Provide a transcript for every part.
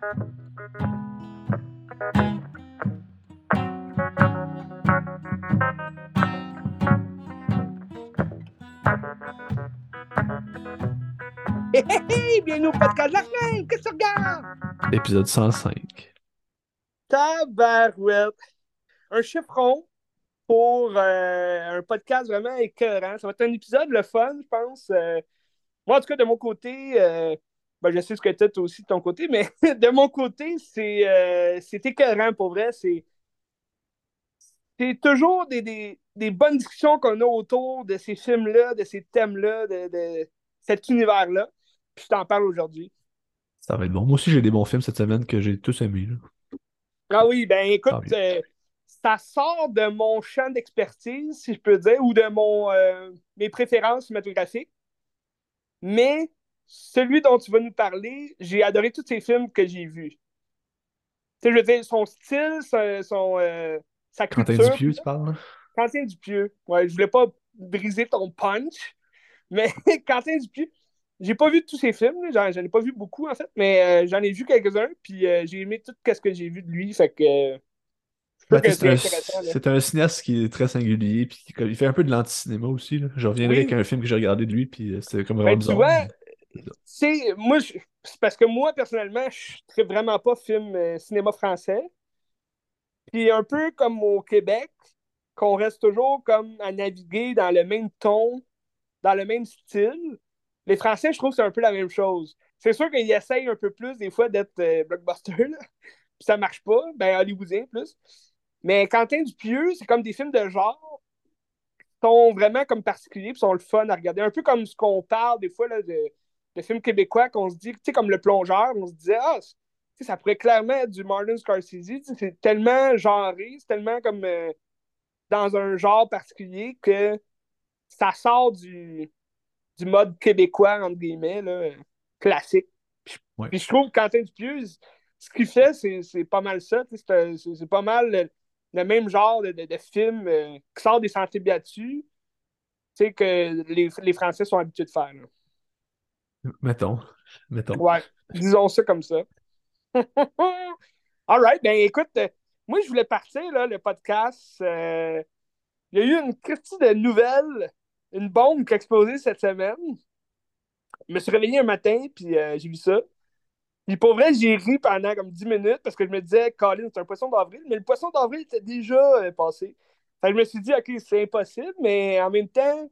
Hey, hey, hey, bienvenue au podcast de la semaine! Qu'est-ce que tu regardes? Épisode 105. Tabarouette! Un chiffron pour euh, un podcast vraiment écœurant. Ça va être un épisode le fun, je pense. Euh, moi, en tout cas, de mon côté, euh, ben, je sais ce que tu as aussi de ton côté, mais de mon côté, c'est euh, écœurant pour vrai. C'est c'est toujours des, des, des bonnes discussions qu'on a autour de ces films-là, de ces thèmes-là, de, de cet univers-là. Puis je t'en parle aujourd'hui. Ça va être bon. Moi aussi, j'ai des bons films cette semaine que j'ai tous aimés. là. Ah oui, ben écoute, euh, ça sort de mon champ d'expertise, si je peux dire, ou de mon euh, mes préférences cinématographiques. Mais celui dont tu vas nous parler, j'ai adoré tous ces films que j'ai vus. Tu sais, je veux dire, son style, son, son, euh, sa Quentin culture. Dupieux, tu parles? Quentin Dupieux. Ouais, je voulais pas briser ton punch, mais Quentin Dupieux, j'ai pas vu tous ses films, j'en j'en ai pas vu beaucoup en fait, mais euh, j'en ai vu quelques-uns, puis euh, j'ai aimé tout ce que j'ai vu de lui, fait que Ben, que c'est un, c'est cinéaste qui est très singulier, puis il fait un peu de l'anti-cinéma aussi. là. Je reviendrai Oui. avec un film que j'ai regardé de lui, puis c'était comme Ben, vraiment tu bizarre. vois, C'est moi, parce que moi, personnellement, je ne vraiment pas film euh, cinéma français. Puis un peu comme au Québec, qu'on reste toujours comme à naviguer dans le même ton, dans le même style. Les Français, je trouve que c'est un peu la même chose. C'est sûr qu'ils essayent un peu plus des fois d'être euh, blockbuster, là. Puis ça marche pas, ben hollywoodien plus. Mais Quentin Dupieux, c'est comme des films de genre qui sont vraiment comme particuliers, puis sont le fun à regarder. Un peu comme ce qu'on parle des fois de, de films québécois qu'on se dit, tu sais, comme Le Plongeur, on se disait, ah, ça pourrait clairement être du Martin Scorsese. C'est tellement genré, c'est tellement comme euh, dans un genre particulier que ça sort du, du mode québécois, entre guillemets, là, classique. Puis, je- Ouais. puis je trouve que Quentin Dupieux, ce qu'il fait, c'est pas mal ça. C'est pas mal le, le même genre de, de, de film euh, qui sort des sentiers battus tu sais, que les, les Français sont habitués de faire. là. Mettons. Mettons. Ouais, disons ça comme ça. All right, ben écoute, euh, moi je voulais partir, là, le podcast. euh, il y a eu une critique de nouvelles, une bombe qui a explosé cette semaine. Je me suis réveillé un matin, puis euh, j'ai vu ça. Puis pour vrai, j'ai ri pendant comme 10 minutes parce que je me disais, Colin, c'est un poisson d'avril, mais le poisson d'avril était déjà passé. Fait que je me suis dit, OK, c'est impossible, mais en même temps,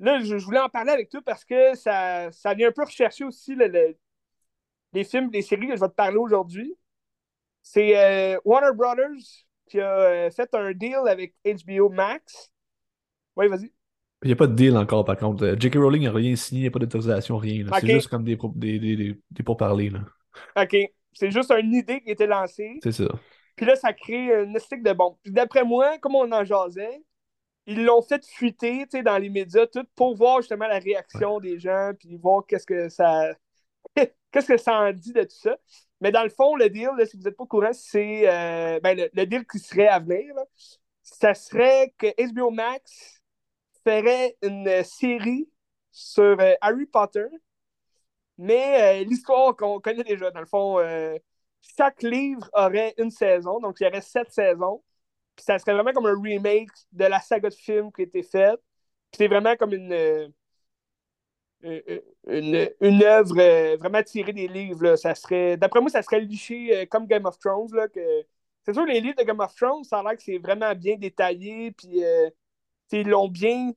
là, je, je voulais en parler avec toi parce que ça, ça vient un peu rechercher aussi le- le- les films, les séries que je vais te parler aujourd'hui. C'est euh, Warner Brothers qui a euh, fait un deal avec HBO Max. Oui, vas-y. Il n'y a pas de deal encore, par contre. Euh, J.K. Rowling n'a rien signé, il n'y a pas d'autorisation, rien. C'est juste comme des, des, des, des, pourparlers. là. OK. C'est juste une idée qui a été lancée. C'est ça. Puis là, ça crée une estique de bombe. Puis d'après moi, comme on en jasait, ils l'ont fait fuiter tu sais, dans les médias tout pour voir justement la réaction des gens, puis voir qu'est-ce que ça qu'est-ce que ça en dit de tout ça. Mais dans le fond, le deal, là, si vous n'êtes pas au courant, c'est euh, ben, le, le deal qui serait à venir. là, ça serait que HBO Max ferait une série sur euh, Harry Potter, mais euh, l'histoire qu'on connaît déjà. Dans le fond, chaque livre aurait une saison, donc il y aurait sept saisons. Puis ça serait vraiment comme un remake de la saga de films qui a été faite. Puis c'est vraiment comme une, euh, une, une, une œuvre euh, vraiment tirée des livres. là. Ça serait, d'après moi, ça serait liché euh, comme Game of Thrones. Là, que... C'est sûr, les livres de Game of Thrones, ça a l'air que c'est vraiment bien détaillé. Puis euh, ils l'ont bien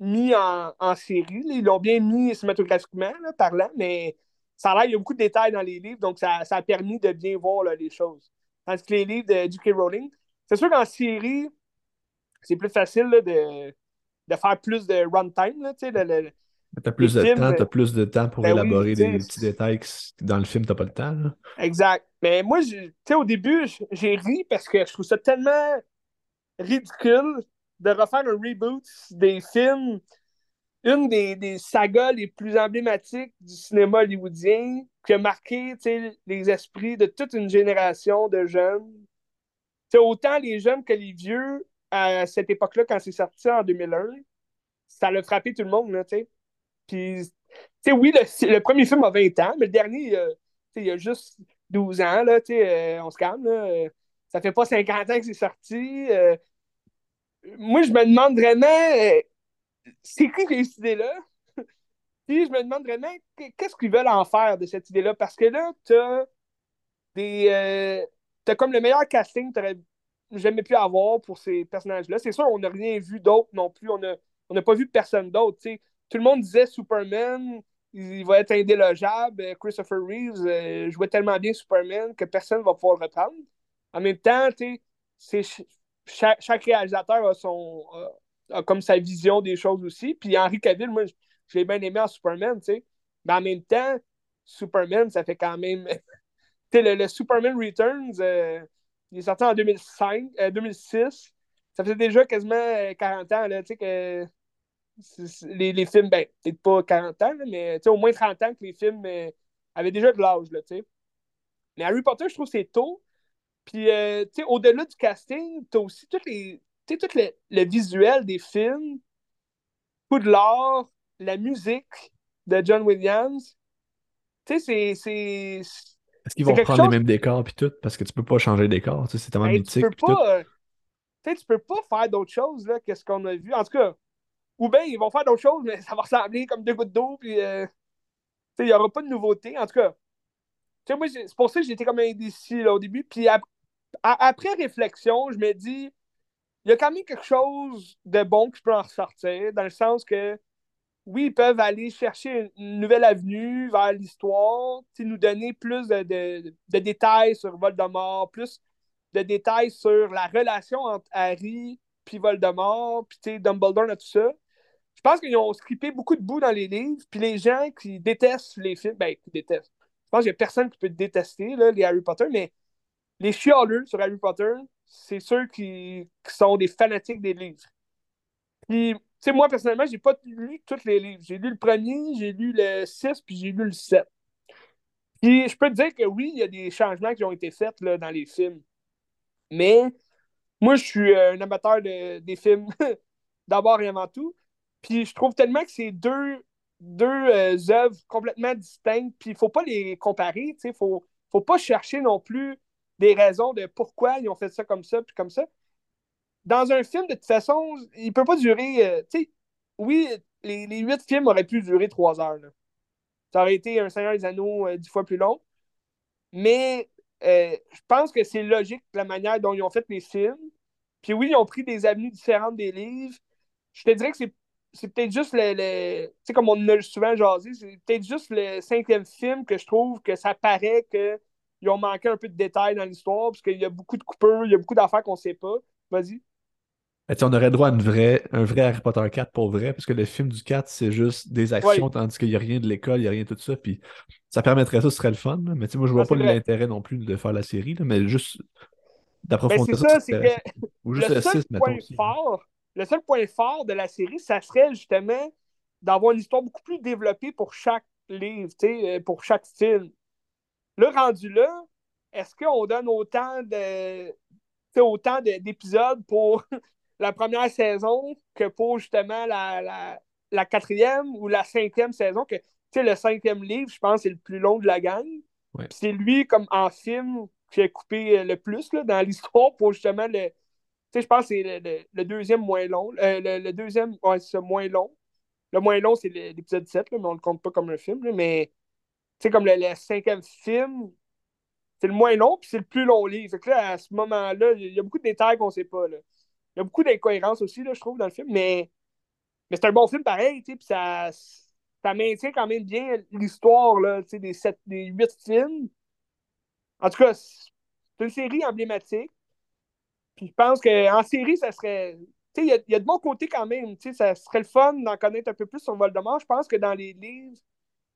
mis en, en série. là. Ils l'ont bien mis cinématographiquement, parlant, mais ça a l'air qu'il y a beaucoup de détails dans les livres, donc ça, ça a permis de bien voir les choses. Tandis que les livres de J.K. Rowling, c'est sûr qu'en série, c'est plus facile là, de, de faire plus de runtime. T'as plus de films, temps, euh, t'as plus de temps pour ben élaborer des petits détails que dans le film, t'as pas le temps. là. Exact. Mais moi, tu sais, au début, j'ai ri parce que je trouve ça tellement ridicule de refaire un reboot des films, une des, des sagas les plus emblématiques du cinéma hollywoodien, qui a marqué les esprits de toute une génération de jeunes. Tu sais, autant les jeunes que les vieux, à cette époque-là, quand c'est sorti en 2001, ça l'a frappé tout le monde, là, tu sais. Puis, tu oui, le, premier film a 20 ans, mais le dernier, tu sais, il a juste 12 ans, là, tu euh, on se calme, là. Euh, ça fait pas 50 ans que c'est sorti. Euh. moi, je me demande vraiment, c'est qui cette idée-là? Puis je me demande vraiment, qu'est-ce qu'ils veulent en faire de cette idée-là? Parce que là, t'as des... t'as comme le meilleur casting que t'aurais jamais pu avoir pour ces personnages-là. C'est sûr, on n'a rien vu d'autre non plus. On n'a on pas vu personne d'autre. Tout le monde disait Superman, il va être indélogeable. Euh, Christopher Reeves euh, jouait tellement bien Superman que personne ne va pouvoir le reprendre. En même temps, chaque, chaque, réalisateur a, son, comme sa vision des choses aussi. Puis Henry Cavill, moi, je l'ai bien aimé en Superman, tu sais. Mais en même temps, Superman, ça fait quand même. Le, le, Superman Returns, euh, il est sorti en 2005, 2006. Ça faisait déjà quasiment 40 ans, là, tu sais, que les, les, films, ben, peut-être pas 40 ans, mais au moins 30 ans que les films euh, avaient déjà de l'âge. Mais Harry Potter, je trouve c'est tôt. Puis, euh, au-delà du casting, tu as aussi tout, les, tout le, visuel des films, tout de l'art, la musique de John Williams. Tu sais, c'est. Est-ce qu'ils vont prendre les mêmes décors puis tout? Parce que tu peux pas changer de décor. C'est tellement mythique. Tu peux pas. Euh, tu peux pas faire d'autres choses là, que ce qu'on a vu. En tout cas, ou bien ils vont faire d'autres choses, mais ça va ressembler comme deux gouttes d'eau, puis euh, il n'y aura pas de nouveauté. En tout cas, c'est pour ça que j'étais comme indécis là, au début. Puis après réflexion, je me dis, il y a quand même quelque chose de bon que je peux en ressortir, dans le sens que, oui, ils peuvent aller chercher une nouvelle avenue vers l'histoire, nous donner plus de, de, détails sur Voldemort, plus de détails sur la relation entre Harry puis Voldemort, puis Dumbledore et tout ça je pense qu'ils ont skippé beaucoup de bouts dans les livres, puis les gens qui détestent les films, ben, qui détestent. Je pense qu'il n'y a personne qui peut détester les Harry Potter, mais les chialeux sur Harry Potter, c'est ceux qui, sont des fanatiques des livres. Puis, sais, moi, personnellement, j'ai pas lu tous les livres. J'ai lu le premier, j'ai lu le 6, puis j'ai lu le 7. Puis, je peux te dire que oui, il y a des changements qui ont été faits là, dans les films. Mais, moi, je suis un amateur de, des films d'abord et avant tout. Puis je trouve tellement que c'est deux, deux euh, œuvres complètement distinctes, puis il faut pas les comparer, il ne faut, faut pas chercher non plus des raisons de pourquoi ils ont fait ça comme ça, puis comme ça. Dans un film, de toute façon, il peut pas durer. Euh, tu sais, oui, les, huit films auraient pu durer trois heures. Ça aurait été un Seigneur des Anneaux euh, dix fois plus long. Mais je pense que c'est logique la manière dont ils ont fait les films. Puis oui, ils ont pris des avenues différentes des livres. Je te dirais que c'est c'est peut-être juste le. tu sais, comme on a souvent jasé, c'est peut-être juste le cinquième film que je trouve que ça paraît qu'ils ont manqué un peu de détails dans l'histoire, parce qu'il y a beaucoup de coupeurs, il y a beaucoup d'affaires qu'on ne sait pas. Vas-y. Ben, on aurait droit à une vraie, un vrai Harry Potter 4 pour vrai, parce que le film du 4, c'est juste des actions, tandis qu'il n'y a rien de l'école, il n'y a rien de tout ça. Puis ça permettrait ça, ce serait le fun. Mais moi, je ne vois pas l'intérêt non plus de faire la série, mais juste d'approfondir ben, ça. c'est que Ou juste le, 6, point fort, le seul point fort de la série, ça serait justement d'avoir une histoire beaucoup plus développée pour chaque livre, euh, pour chaque film. Le rendu là, est-ce qu'on donne autant de autant d'épisodes pour la première saison que pour justement la, la, quatrième ou la cinquième saison que le cinquième livre, je pense, c'est le plus long de la gang. C'est lui, comme en film, qui a coupé le plus là, dans l'histoire pour justement le, je pense que c'est le, deuxième moins long. Euh, le, deuxième, ouais, c'est moins long. Le moins long, c'est l'épisode 7, mais on ne le compte pas comme un film. mais, tu comme le, cinquième film, c'est le moins long, puis c'est le plus long livre. à ce moment-là, il y a beaucoup de détails qu'on ne sait pas. Là. Il y a beaucoup d'incohérences aussi, là, je trouve, dans le film, mais, mais c'est un bon film pareil, puis ça, ça maintient quand même bien l'histoire des, sept, des huit films. En tout cas, c'est une série emblématique. Puis je pense qu'en série, ça serait. Tu sais, il y, a de bons côtés quand même. Tu sais, ça serait le fun d'en connaître un peu plus sur Voldemort. Je pense que dans les livres,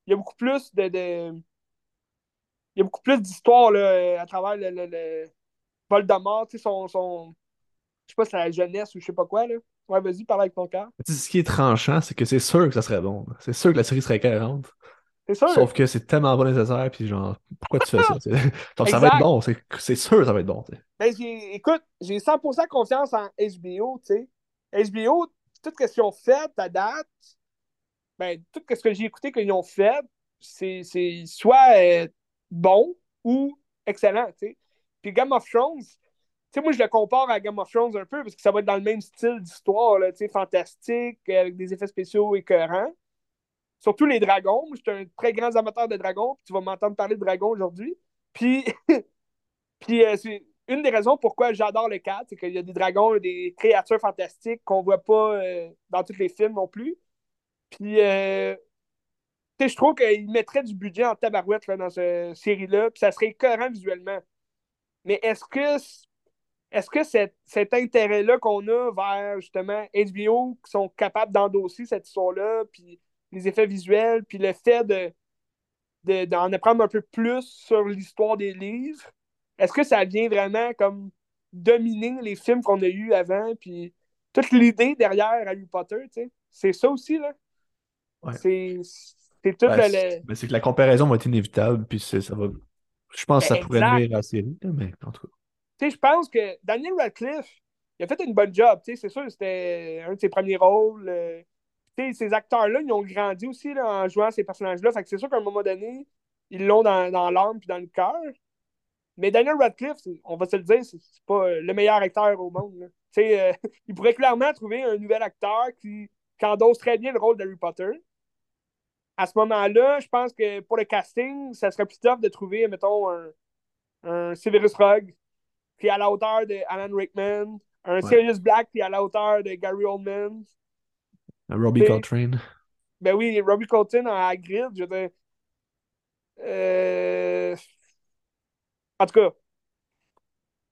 il y a beaucoup plus de. Il y a beaucoup plus d'histoires à travers le, le, Voldemort, tu sais, son, son. Je sais pas, c'est la jeunesse ou je sais pas quoi, là. Ouais, vas-y, parle avec ton cœur. Ce qui est tranchant, c'est que c'est sûr que ça serait bon. C'est sûr que la série serait cohérente. Sauf que c'est tellement pas nécessaire, puis genre, pourquoi tu fais ça? Donc, ça va être bon, c'est sûr ça va être bon. Ben, écoute, j'ai 100% confiance en HBO, tu sais. HBO, tout ce qu'ils ont fait à date, ben, tout ce que j'ai écouté qu'ils ont fait, c'est soit euh, bon ou excellent, tu sais. Puis Game of Thrones, sais, moi, je le compare à Game of Thrones un peu parce que ça va être dans le même style d'histoire, tu sais, fantastique, avec des effets spéciaux écœurants. Surtout les dragons. Moi, je suis un très grand amateur de dragons. Tu vas m'entendre parler de dragons aujourd'hui. Puis, puis euh, c'est une des raisons pourquoi j'adore le 4, c'est qu'il y a des dragons, des créatures fantastiques qu'on voit pas euh, dans tous les films non plus. Puis, euh, je trouve qu'il mettrait du budget en tabarouette là, dans cette série-là, puis ça serait écœurant visuellement. Mais est-ce que est-ce que cet, intérêt-là qu'on a vers justement HBO qui sont capables d'endosser cette histoire-là, puis les effets visuels, puis le fait de, d'en apprendre un peu plus sur l'histoire des livres, est-ce que ça vient vraiment comme dominer les films qu'on a eus avant, puis toute l'idée derrière Harry Potter, tu sais? C'est ça aussi, là. C'est, c'est tout ben, le... Mais c'est que la comparaison va être inévitable, puis ça va... Je pense que ça pourrait nuire à la série, mais en tout cas. Je pense que Daniel Radcliffe, il a fait une bonne job, c'est sûr, c'était un de ses premiers rôles. Euh, ces acteurs-là, ils ont grandi aussi en jouant ces personnages-là. C'est sûr qu'à un moment donné, ils l'ont dans, dans l'âme puis dans le cœur. Mais Daniel Radcliffe, on va se le dire, c'est pas euh, le meilleur acteur au monde. Euh, il pourrait clairement trouver un nouvel acteur qui, qui endosse très bien le rôle d'Harry Potter. À ce moment-là, je pense que pour le casting, ça serait plus tough de trouver, mettons, un, un Severus Rogue qui est à la hauteur de Alan Rickman, un Sirius Black qui est à la hauteur de Gary Oldman, Robbie Coltrane. Ben oui, Robbie Coltrane en Hagrid, je veux euh, En tout cas,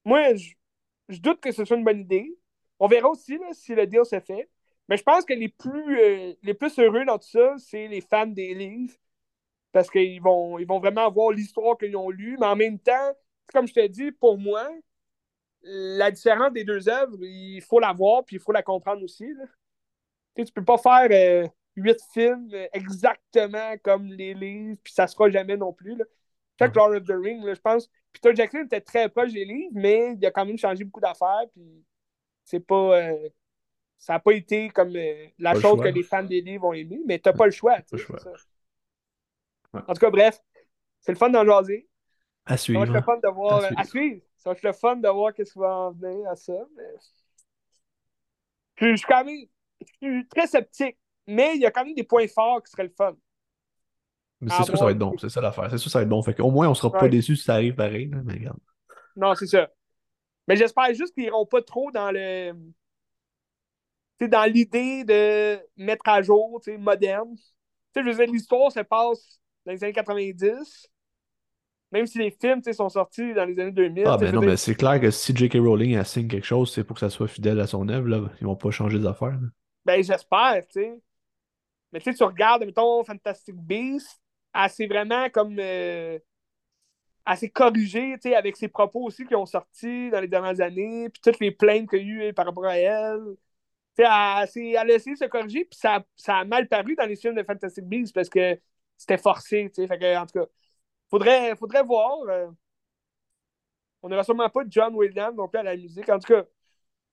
moi, je, doute que ce soit une bonne idée. On verra aussi si le deal se fait. Mais je pense que les plus, euh, les plus heureux dans tout ça, c'est les fans des livres. Parce qu'ils vont, ils vont vraiment voir l'histoire qu'ils ont lue. Mais en même temps, comme je te dis, pour moi, la différence des deux œuvres, il faut la voir puis il faut la comprendre aussi. Là. Tu, ne peux pas faire euh, huit films exactement comme les livres, puis ça se fera jamais non plus. Là. Chaque Lord of the Ring, je pense. Peter Jackson était très proche des livres, mais il a quand même changé beaucoup d'affaires, puis c'est pas. Euh, ça n'a pas été comme euh, la chose que les fans des livres ont aimé, mais tu n'as pas le choix. Pas. En tout cas, bref, c'est le fun d'en jaser. À suivre. Être le fun de voir. À suivre. Ça va être le fun de voir qu'est-ce qui va en venir à ça. Mais... Je suis quand même je suis très sceptique, mais il y a quand même des points forts qui seraient le fun. Mais c'est sûr que ça va être bon, c'est ça l'affaire. C'est sûr que ça va être bon. Fait au moins, on sera pas déçus si ça arrive pareil. mais regarde. Non, c'est ça. Mais j'espère juste qu'ils n'iront pas trop dans le. dans l'idée de mettre à jour, moderne. sais, je veux dire, l'histoire se passe dans les années 90. Même si les films sont sortis dans les années 2000. Ah, ben non, mais c'est clair que si J.K. Rowling assigne quelque chose, c'est pour que ça soit fidèle à son œuvre. Là. Ils vont pas changer des affaires. Ben, j'espère, tu sais. Mais tu sais, tu regardes, mettons, Fantastic Beasts, assez vraiment comme. Euh, assez corrigé, tu sais, avec ses propos aussi qui ont sorti dans les dernières années, puis toutes les plaintes qu'il y a eu par rapport à elle. Tu sais, elle, a essayé de se corriger, puis ça, ça a mal paru dans les films de Fantastic Beasts parce que c'était forcé, tu sais. Fait que, en tout cas, faudrait, faudrait voir. Euh, on n'aura sûrement pas de John Williams non plus à la musique. En tout cas,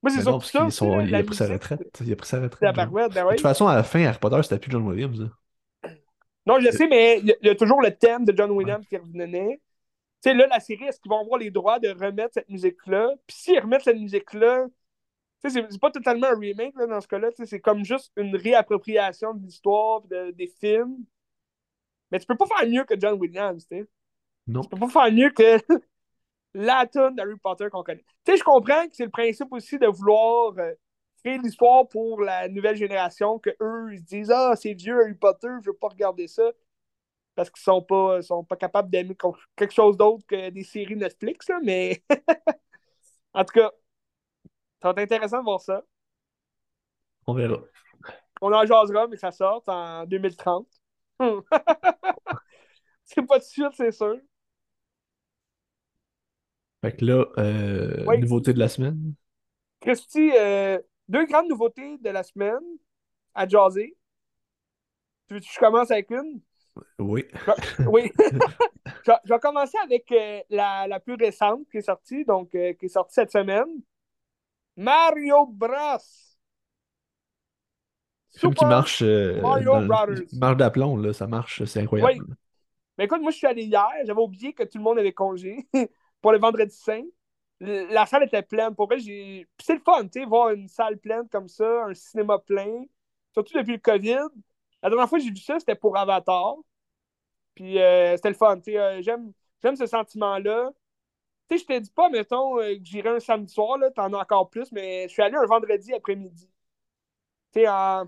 moi, c'est ben ça. Sont, il a pris sa retraite. Il a pris sa retraite. Ben de toute façon, à la fin, Harry Potter, c'était plus John Williams. Non, je sais, mais il y, a toujours le thème de John Williams qui revenait. Tu sais, là, la série, est-ce qu'ils vont avoir les droits de remettre cette musique-là? Puis s'ils remettent cette musique-là, tu sais, c'est pas totalement un remake là, dans ce cas-là. C'est comme juste une réappropriation de l'histoire, de, des films. Mais tu peux pas faire mieux que John Williams, tu sais. Non. Tu peux pas faire mieux que la tonne d'Harry Potter qu'on connaît. Tu sais, je comprends que c'est le principe aussi de vouloir euh, créer l'histoire pour la nouvelle génération, que eux ils se disent Ah, c'est vieux Harry Potter, je veux pas regarder ça. Parce qu'ils sont pas, sont pas capables d'aimer quelque chose d'autre que des séries Netflix, là, mais en tout cas, ça va être intéressant de voir ça. On verra. On en jasera, mais ça sort en 2030. c'est pas de suite, c'est sûr. Fait que là, euh, nouveauté de la semaine. Christy, euh, deux grandes nouveautés de la semaine à jaser. Tu veux que je commence avec une? Oui. oui. je, vais commencer avec euh, la, la, plus récente qui est sortie, donc qui est sortie cette semaine. Mario Bros. Film qui marche, Bros. marche d'aplomb, là, ça marche, c'est incroyable. Mais écoute, moi, je suis allé hier. J'avais oublié que tout le monde avait congé pour le vendredi saint. La salle était pleine. Pour vrai, j'ai. c'est le fun, tu sais, voir une salle pleine comme ça, un cinéma plein. Surtout depuis le COVID. La dernière fois que j'ai vu ça, c'était pour Avatar. Puis euh, c'était le fun. Euh, j'aime, j'aime ce sentiment-là. Tu sais, je te dis pas, mettons, euh, que j'irai un samedi soir, là, t'en as encore plus, mais je suis allé un vendredi après-midi. Tu sais, en,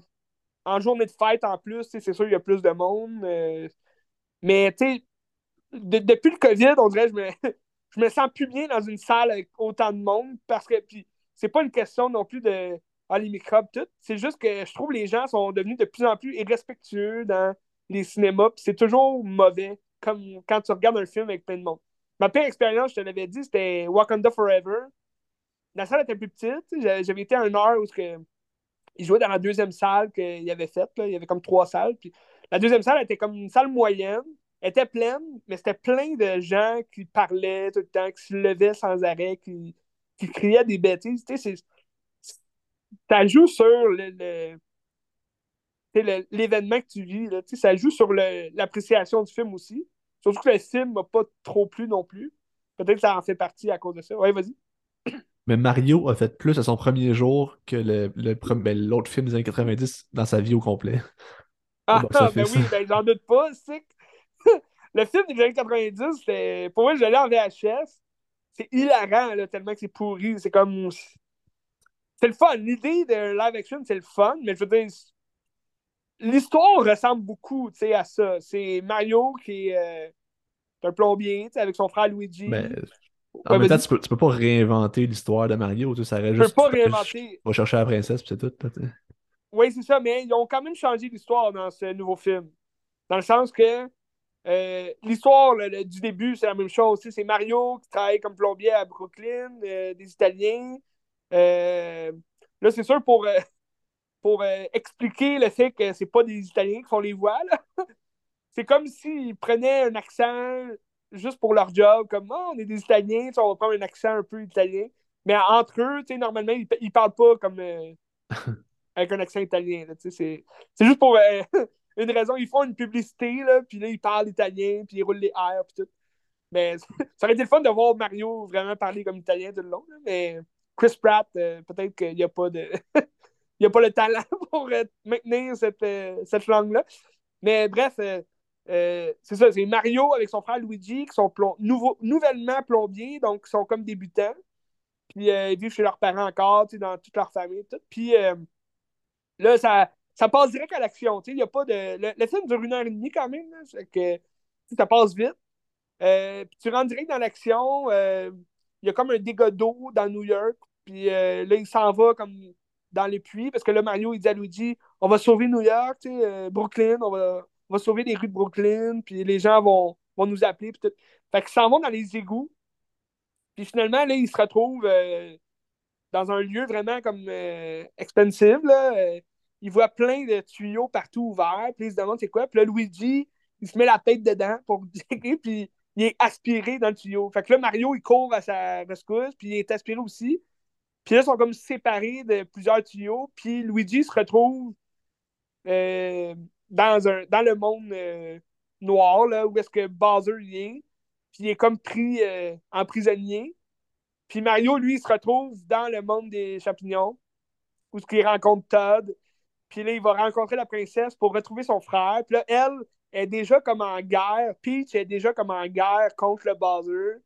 en, journée de fête en plus, c'est sûr qu'il y a plus de monde. mais tu sais, depuis le COVID, on dirait je me, je me sens plus bien dans une salle avec autant de monde parce que puis c'est pas une question non plus de ah, les microbes, tout. C'est juste que je trouve que les gens sont devenus de plus en plus irrespectueux dans les cinémas, puis c'est toujours mauvais, comme quand tu regardes un film avec plein de monde. Ma pire expérience, je te l'avais dit, c'était Wakanda Forever. La salle était plus petite. J'avais été à une heure où il jouait dans la deuxième salle qu'il avait faite. Il y avait comme trois salles. Puis la deuxième salle était comme une salle moyenne était pleine, mais c'était plein de gens qui parlaient tout le temps, qui se levaient sans arrêt, qui, qui criaient des bêtises. Tu sais, ça joue sur le, l'événement que tu vis. Là. Ça joue sur l'appréciation du film aussi. Surtout que le film m'a pas trop plu non plus. Peut-être que ça en fait partie à cause de ça. Ouais, vas-y. Mais Mario a fait plus à son premier jour que le, ben, l'autre film des années 90 dans sa vie au complet. Ah, ben oui, ben j'en doute pas. C'est le film des années 90, c'est. Pour moi, j'allais en VHS. C'est hilarant, là, tellement que c'est pourri. C'est comme. C'est le fun. L'idée de live action, c'est le fun, mais je veux dire. L'histoire ressemble beaucoup à ça. C'est Mario qui est euh, un plombier avec son frère Luigi. Mais, en même temps, tu peux, peux pas réinventer l'histoire de Mario. Tu, ça reste je peux pas réinventer. On va chercher la princesse, c'est tout. Oui, c'est ça, mais ils ont quand même changé l'histoire dans ce nouveau film. Dans le sens que euh, l'histoire du début, c'est la même chose. C'est Mario qui travaille comme plombier à Brooklyn, euh, des Italiens. Euh, là, c'est sûr pour, pour expliquer le fait que c'est pas des Italiens qui font les voix. c'est comme s'ils prenaient un accent juste pour leur job, comme oh, on est des Italiens, on va prendre un accent un peu italien. Mais entre eux, normalement, ils, ils parlent pas comme avec un accent italien. C'est juste pour une raison. Ils font une publicité, là, puis là, ils parlent italien, puis ils roulent les airs, puis tout. Mais ça aurait été le fun de voir Mario vraiment parler comme italien tout le long. mais Chris Pratt, euh, peut-être qu'il n'y a pas de. il a pas le talent pour euh, maintenir cette, euh, cette langue-là. Mais bref, c'est ça, c'est Mario avec son frère Luigi qui sont nouvellement plombiers, donc qui sont comme débutants. Puis ils vivent chez leurs parents encore, dans toute leur famille. Tout. Puis là, ça, ça passe direct à l'action. Le, film dure une heure et demie quand même. que, ça passe vite. Euh, puis tu rentres direct dans l'action. Euh, il y a comme un dégât d'eau dans New York. Puis euh, là, il s'en va comme dans les puits. Parce que là, Mario, il dit à Luigi on va sauver New York, Brooklyn, on va, on va, sauver les rues de Brooklyn. Puis les gens vont, vont nous appeler. Puis. Fait qu'ils s'en vont dans les égouts. Puis finalement, là, il se retrouve dans un lieu vraiment comme expensive. Là, il voit plein de tuyaux partout ouverts, puis il se demande c'est quoi. Puis là, Luigi, il se met la tête dedans pour puis il est aspiré dans le tuyau. Fait que là, Mario, il court à sa rescousse, puis il est aspiré aussi. Puis là, ils sont comme séparés de plusieurs tuyaux, puis Luigi se retrouve euh, dans, un, dans le monde euh, noir, là, où est-ce que Bowser est, puis il est comme pris euh, en prisonnier. Puis Mario, lui, il se retrouve dans le monde des champignons, où il rencontre Todd. Puis là, il va rencontrer la princesse pour retrouver son frère. Puis là, elle est déjà comme en guerre. Peach est déjà comme en guerre contre le Bowser.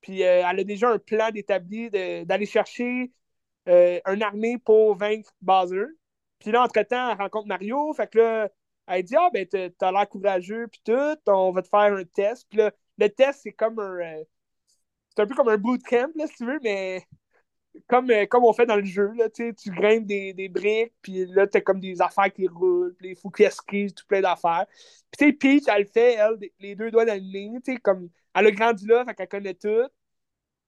Puis euh, elle a déjà un plan d'établir d'aller chercher une armée pour vaincre Bowser. Puis là, entre-temps, elle rencontre Mario. Fait que là, elle dit Ah, ben, t'as l'air courageux, puis tout, on va te faire un test. Puis là, le test, c'est comme un. Euh, c'est un peu comme un bootcamp, là, si tu veux, mais comme, euh, comme on fait dans le jeu, là, tu grimpes des, des briques, puis là, t'as comme des affaires qui roulent, puis il faut qu'ils esquivent tout plein d'affaires. Puis tu sais, Peach, elle fait, elle, les deux doigts dans la ligne, tu sais, comme, elle a grandi là, fait qu'elle connaît tout.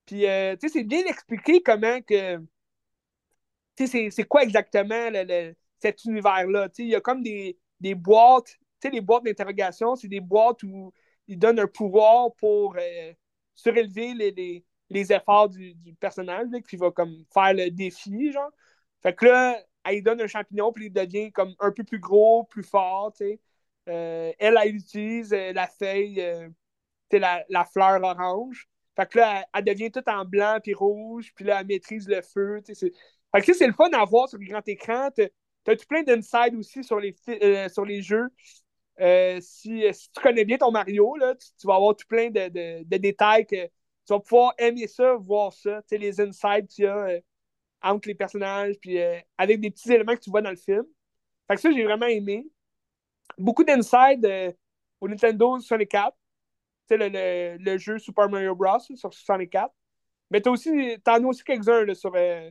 Puis, euh, tu sais, c'est bien expliqué comment que, tu sais, c'est quoi exactement le, cet univers-là, tu sais, il y a comme des, des boîtes, tu sais, les boîtes d'interrogation, c'est des boîtes où ils donnent un pouvoir pour euh, surélever les, efforts du, personnage, qui va comme faire le défi, genre. Fait que là, elle donne un champignon, puis il devient comme un peu plus gros, plus fort, tu sais. elle, elle utilise la feuille, la, la fleur orange. Fait que là, elle, devient toute en blanc puis rouge, puis là, elle maîtrise le feu. Fait que c'est le fun à voir sur le grand écran. Tout plein d'inside aussi sur les, sur les jeux. si, si, tu connais bien ton Mario, là, tu, vas avoir tout plein de, de, détails que tu vas pouvoir aimer ça, voir ça. les insides qu'il y a entre les personnages, puis avec des petits éléments que tu vois dans le film. Fait que ça, j'ai vraiment aimé. Beaucoup d'inside au Nintendo 64 le, le, jeu Super Mario Bros. sur 64. Mais t'as aussi, t'en as aussi quelques-uns sur euh,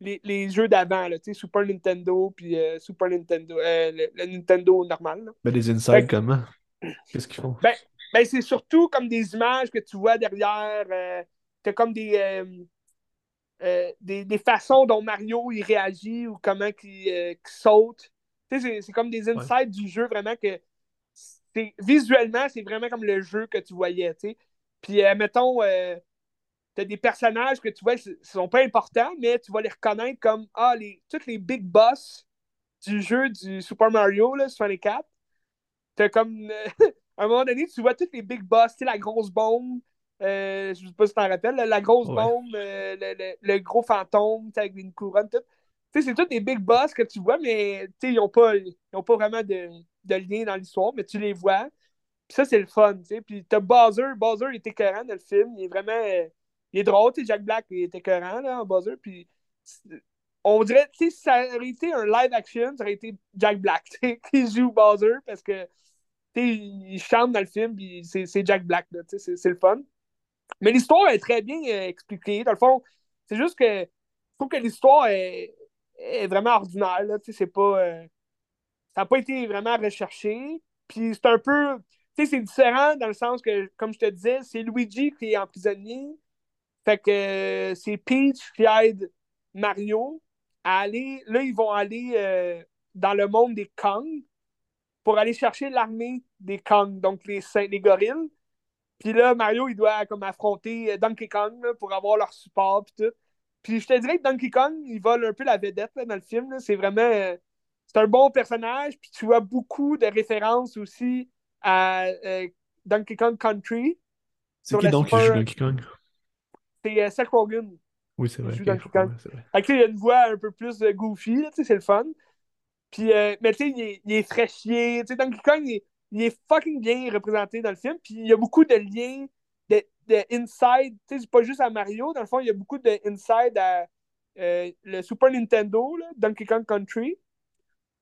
les, les, jeux d'avant, Super Nintendo puis euh, Super Nintendo, euh, le, Nintendo normal. Mais les insides, comment? Qu'est-ce qu'ils font? Ben, ben, c'est surtout comme des images que tu vois derrière. t'as comme des, des, des, façons dont Mario il réagit ou comment il, saute. C'est comme des insides du jeu vraiment que visuellement, c'est vraiment comme le jeu que tu voyais, tu sais. Puis, euh, mettons, euh, tu as des personnages que tu vois, ne sont pas importants, mais tu vas les reconnaître comme, ah, les, tous les big boss du jeu du Super Mario, là, 64. T'as comme, à un moment donné, tu vois tous les big boss, tu sais, la grosse bombe, euh, je sais pas si tu t'en rappelles, la grosse bombe, le, gros fantôme, avec une couronne, tout. Tu sais, c'est tous des big boss que tu vois, mais ils n'ont pas, pas vraiment de, de lien dans l'histoire, mais tu les vois. Puis ça, c'est le fun, tu sais. Puis t'as Bowser. Bowser, il est écœurant dans le film. Il est vraiment... Il est drôle, tu sais. Jack Black, il est écœurant, là, en Bowser. Puis on dirait, tu sais, si ça aurait été un live action, ça aurait été Jack Black, qui joue Bowser, parce que, il chante dans le film, puis c'est Jack Black, tu sais, c'est le fun. Mais l'histoire est très bien euh, expliquée. Dans le fond, c'est juste que je trouve que l'histoire est, est, vraiment ordinaire, là, tu sais, c'est pas... Euh, ça n'a pas été vraiment recherché. Puis c'est un peu. Tu sais, c'est différent dans le sens que, comme je te disais, c'est Luigi qui est emprisonné. Fait que euh, c'est Peach qui aide Mario à aller. Là, ils vont aller euh, dans le monde des Kong pour aller chercher l'armée des Kong, donc les, les gorilles. Puis là, Mario, il doit comme affronter euh, Donkey Kong pour avoir leur support puis tout. Puis je te dirais que Donkey Kong, il vole un peu la vedette dans le film. C'est vraiment c'est un bon personnage, puis tu vois beaucoup de références aussi à euh, Donkey Kong Country. C'est qui donc qui joue Donkey Kong? C'est euh, Seth Rogen. Oui, c'est vrai. Donkey Kong. il y a une voix un peu plus euh, goofy, c'est le fun. Puis, mais tu sais, il est, il est fraîchier. Donkey Kong, il est, fucking bien représenté dans le film. Puis il y a beaucoup de liens de, de inside. Tu sais, c'est pas juste à Mario. Dans le fond, il y a beaucoup de inside à le Super Nintendo, là, Donkey Kong Country.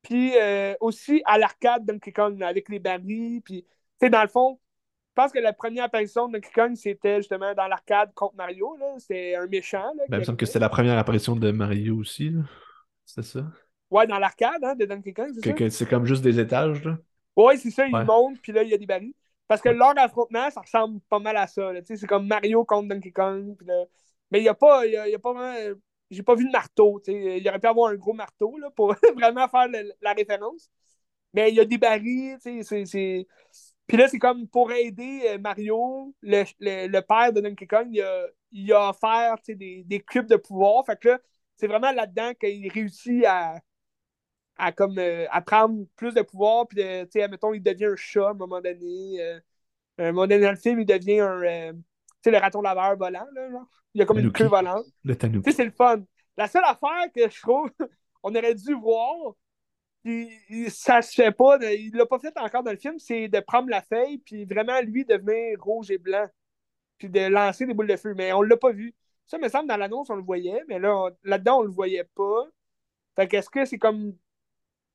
Puis euh, aussi à l'arcade Donkey Kong avec les barils. Puis, tu dans le fond, pense que la première apparition de Donkey Kong, c'était justement dans l'arcade contre Mario. C'est un méchant. Là, ben, il me semble que c'était la première apparition de Mario aussi. C'est ça? Ouais, dans l'arcade hein, de Donkey Kong, c'est ça? C'est comme juste des étages, là? Ouais, c'est ça, ils montent, puis là, il y a des barils. Parce que leur affrontement, ça ressemble pas mal à ça. C'est comme Mario contre Donkey Kong. Mais il n'y a pas, y a, pas vraiment j'ai pas vu le marteau. Il aurait pu avoir un gros marteau là, pour vraiment faire la référence. Mais il y a des barils. C'est, Puis là, c'est comme pour aider euh, Mario, le, le, père de Donkey Kong, il a, il a offert des, des cubes de pouvoir. Fait que là, c'est vraiment là-dedans qu'il réussit à, à, comme, euh, à prendre plus de pouvoir. Puis, euh, admettons, il devient un chat à un moment donné. à un moment donné dans le film, il devient un sais, le raton laveur volant, là, genre. Il y a comme une queue volante. Le Tu sais, c'est le fun. La seule affaire que je trouve on aurait dû voir, ça se fait pas, il l'a pas fait encore dans le film, c'est de prendre la feuille, puis vraiment, lui, devenir rouge et blanc, puis de lancer des boules de feu. Mais on l'a pas vu. Ça, me semble, dans l'annonce, on le voyait, mais là, là-dedans, on le voyait pas. Fait qu'est-ce que c'est comme.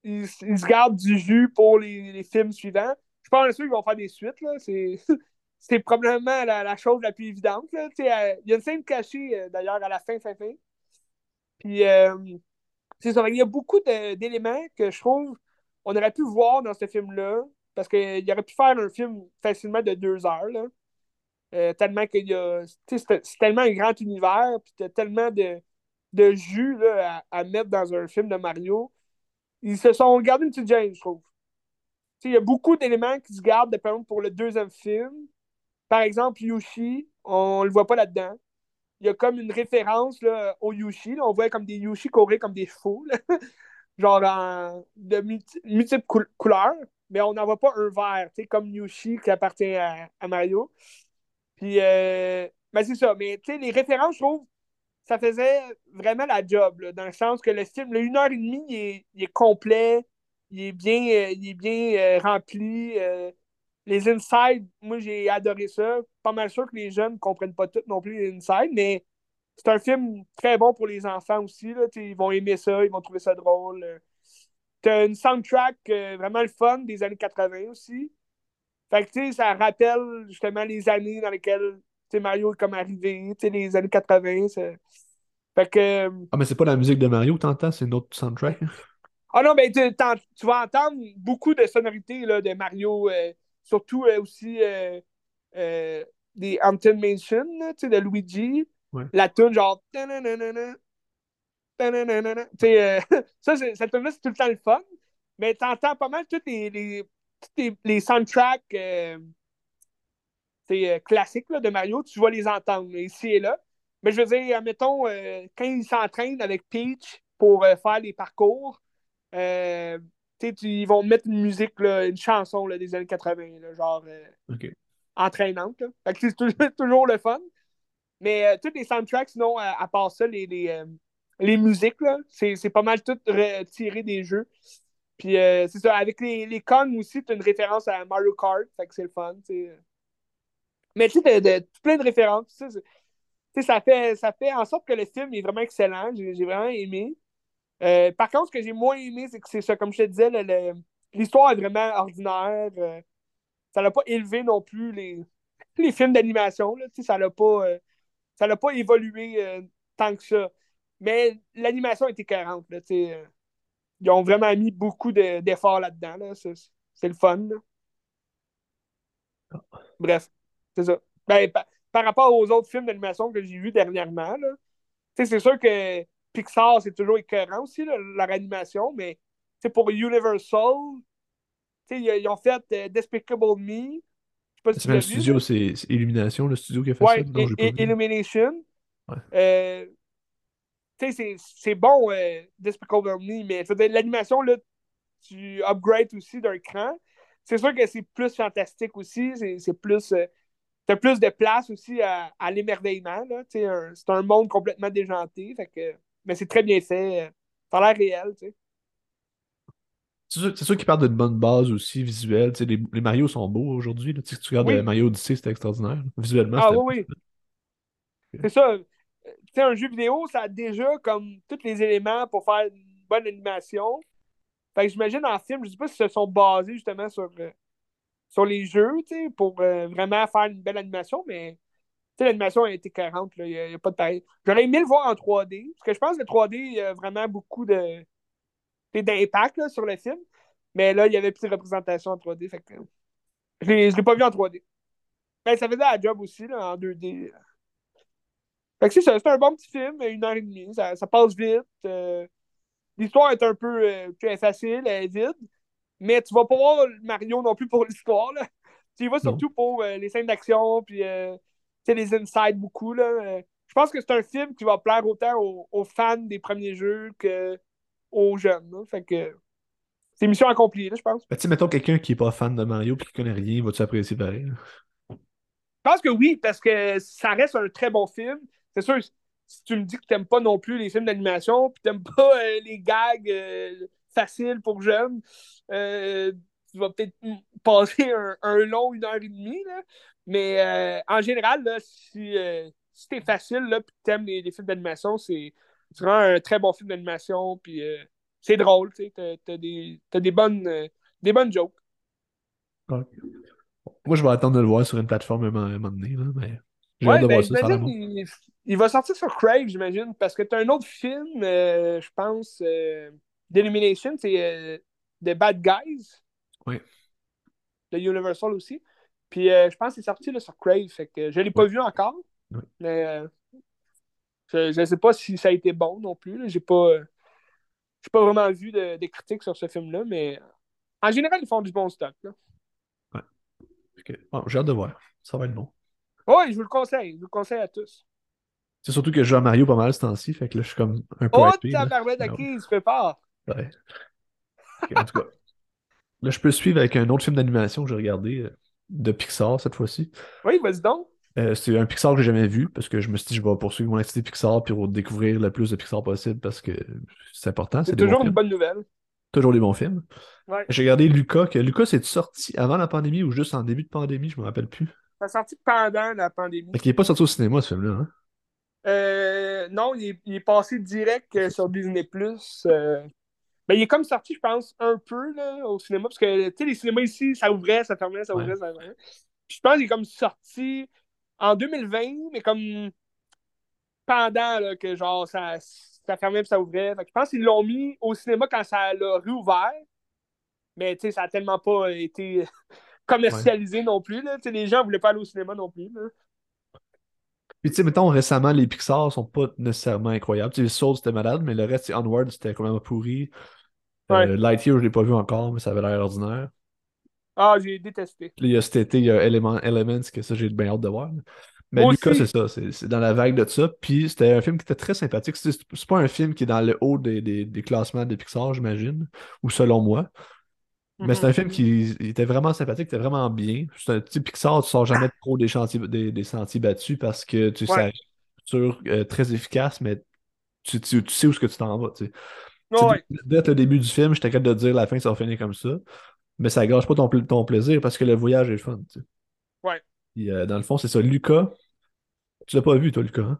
Ils, se gardent du jus pour les, films suivants. Je pense qu'ils vont faire des suites, là. C'est. c'est probablement la, chose la plus évidente. Euh, il y a une scène cachée, euh, d'ailleurs, à la fin, fin, fin. Puis, euh, c'est ça. Il y a beaucoup d'éléments que je trouve on aurait pu voir dans ce film-là, parce qu'il aurait pu faire un film facilement de deux heures. Là. tellement qu'il y a. C'est tellement un grand univers, puis t'as tellement de, de jus là, à, mettre dans un film de Mario. Ils se sont gardés une petite gêne, je trouve. Il y a beaucoup d'éléments qui se gardent de, pour le deuxième film, par exemple, Yushi, on le voit pas là-dedans. Il y a comme une référence là, au Yushi. On voit comme des Yushi courir comme des chevaux, genre en, de multiples couleurs. mais on n'en voit pas un vert, comme Yoshi qui appartient à, Mario. Puis, euh, ben, c'est ça. Mais, les références, je trouve, ça faisait vraiment la job, dans le sens que le film, le 1 heure et demie, il est, complet, il est bien, euh, il est bien euh, rempli. Les insides, moi, j'ai adoré ça. Pas mal sûr que les jeunes ne comprennent pas tout non plus les insides, mais c'est un film très bon pour les enfants aussi. Là, ils vont aimer ça, ils vont trouver ça drôle. T'as une soundtrack euh, vraiment le fun des années 80 aussi. Fait que, tu sais, ça rappelle justement les années dans lesquelles Mario est comme arrivé, tu sais, les années 80. Fait que. Euh, ah, mais c'est pas la musique de Mario t'entends, c'est une autre soundtrack? Ah non, mais tu, tu vas entendre beaucoup de sonorités là, de Mario, euh, surtout aussi des Hampton Mansion, tu sais, de Luigi. La tune genre. Euh, ça, cette c'est tout le temps le fun. Mais tu entends pas mal tous les, les, les, soundtracks euh, euh, classiques là, de Mario. Tu vas les entendre ici et là. Mais je veux dire, admettons, quand ils s'entraînent avec Peach pour faire les parcours, ils vont mettre une musique, là, une chanson là, des années 80, genre entraînante. c'est toujours, le fun. Mais tous les soundtracks, sinon, à, part ça, les, les, les musiques, là, c'est pas mal tout tiré des jeux. Puis euh, c'est ça, avec les, les aussi, tu as une référence à Mario Kart, fait que c'est le fun. Mais tu sais, plein de références. ça fait, ça fait en sorte que le film est vraiment excellent. J'ai vraiment aimé. Euh, par contre, ce que j'ai moins aimé, c'est que c'est ça, comme je te disais, l'histoire est vraiment ordinaire. Euh, ça n'a pas élevé non plus les, les films d'animation. Ça n'a pas, ça pas évolué tant que ça. Mais l'animation était 40. Là, euh, ils ont vraiment mis beaucoup d'efforts là-dedans. Là. C'est le fun. Bref, c'est ça. Ben, par, rapport aux autres films d'animation que j'ai vus dernièrement, c'est sûr que Pixar, c'est toujours écœurant aussi, leur animation, mais pour Universal, ils, ils, ont fait euh, Despicable Me. C'est le studio, c'est Illumination, le studio qui a fait ça. Non, Illumination. Ouais. Euh, c'est bon, euh, Despicable Me, mais l'animation, là, tu upgrades aussi d'un cran. C'est sûr que c'est plus fantastique aussi, c'est plus. T'as plus de place aussi à, à l'émerveillement. C'est un, monde complètement déjanté. Fait que, mais c'est très bien fait. Euh, ça a l'air réel. C'est sûr, sûr qu'ils partent d'une bonne base aussi visuelle. Les, les Mario sont beaux aujourd'hui. Si tu regardes Mario Odyssey, c'était extraordinaire. Visuellement, Ah oui, oui. C'est ça un jeu vidéo, ça a déjà comme tous les éléments pour faire une bonne animation. Fait que j'imagine en film, je sais pas si se sont basés justement sur, euh, sur les jeux, pour euh, vraiment faire une belle animation, mais l'animation a été 40, il n'y a, pas de pareil. J'aurais aimé le voir en 3D, parce que je pense que le 3D a vraiment beaucoup de d'impact sur le film. Mais là, il y avait plus de représentation en 3D. Fait que, je ne l'ai pas vu en 3D. Ben, ça faisait la job aussi là, en 2D. Fait que c'est ça, c'est un bon petit film, une heure et demie, ça, ça passe vite. Euh, l'histoire est un peu euh, facile, elle est vide, mais tu vas pas voir Mario non plus pour l'histoire. Tu y vas surtout pour euh, les scènes d'action, puis les insides beaucoup. Là. je pense que c'est un film qui va plaire autant aux, fans des premiers jeux qu'aux jeunes. Fait que c'est mission accomplie, je pense. Ben, mettons quelqu'un qui est pas fan de Mario et qui connaît rien, va-tu apprécier pareil? Je pense que oui, parce que ça reste un très bon film c'est sûr, si tu me dis que tu n'aimes pas non plus les films d'animation, puis tu n'aimes pas euh, les gags euh, faciles pour jeunes, euh, tu vas peut-être passer un, long une heure et demie. Là. Mais en général, là, si, si es facile là, puis tu aimes les, films d'animation, c'est vraiment un très bon film d'animation. Puis c'est drôle, tu as, des, des, bonnes, des bonnes jokes. Moi, je vais attendre de le voir sur une plateforme à un moment donné, là, mais ouais, ben, il, va sortir sur Crave, j'imagine, parce que tu as un autre film, euh, je pense, euh, d'Illumination, c'est euh, The Bad Guys. Oui. De Universal aussi. Puis je pense que c'est sorti là, sur Crave, fait que je ne l'ai pas vu encore. Mais je ne sais pas si ça a été bon non plus. J'ai pas. J'ai pas vraiment vu de, des critiques sur ce film-là, mais en général, ils font du bon stock. Là. Ouais. Bon, j'ai hâte de voir. Ça va être bon. Oui, je vous le conseille. Je vous le conseille à tous. C'est surtout que je joue à Mario pas mal ce temps-ci, fait que là, je suis comme un peu. Oh, ta barbette à qui il se prépare. Ouais. en tout cas. Là, je peux suivre avec un autre film d'animation que j'ai regardé, euh, de Pixar cette fois-ci. Oui, vas-y donc. Euh, c'est un Pixar que j'ai jamais vu parce que je me suis dit je vais poursuivre mon activité Pixar pour découvrir le plus de Pixar possible parce que c'est important. C'est toujours une bonne nouvelle. Toujours des bons films. Ouais. J'ai regardé Lucas, que Lucas c'est sorti avant la pandémie ou juste en début de pandémie, je me rappelle plus. C'est sorti pendant la pandémie. Fait qu'il n'est pas sorti au cinéma ce film-là, hein? Euh, non, il est, passé direct euh, sur Disney Plus. Euh. Ben, il est comme sorti, je pense, un peu là, au cinéma, parce que les cinémas ici, ça ouvrait, ça fermait, ça ouvrait, ça fermait. je pense qu'il est comme sorti en 2020, mais comme pendant là, que genre ça, ça fermait et ça ouvrait. je pense qu'ils l'ont mis au cinéma quand ça l'a réouvert. Mais tu sais, ça a tellement pas été commercialisé non plus. Là. Les gens voulaient pas aller au cinéma non plus. Là. Puis, tu sais, mettons, récemment, les Pixar sont pas nécessairement incroyables. Tu sais, Soul, c'était malade, mais le reste, Onward, c'était quand même pourri. Euh, Lightyear, je l'ai pas vu encore, mais ça avait l'air ordinaire. Ah, j'ai détesté. Puis, il y a cet été, il y a Element, Elements, que ça, j'ai bien hâte de voir. Mais Lucas, c'est ça, c'est dans la vague de ça. Puis c'était un film qui était très sympathique. C'est pas un film qui est dans le haut des, des, des classements de Pixar, j'imagine, ou selon moi. Mais c'est un film qui était vraiment sympathique, était vraiment bien. C'est un petit Pixar, tu sors jamais trop des, chantiers, des, sentiers battus parce que tu sais, c'est euh, très efficace, mais tu, tu, sais où ce que tu t'en vas. Tu sais. Dès le début du film, j'étais capable de dire la fin, ça va finir comme ça. Mais ça gâche pas ton, ton plaisir parce que le voyage est fun. Tu sais. Ouais. Euh, dans le fond, c'est ça. Lucas, tu l'as pas vu, toi, Lucas, hein?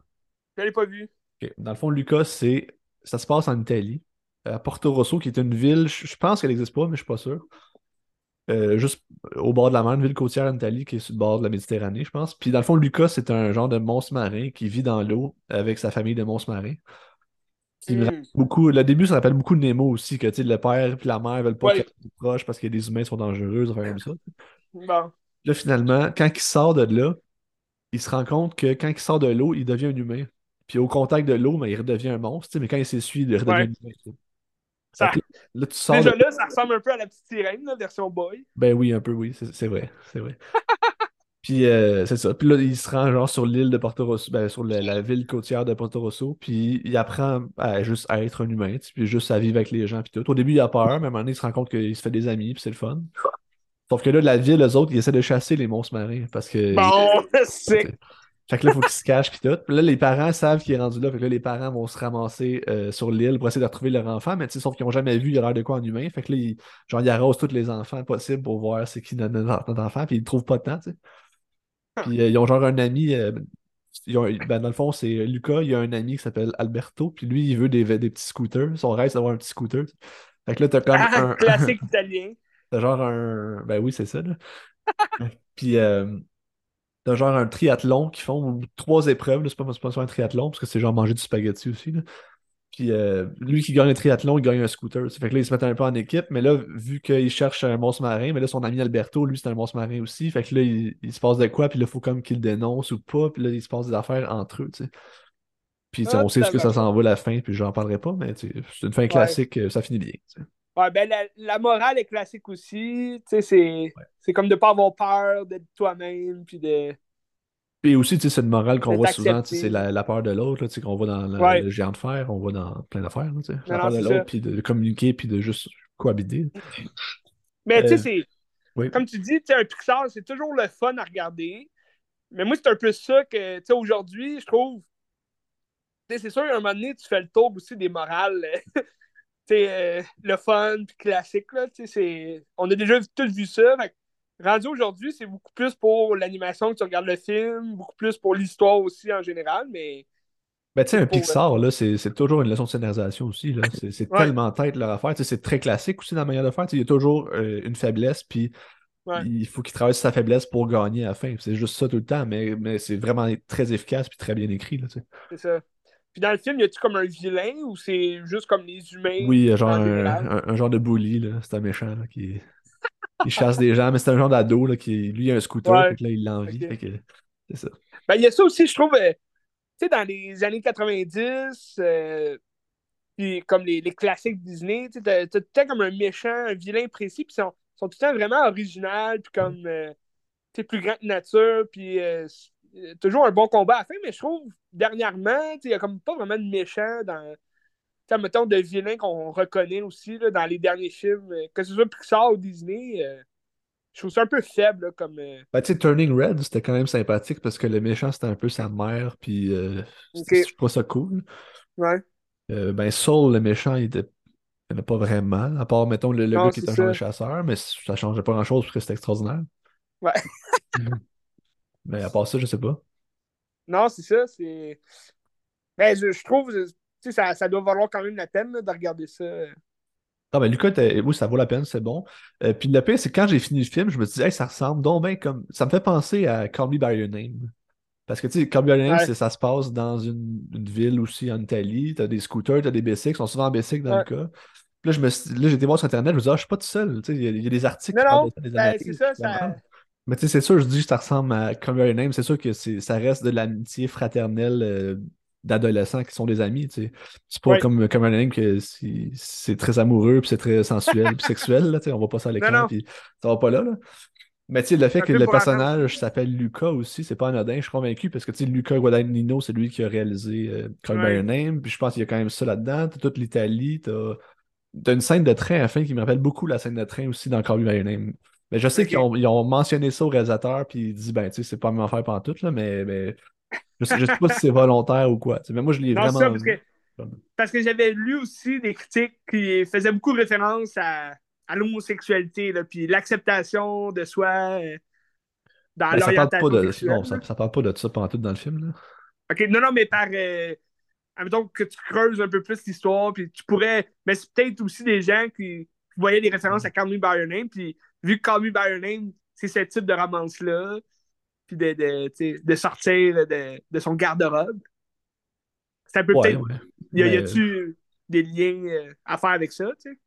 Je l'ai pas vu. Dans le fond, Lucas, c'est. Ça se passe en Italie à Porto Rosso, qui est une ville, je pense qu'elle n'existe pas, mais je ne suis pas sûr. Euh, juste au bord de la mer, une ville côtière en Italie qui est sur le bord de la Méditerranée, je pense. Puis dans le fond, Lucas, c'est un genre de monstre marin qui vit dans l'eau avec sa famille de monstres marins. Hmm. beaucoup, le début, ça rappelle beaucoup de Nemo aussi, que le père et la mère veulent pas ouais. être proches parce que les humains sont dangereux, enfin comme ça. Là, finalement, quand il sort de là, il se rend compte que quand il sort de l'eau, il devient un humain. Puis au contact de l'eau, ben, il redevient un monstre, mais quand il s'essuie, il redevient un humain. Ça, Déjà là, ça ressemble un peu à la petite sirène, la version boy. Ben oui, un peu, oui, c'est vrai. C'est vrai. puis euh, c'est ça. Puis là, il se rend genre sur l'île de Porto Rosso, ben, sur la, ville côtière de Porto Rosso, puis il apprend à juste à être un humain, puis juste à vivre avec les gens, puis tout. Au début, il a peur, mais à un moment donné, il se rend compte qu'il se fait des amis, puis c'est le fun. Sauf que là, la ville, eux autres, ils essaient de chasser les monstres marins, parce que... Bon, c'est... Fait que là, il faut qu'il se cache puis tout. Puis là, les parents savent qu'il est rendu là. Fait que là, les parents vont se ramasser euh, sur l'île pour essayer de retrouver leur enfant. Mais tu sais, sauf qu'ils n'ont jamais vu, il a l'air de quoi en humain. Fait que là, ils, genre, ils arrosent tous les enfants possibles pour voir c'est qui notre, enfant. Puis ils ne trouvent pas de temps, tu sais. Puis euh, ils ont genre un ami. Euh, ben, dans le fond, c'est Lucas, il a un ami qui s'appelle Alberto. Puis lui, il veut des, des petits scooters. Son rêve, c'est d'avoir un petit scooter. Fait que là, t'as comme ah, un. Classique italien. T'as genre un. Ben oui, c'est ça, là. puis T'as genre un triathlon qui font trois épreuves. C'est pas, pas un triathlon parce que c'est genre manger du spaghetti aussi. Puis euh, lui qui gagne le triathlon, il gagne un scooter. Ça fait que là, ils se mettent un peu en équipe, mais là, vu qu'il cherche un monstre marin, mais là, son ami Alberto, lui, c'est un monstre marin aussi. Fait que là, il, se passe de quoi, puis là, il faut comme qu'il dénonce ou pas, puis là, il se passe des affaires entre eux, tu sais. Puis ah, on sait ce que ça s'en va la fin, puis j'en parlerai pas, mais c'est une fin classique, euh, ça finit bien. Ouais, ben la, morale est classique aussi. Tu sais, c'est comme de pas avoir peur d'être toi-même, puis de. Puis aussi, c'est une morale qu'on voit souvent, c'est la, la, peur de l'autre, qu'on voit dans le géant de fer, on voit dans plein d'affaires. La peur de l'autre, puis de communiquer, puis de juste cohabiter. Mais tu sais, euh, c'est. Comme tu dis, un Pixar, c'est toujours le fun à regarder. Mais moi, c'est un peu ça que, tu sais, aujourd'hui, je trouve. C'est sûr, à un moment donné, tu fais le tour aussi des morales. Euh, le fun, puis classique. Là, on a déjà tous vu ça. rendu aujourd'hui, c'est beaucoup plus pour l'animation que tu regardes le film, beaucoup plus pour l'histoire aussi en général, mais. Ben, tu sais, un Pixar, là, c'est, toujours une leçon de scénarisation aussi. Là. C'est, tellement tête leur affaire. c'est très classique aussi dans la manière de faire. Il y a toujours euh, une faiblesse, puis il faut qu'il travaille sur sa faiblesse pour gagner à la fin. C'est juste ça tout le temps, mais, mais c'est vraiment très efficace puis très bien écrit. c'est ça. Puis dans le film, y a-tu comme un vilain ou c'est juste comme les humains? Oui, genre un, genre de bully, là. C'est un méchant là, qui, chasse des gens, mais c'est un genre d'ado là, qui lui a un scooter, là, il l'envie. C'est ça. Ben, il y a ça aussi, je trouve, euh, tu sais, dans les années 90, euh, puis comme les, les, classiques Disney, tu as tout le temps comme un méchant, un vilain précis, puis ils sont, sont, tout le temps vraiment original, puis comme, euh, tu sais, plus grand que nature, puis toujours un bon combat à la fin, mais je trouve, dernièrement, il n'y a comme pas vraiment de méchant dans, mettons, de vilains qu'on reconnaît aussi là, dans les derniers films, que ce soit Pixar ou Disney, je trouve ça un peu faible comme. Ben, tu sais, Turning Red, c'était quand même sympathique parce que le méchant, c'était un peu sa mère, puis je trouve ça cool. Ouais. ben, Soul, le méchant, il était il n'y en a pas vraiment, à part, mettons, le, gars qui est un genre de chasseur, mais ça ne changeait pas grand-chose parce que c'était extraordinaire. Ouais. mais à part ça, je sais pas. Non, c'est ça. C'est. Mais ben, je, je trouve, ça, ça doit valoir quand même la peine de regarder ça. Ah ben Lucas, oui, ça vaut la peine, c'est bon. Euh, puis le pire, c'est quand j'ai fini le film, je me disais, hey, ça ressemble donc bien comme. Ça me fait penser à Call Me By Your Name. Parce que, tu sais, Call Me By Your Name, ça se passe dans une, ville aussi en Italie. T'as des scooters, t'as des bicycles, ils sont souvent en bicycle dans le cas. Puis là, je me là, j'ai été voir sur Internet, je me disais, ah, je suis pas tout seul. Tu sais, il y, a des articles non, non, ben, c'est ça, ça... Mais tu sais, c'est sûr, je dis que ça ressemble à Call Me By Your Name. C'est sûr que ça reste de l'amitié fraternelle. Euh, d'adolescents qui sont des amis, tu sais. C'est pas comme, un anime que c'est très amoureux, puis c'est très sensuel, puis sexuel, là, tu sais, on va pas ça à l'écran, puis ça va pas là, là. Mais tu sais, le fait que le personnage s'appelle Lucas aussi, c'est pas anodin, je suis convaincu, parce que tu sais, Luca Guadagnino, c'est lui qui a réalisé euh, Call By Your Name, puis je pense qu'il y a quand même ça là-dedans, t'as toute l'Italie, t'as as une scène de train à la fin qui me rappelle beaucoup la scène de train aussi dans Call By Your Name. Mais je sais qu'ils ont, ont, mentionné ça au réalisateur, puis il dit, ben, tu sais, c'est pas même affaire pendant tout, là, mais, mais je sais, sais pas si c'est volontaire ou quoi. Mais moi, je l'ai vraiment. parce que, parce que j'avais lu aussi des critiques qui faisaient beaucoup référence à, à l'homosexualité, puis l'acceptation de soi euh, dans ben, l'orientation. Non, ça, ça parle pas de ça pendant tout dans le film. Là. OK, non, non, mais par. Euh, admettons que tu creuses un peu plus l'histoire, puis tu pourrais. Mais c'est peut-être aussi des gens qui, voyaient des références à Call Me By Your Name, puis vu que Call Me By Your Name, c'est ce type de romance-là, puis de, de, de sortir de, de son garde-robe. Ça peut peut-être. Y, a-tu des liens euh, à faire avec ça, tu sais?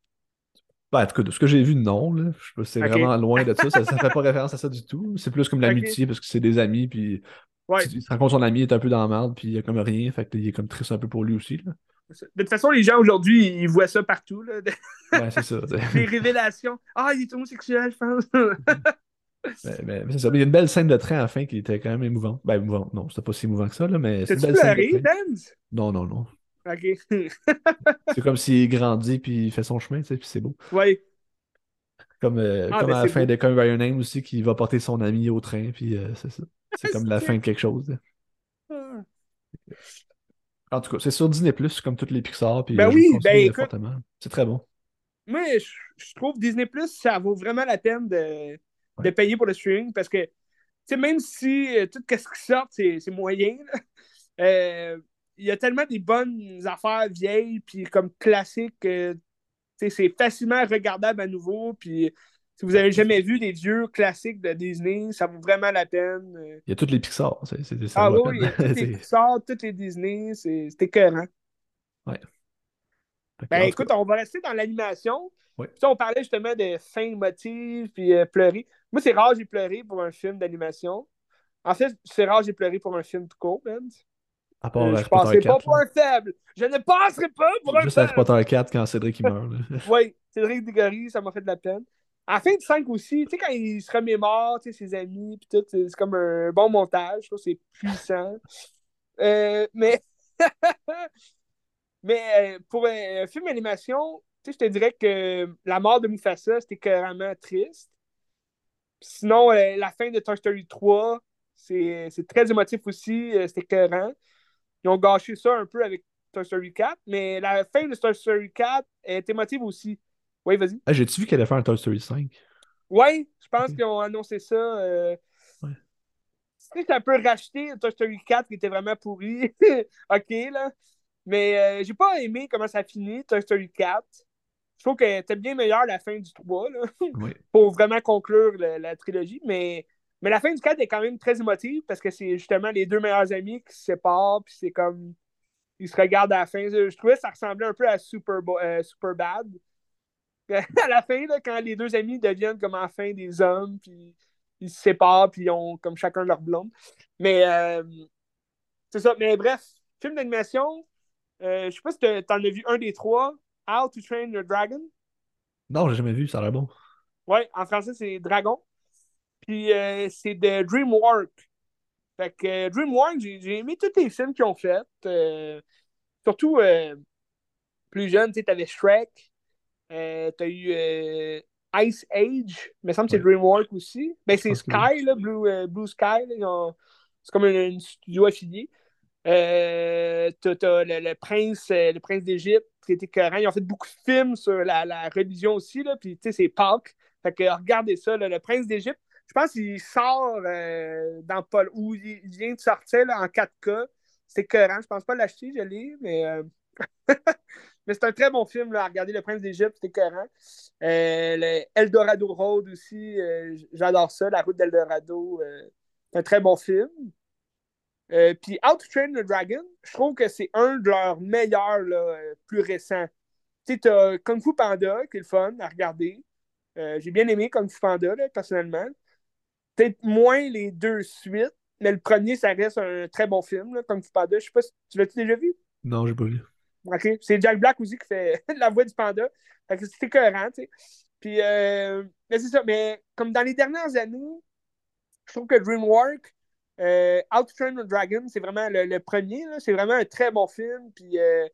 Ben, en tout cas, de ce que j'ai vu, non. Là. C'est vraiment loin de ça. Ça ne fait pas référence à ça du tout. C'est plus comme l'amitié parce que c'est des amis. Puis ouais. compte son ami est un peu dans la merde. Puis il n'y a comme rien. Fait il est comme triste un peu pour lui aussi. Là. De toute façon, les gens aujourd'hui, ils voient ça partout. Là. Ouais, c'est ça. Les révélations. Ah, il est homosexuel, je pense. Mais, c'est ça. Il y a une belle scène de train à la fin qui était quand même émouvante. Ben, émouvante. Non, c'était pas si émouvant que ça, là, mais c'est une belle scène. Non, non, non. OK. c'est comme s'il grandit puis il fait son chemin, tu sais, puis c'est beau. Oui. Comme, euh, ah, comme ben, à la fin de Come By Name aussi, qui va porter son ami au train, puis euh, c'est ça. C'est comme la fin de quelque chose. Ah. En tout cas, c'est sur Disney Plus, comme toutes les Pixar. Puis, ben oui, ben écoute. C'est très bon. Moi, je, trouve Disney Plus, ça vaut vraiment la peine de, de payer pour le streaming parce que, même si euh, tout ce qui sort, c'est moyen, euh, il y a tellement des bonnes affaires vieilles, puis comme classiques, c'est facilement regardable à nouveau, puis si vous avez jamais vu des vieux classiques de Disney, ça vaut vraiment la peine. Euh. Il y a toutes les Pixar. c'est ah oui, il y a toutes les Pixar, toutes les Disney, c'est écœurant. Ouais. Ben écoute, on va rester dans l'animation. Oui. on parlait justement de fin émotive puis euh, pleurer. Moi, c'est rare j'ai pleuré pour un film d'animation. En fait, c'est rare j'ai pleuré pour un film tout court, man. À part euh, je passerai pas pour un faible. Je ne passerai pas pour un faible. Juste Harry Potter 4 quand Cédric il meurt. oui, Cédric Diggory, ça m'a fait de la peine. À la fin de 5 aussi, tu sais, quand il se remémore, tu sais, ses amis, puis tout, c'est comme un bon montage. Je trouve c'est puissant. Euh, mais. mais euh, pour un, film d'animation, tu sais, je te dirais que la mort de Mufasa, c'était carrément triste. Sinon, euh, la fin de Toy Story 3, c'est très émotif aussi, c'était écœurant. Ils ont gâché ça un peu avec Toy Story 4, mais la fin de Toy Story 4 est émotive aussi. Oui, vas-y. Ah, J'ai-tu vu qu'elle allait faire un Toy Story 5? Oui, je pense qu'ils ont annoncé ça. Euh... Ouais. C'est un peu racheté Toy Story 4 qui était vraiment pourri. ok, là. Mais euh, j'ai pas aimé comment ça finit, Toy Story 4. Je trouve que c'était bien meilleur la fin du 3 là, pour vraiment conclure la, trilogie. Mais, mais la fin du 4 est quand même très émotive parce que c'est justement les deux meilleurs amis qui se séparent. Puis c'est comme. Ils se regardent à la fin. Je trouvais que ça ressemblait un peu à Super, euh, Super Bad. à la fin, là, quand les deux amis deviennent comme enfin des hommes, puis ils se séparent, puis ils ont comme chacun leur blonde. Mais euh, c'est ça. Mais bref, film d'animation. Euh, je sais pas si t'en as vu un des trois. How to Train Your Dragon? Non, j'ai jamais vu, ça a l'air bon. Ouais, en français, c'est Dragon. Puis euh, c'est de DreamWorks. Fait que euh, DreamWorks, j'ai aimé tous les films qu'ils ont fait. Surtout plus jeune, tu avais Shrek, euh, tu as eu Ice Age, mais ça me semble que c'est DreamWorks aussi. Ben, c'est Sky, là, Blue, Blue Sky. C'est comme un, studio affilié. Euh, t'as, le, prince, le prince d'Égypte qui était cohérent. Ils ont fait beaucoup de films sur la, religion aussi. Là, puis, tu sais, c'est Pâques. Fait que regardez ça, le prince d'Égypte. Je pense qu'il sort dans Paul, ou il, vient de sortir en 4K. C'est cohérent. Je pense pas l'acheter, je l'ai, mais. Mais c'est un très bon film là, à regarder. Le Prince d'Égypte, c'était cohérent. Euh, Eldorado Road aussi, euh, j'adore ça. La route d'Eldorado, euh, c'est un très bon film. puis How to Train the Dragon, je trouve que c'est un de leurs meilleurs plus récents. Tu sais, t'as Kung Fu Panda, qui est le fun à regarder. J'ai bien aimé Kung Fu Panda, personnellement. Peut-être moins les deux suites, mais le premier, ça reste un très bon film, Kung Fu Panda. Je sais pas si tu l'as-tu déjà vu? Non, j'ai pas vu. OK? C'est Jack Black aussi qui fait la voix du panda. Fait que cohérent, tu sais. Puis, euh, mais c'est ça. Mais comme dans les dernières années, je trouve que DreamWorks, euh, Out the Dragon, c'est vraiment le, premier. C'est vraiment un très bon film. Puis, euh,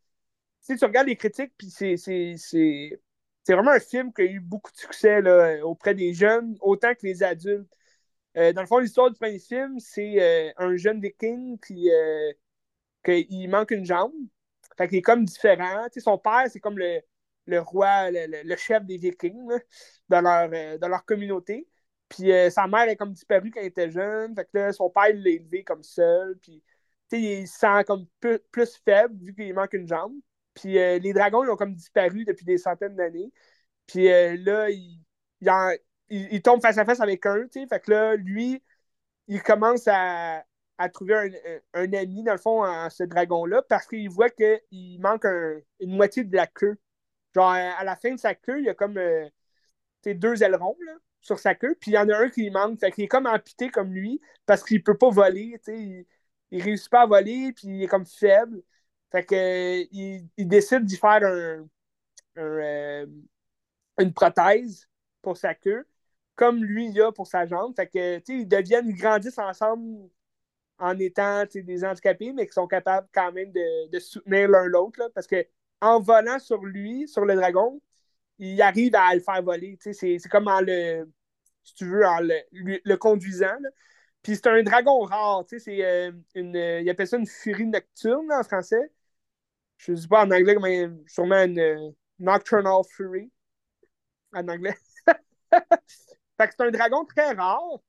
tu regardes les critiques, puis c'est, c'est, vraiment un film qui a eu beaucoup de succès auprès des jeunes, autant que les adultes. Euh, dans le fond, l'histoire du premier film, c'est un jeune viking qui manque une jambe. Fait qu'il est comme différent. son père, c'est comme le, roi, le, chef des Vikings dans, leur, euh, leur communauté. Puis euh, sa mère est comme disparue quand il était jeune. Fait que son père l'a élevé comme seul. Puis il se sent comme plus, faible vu qu'il manque une jambe. Puis euh, les dragons, ils ont comme disparu depuis des centaines d'années. Puis là, il, il, tombe face à face avec eux. Fait que là, lui, il commence à, à trouver un, ami, dans le fond, à ce dragon-là, parce qu'il voit qu'il manque une moitié de la queue. Genre, à la fin de sa queue, il y a comme euh, deux ailerons là, sur sa queue, puis il y en a un qui manque. Fait qu'il est comme amputé comme lui, parce qu'il peut pas voler. Il, il réussit pas à voler, puis il est comme faible. Fait que il, décide d'y faire un, euh, une prothèse pour sa queue, comme lui il a pour sa jambe. Fait que, deviennent, ils grandissent ensemble en étant des handicapés, mais qui sont capables quand même de, soutenir l'un l'autre. Parce que en volant sur lui, sur le dragon, il arrive à le faire voler. C'est comme en le, tu veux, en le, conduisant. Puis c'est un dragon rare. C'est euh, une. Il appelle ça une furie nocturne en français. Je ne sais pas en anglais, mais sûrement une euh, Nocturnal Fury en anglais. fait c'est un dragon très rare.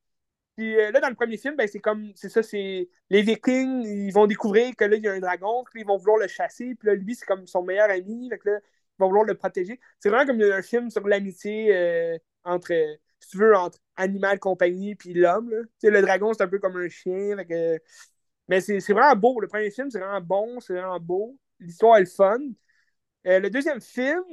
Puis euh, là, dans le premier film, ben, c'est comme, c'est ça, c'est les Vikings, ils vont découvrir que là, il y a un dragon, puis ils vont vouloir le chasser, puis là, lui, c'est comme son meilleur ami, fait que là, ils vont vouloir le protéger. C'est vraiment comme un film sur l'amitié euh, entre, si tu veux, entre animal compagnie puis l'homme. Le dragon, c'est un peu comme un chien. Mais c'est vraiment beau. Le premier film, c'est vraiment bon, c'est vraiment beau. L'histoire est fun. Euh, le deuxième film,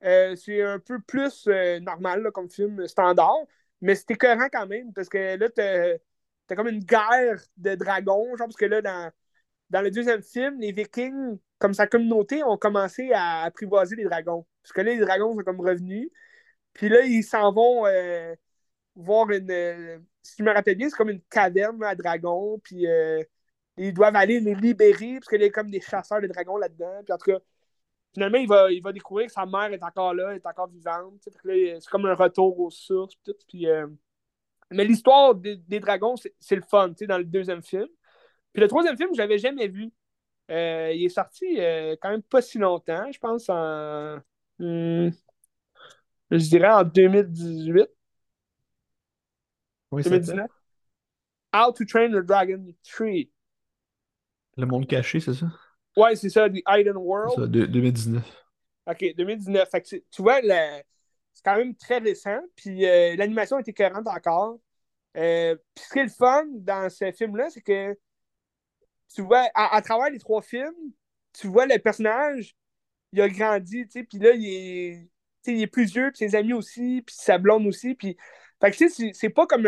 c'est un peu plus normal comme film standard. Mais c'était cohérent quand même, parce que là, t'as comme une guerre de dragons, genre, parce que là, dans, dans le deuxième film, les Vikings, comme sa communauté, ont commencé à apprivoiser les dragons. Parce que là, les dragons sont comme revenus. Puis là, ils s'en vont euh, voir une. Euh, si je me rappelle bien, c'est comme une caverne à dragons. Puis euh, ils doivent aller les libérer, parce qu'il y a comme des chasseurs de dragons là-dedans. Puis en tout cas, finalement, il va, il va découvrir que sa mère est encore là, est encore vivante. C'est comme un retour aux sources. puis, euh, Mais l'histoire des, dragons, c'est le fun dans le deuxième film. Puis le troisième film, je l'avais jamais vu. Euh, il est sorti euh, quand même pas si longtemps, je pense en. Hmm, je dirais en 2018. Oui, 2019. How to Train the Dragon 3. Le monde caché, c'est ça? Ouais, c'est ça, The Hidden World. Ça, 2019. OK, 2019. Fait que tu vois, c'est quand même très récent, puis euh, l'animation était cohérente encore. Euh, puis ce qui est le fun dans ce film-là, c'est que tu vois, à, travers les trois films, tu vois le personnage, il a grandi, tu sais, puis là, il est, il est plus vieux, puis ses amis aussi, puis sa blonde aussi, puis... Fait que tu sais, c'est pas comme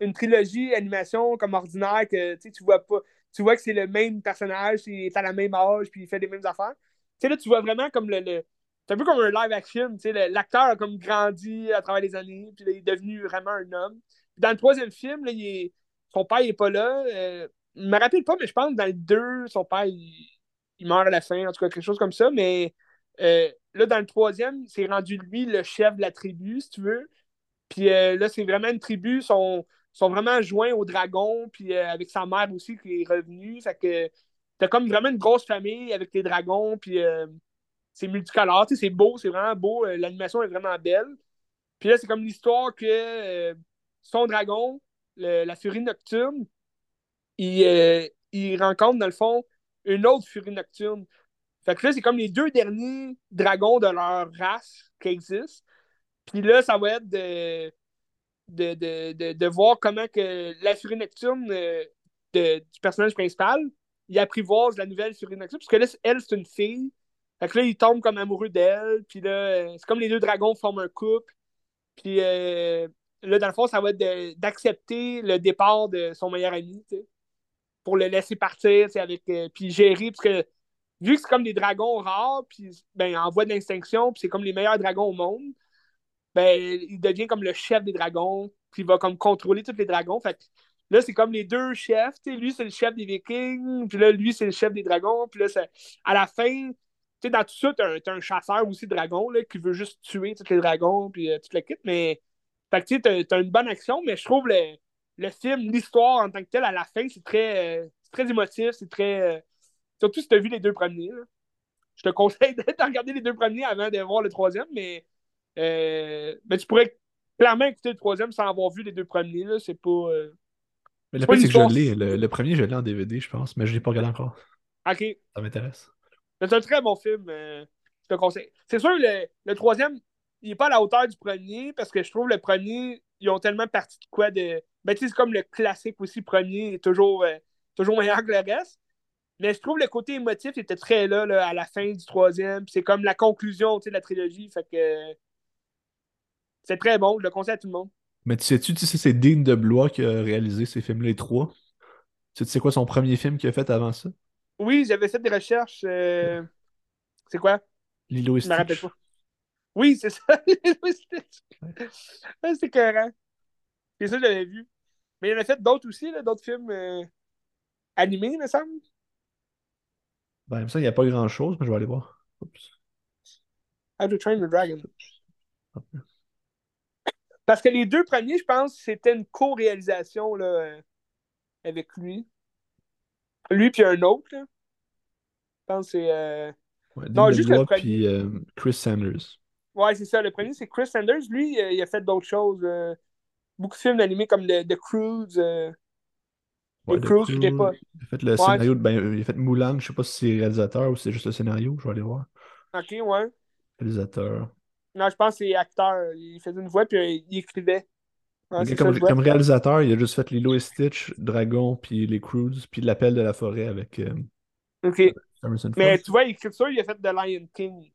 une trilogie animation comme ordinaire que tu vois pas tu vois que c'est le même personnage, il est à la même âge, puis il fait les mêmes affaires. Tu sais, là, tu vois vraiment comme le. C'est un peu comme un live action. Tu sais, l'acteur a comme grandi à travers les années, puis là, il est devenu vraiment un homme. Puis dans le troisième film, là, il son père n'est pas là. Euh... Je me rappelle pas, mais je pense que dans les deux, son père, il... meurt à la fin, en tout cas, quelque chose comme ça. Mais Euh, là, dans le troisième, c'est rendu lui le chef de la tribu, si tu veux. Puis euh, là, c'est vraiment une tribu, sont, sont vraiment joints au dragon, puis euh, avec sa mère aussi qui est revenue. Fait que t'as comme vraiment une grosse famille avec les dragons, puis c'est multicolore, c'est beau, c'est vraiment beau, l'animation est vraiment belle. Puis là, c'est comme l'histoire que son dragon, la furie nocturne, il, il rencontre dans le fond une autre furie nocturne. Fait que là, c'est comme les deux derniers dragons de leur race qui existent. Puis là, ça va être de, de, voir comment que la furie nocturne euh, du personnage principal, il apprivoise la nouvelle furie nocturne. Parce que là, elle, c'est une fille. Fait que là, il tombe comme amoureux d'elle. Puis là, euh, c'est comme les deux dragons forment un couple. Puis euh, là, dans le fond, ça va être d'accepter le départ de son meilleur ami, pour le laisser partir, avec, puis gérer. Parce que vu que c'est comme des dragons rares, puis ben, en voie d'extinction, puis c'est comme les meilleurs dragons au monde, ben, il devient comme le chef des dragons, puis il va comme contrôler tous les dragons. Fait là, c'est comme les deux chefs. Lui, c'est le chef des Vikings, puis là, lui, c'est le chef des dragons. Puis là, à la fin, dans tout ça, t'as un, un chasseur aussi de dragons là, qui veut juste tuer tous les dragons, puis euh, tout le kit. Mais, fait que tu t'as une bonne action, mais je trouve le, le film, l'histoire en tant que telle, à la fin, c'est très, euh, très émotif, c'est très. Euh, Surtout si tu as vu les deux premiers. Je te conseille de regarder les deux premiers avant de voir le troisième, mais, euh, mais tu pourrais clairement écouter le troisième sans avoir vu les deux premiers. C'est pas. Euh, mais le c'est que je l'ai. Le, premier, je l'ai en DVD, je pense, mais je ne l'ai pas regardé encore. Ok. Ça m'intéresse. C'est un très bon film. Euh, je te conseille. C'est sûr, le, le troisième, il n'est pas à la hauteur du premier parce que je trouve le premier, ils ont tellement parti de quoi de. Ben, tu sais, c'est comme le classique aussi, premier, est toujours, toujours meilleur que le reste. Mais je trouve le côté émotif était très là, à la fin du troisième. C'est comme la conclusion de la trilogie. Fait que c'est très bon. Je le conseille à tout le monde. Mais tu sais-tu, tu sais, c'est Dean de Blois qui a réalisé ces films-là, les trois. Tu sais, c'est quoi son premier film qu'il a fait avant ça? Oui, j'avais fait des recherches. Euh, c'est quoi? Lilo et Stitch. Je me rappelle pas. Oui, c'est ça. Lilo et Stitch. c'est cohérent. C'est ça que j'avais vu. Mais il en a fait d'autres aussi, d'autres films euh, animés, me semble. Ben, ça, il n'y a pas grand-chose, mais je vais aller voir. How to Train the Dragon. Parce que les deux premiers, je pense, c'était une co-réalisation euh, avec lui. Lui puis un autre. Là. Je pense que c'est. Euh... non, juste le premier. Puis euh, Chris Sanders. Ouais, c'est ça. Le premier, c'est Chris Sanders. Lui, euh, il a fait d'autres choses. beaucoup de films animés comme The, The Cruise. Ouais, Cruise, je sais pas. Il a fait le scénario, de, ben, il a fait Moulin, je sais pas si c'est réalisateur ou si c'est juste le scénario, je vais aller voir. Ok, ouais. Réalisateur. Non, je pense que c'est acteur. Il faisait une voix puis euh, il écrivait. comme, comme réalisateur, il a juste fait Lilo et Stitch, Dragon, puis les Cruise, puis L'Appel de la forêt avec. Euh, ok. Mais tu vois, l'écriture, il a fait The Lion King.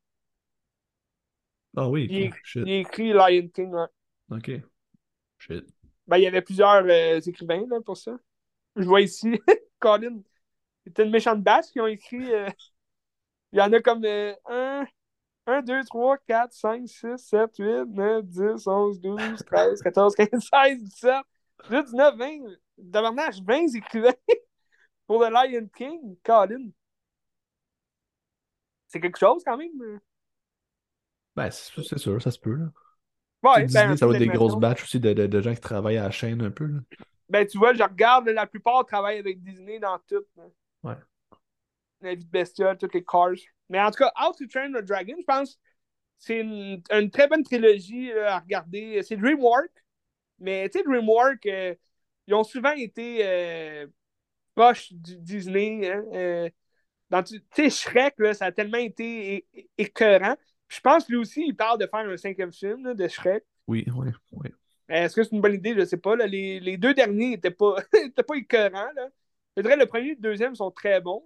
Ah oui, il, il a écrit Lion King, ouais. Ok. Shit. Ben, il y avait plusieurs euh, écrivains là, pour ça. Je vois ici, Colin. C'était une méchante batch qui ont écrit. Euh, il y en a comme 1, 1, 2, 3, 4, 5, 6, 7, 8, 9, 10, 11, 12, 13, 14, 15, 16, 17, 18, 19, 20. Davantage 20 écrivains pour The Lion King, Colin. C'est quelque chose quand même. Ben, c'est sûr, ça se peut. Là. Ouais, ben, ça va être des grosses batches aussi de, de, de, gens qui travaillent à la chaîne un peu. Là. Ben, tu vois, je regarde, la plupart travaillent avec Disney dans tout. Ouais. La vie de bestiole, toutes les cars. Mais en tout cas, How to Train the Dragon, je pense c'est une, une, très bonne trilogie à regarder. C'est DreamWorks. Mais tu sais, DreamWorks, euh, ils ont souvent été euh, proches du Disney. Hein, euh, tu sais, Shrek, là, ça a tellement été écœurant. Je pense lui aussi, il parle de faire un cinquième film de Shrek. Oui, oui, oui. Est-ce que c'est une bonne idée? Je ne sais pas. Les, les, deux derniers n'étaient pas, pas écœurants. Là. Je dirais le premier et le deuxième sont très bons.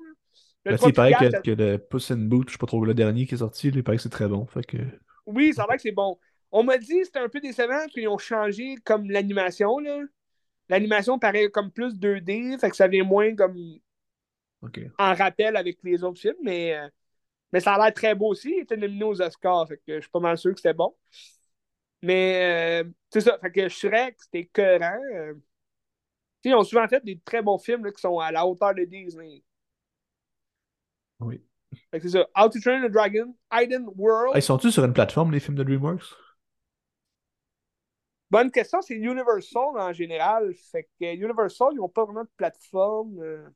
Le il paraît que, que, le Puss in Boot, je ne sais pas trop, le dernier qui est sorti, il paraît que c'est très bon. Fait que... Oui, ça va que c'est bon. On m'a dit que c'était un peu décevant qu'ils ont changé comme l'animation. L'animation paraît comme plus 2D, fait que ça vient moins comme en rappel avec les autres films, mais, mais ça a l'air très beau aussi. Il était nominé aux Oscars, fait que je suis pas mal sûr que c'était bon. Mais euh, c'est ça, fait que Shrek, c'était écœurant. Euh. ils ont souvent fait des très bons films qui sont à la hauteur de Disney. Oui. c'est ça. How to Train a Dragon, Hidden World. ils sont-ils sur une plateforme, les films de DreamWorks? Bonne question, c'est Universal en général. Fait que Universal, ils n'ont pas vraiment de plateforme. Euh.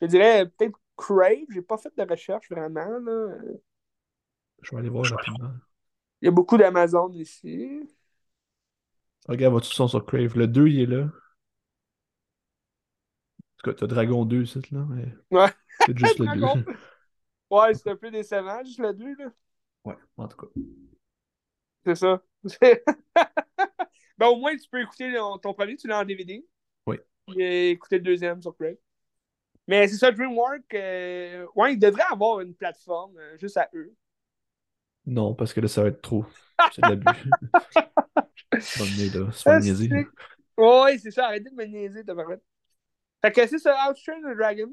Je dirais peut-être Crave. J'ai pas fait de recherche vraiment. Là. Je vais aller voir rapidement. Il y a beaucoup d'Amazon ici. Regarde, votre son sur Crave? Le 2, il est là. En tout cas, t'as Dragon 2, c'est là. Mais... Ouais. C'est juste le 2. Ouais, c'est un peu décevant, juste le 2, là. Ouais, en tout cas. C'est ça. ben, au moins, tu peux écouter ton premier, tu l'as en DVD. Oui. Et écouter le deuxième sur Crave. Mais c'est ça, DreamWorks, euh... ouais, ils devraient avoir une plateforme euh, juste à eux. Non, parce que là, ça va être trop. C'est de l'abus. c'est là. C'est pas niaiser. Oui, c'est ça. Arrêtez de me niaiser, t'as Fait que c'est ça, Outstrain the Dragon.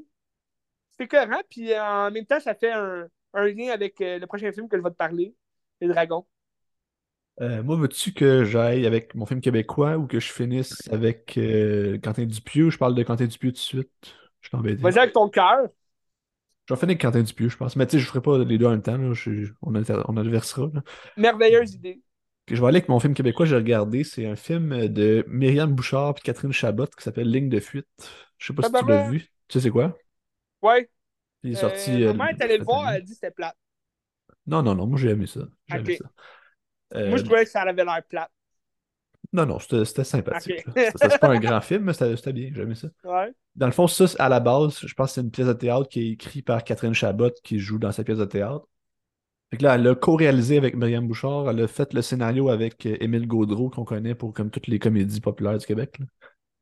C'est cohérent, puis euh, en même temps, ça fait un, un lien avec euh, le prochain film que je vais te parler, Les Dragons. Euh, moi, veux-tu que j'aille avec mon film québécois ou que je finisse avec Quentin Dupieux? Je parle de Quentin Dupieux tout de suite. Je t'embête. Vas-y avec ton cœur. Je vais finir avec Quentin Dupieux, je pense. Mais tu sais, je ne ferai pas les deux en même temps. Là. on, on adversera. Merveilleuse idée. je vais aller avec mon film québécois j'ai regardé. C'est un film de Myriam Bouchard et Catherine Chabot qui s'appelle Ligne de fuite. Je sais pas si tu l'as vu. Tu sais c'est quoi? Ouais. Il est sorti. Euh, ma mère est allée le voir, elle dit que c'était plate. Non, non, non, moi j'ai aimé ça. ça. moi je trouvais que ça avait l'air plate. Non, non, c'était sympathique. C'était pas un grand film, mais c'était bien, j'ai aimé ça. Ouais. Dans le fond, ça, à la base, je pense que c'est une pièce de théâtre qui est écrite par Catherine Chabot qui joue dans cette pièce de théâtre. Fait que là, elle a co-réalisé avec Myriam Bouchard, elle a fait le scénario avec euh, Émile Gaudreau, qu'on connaît pour comme toutes les comédies populaires du Québec.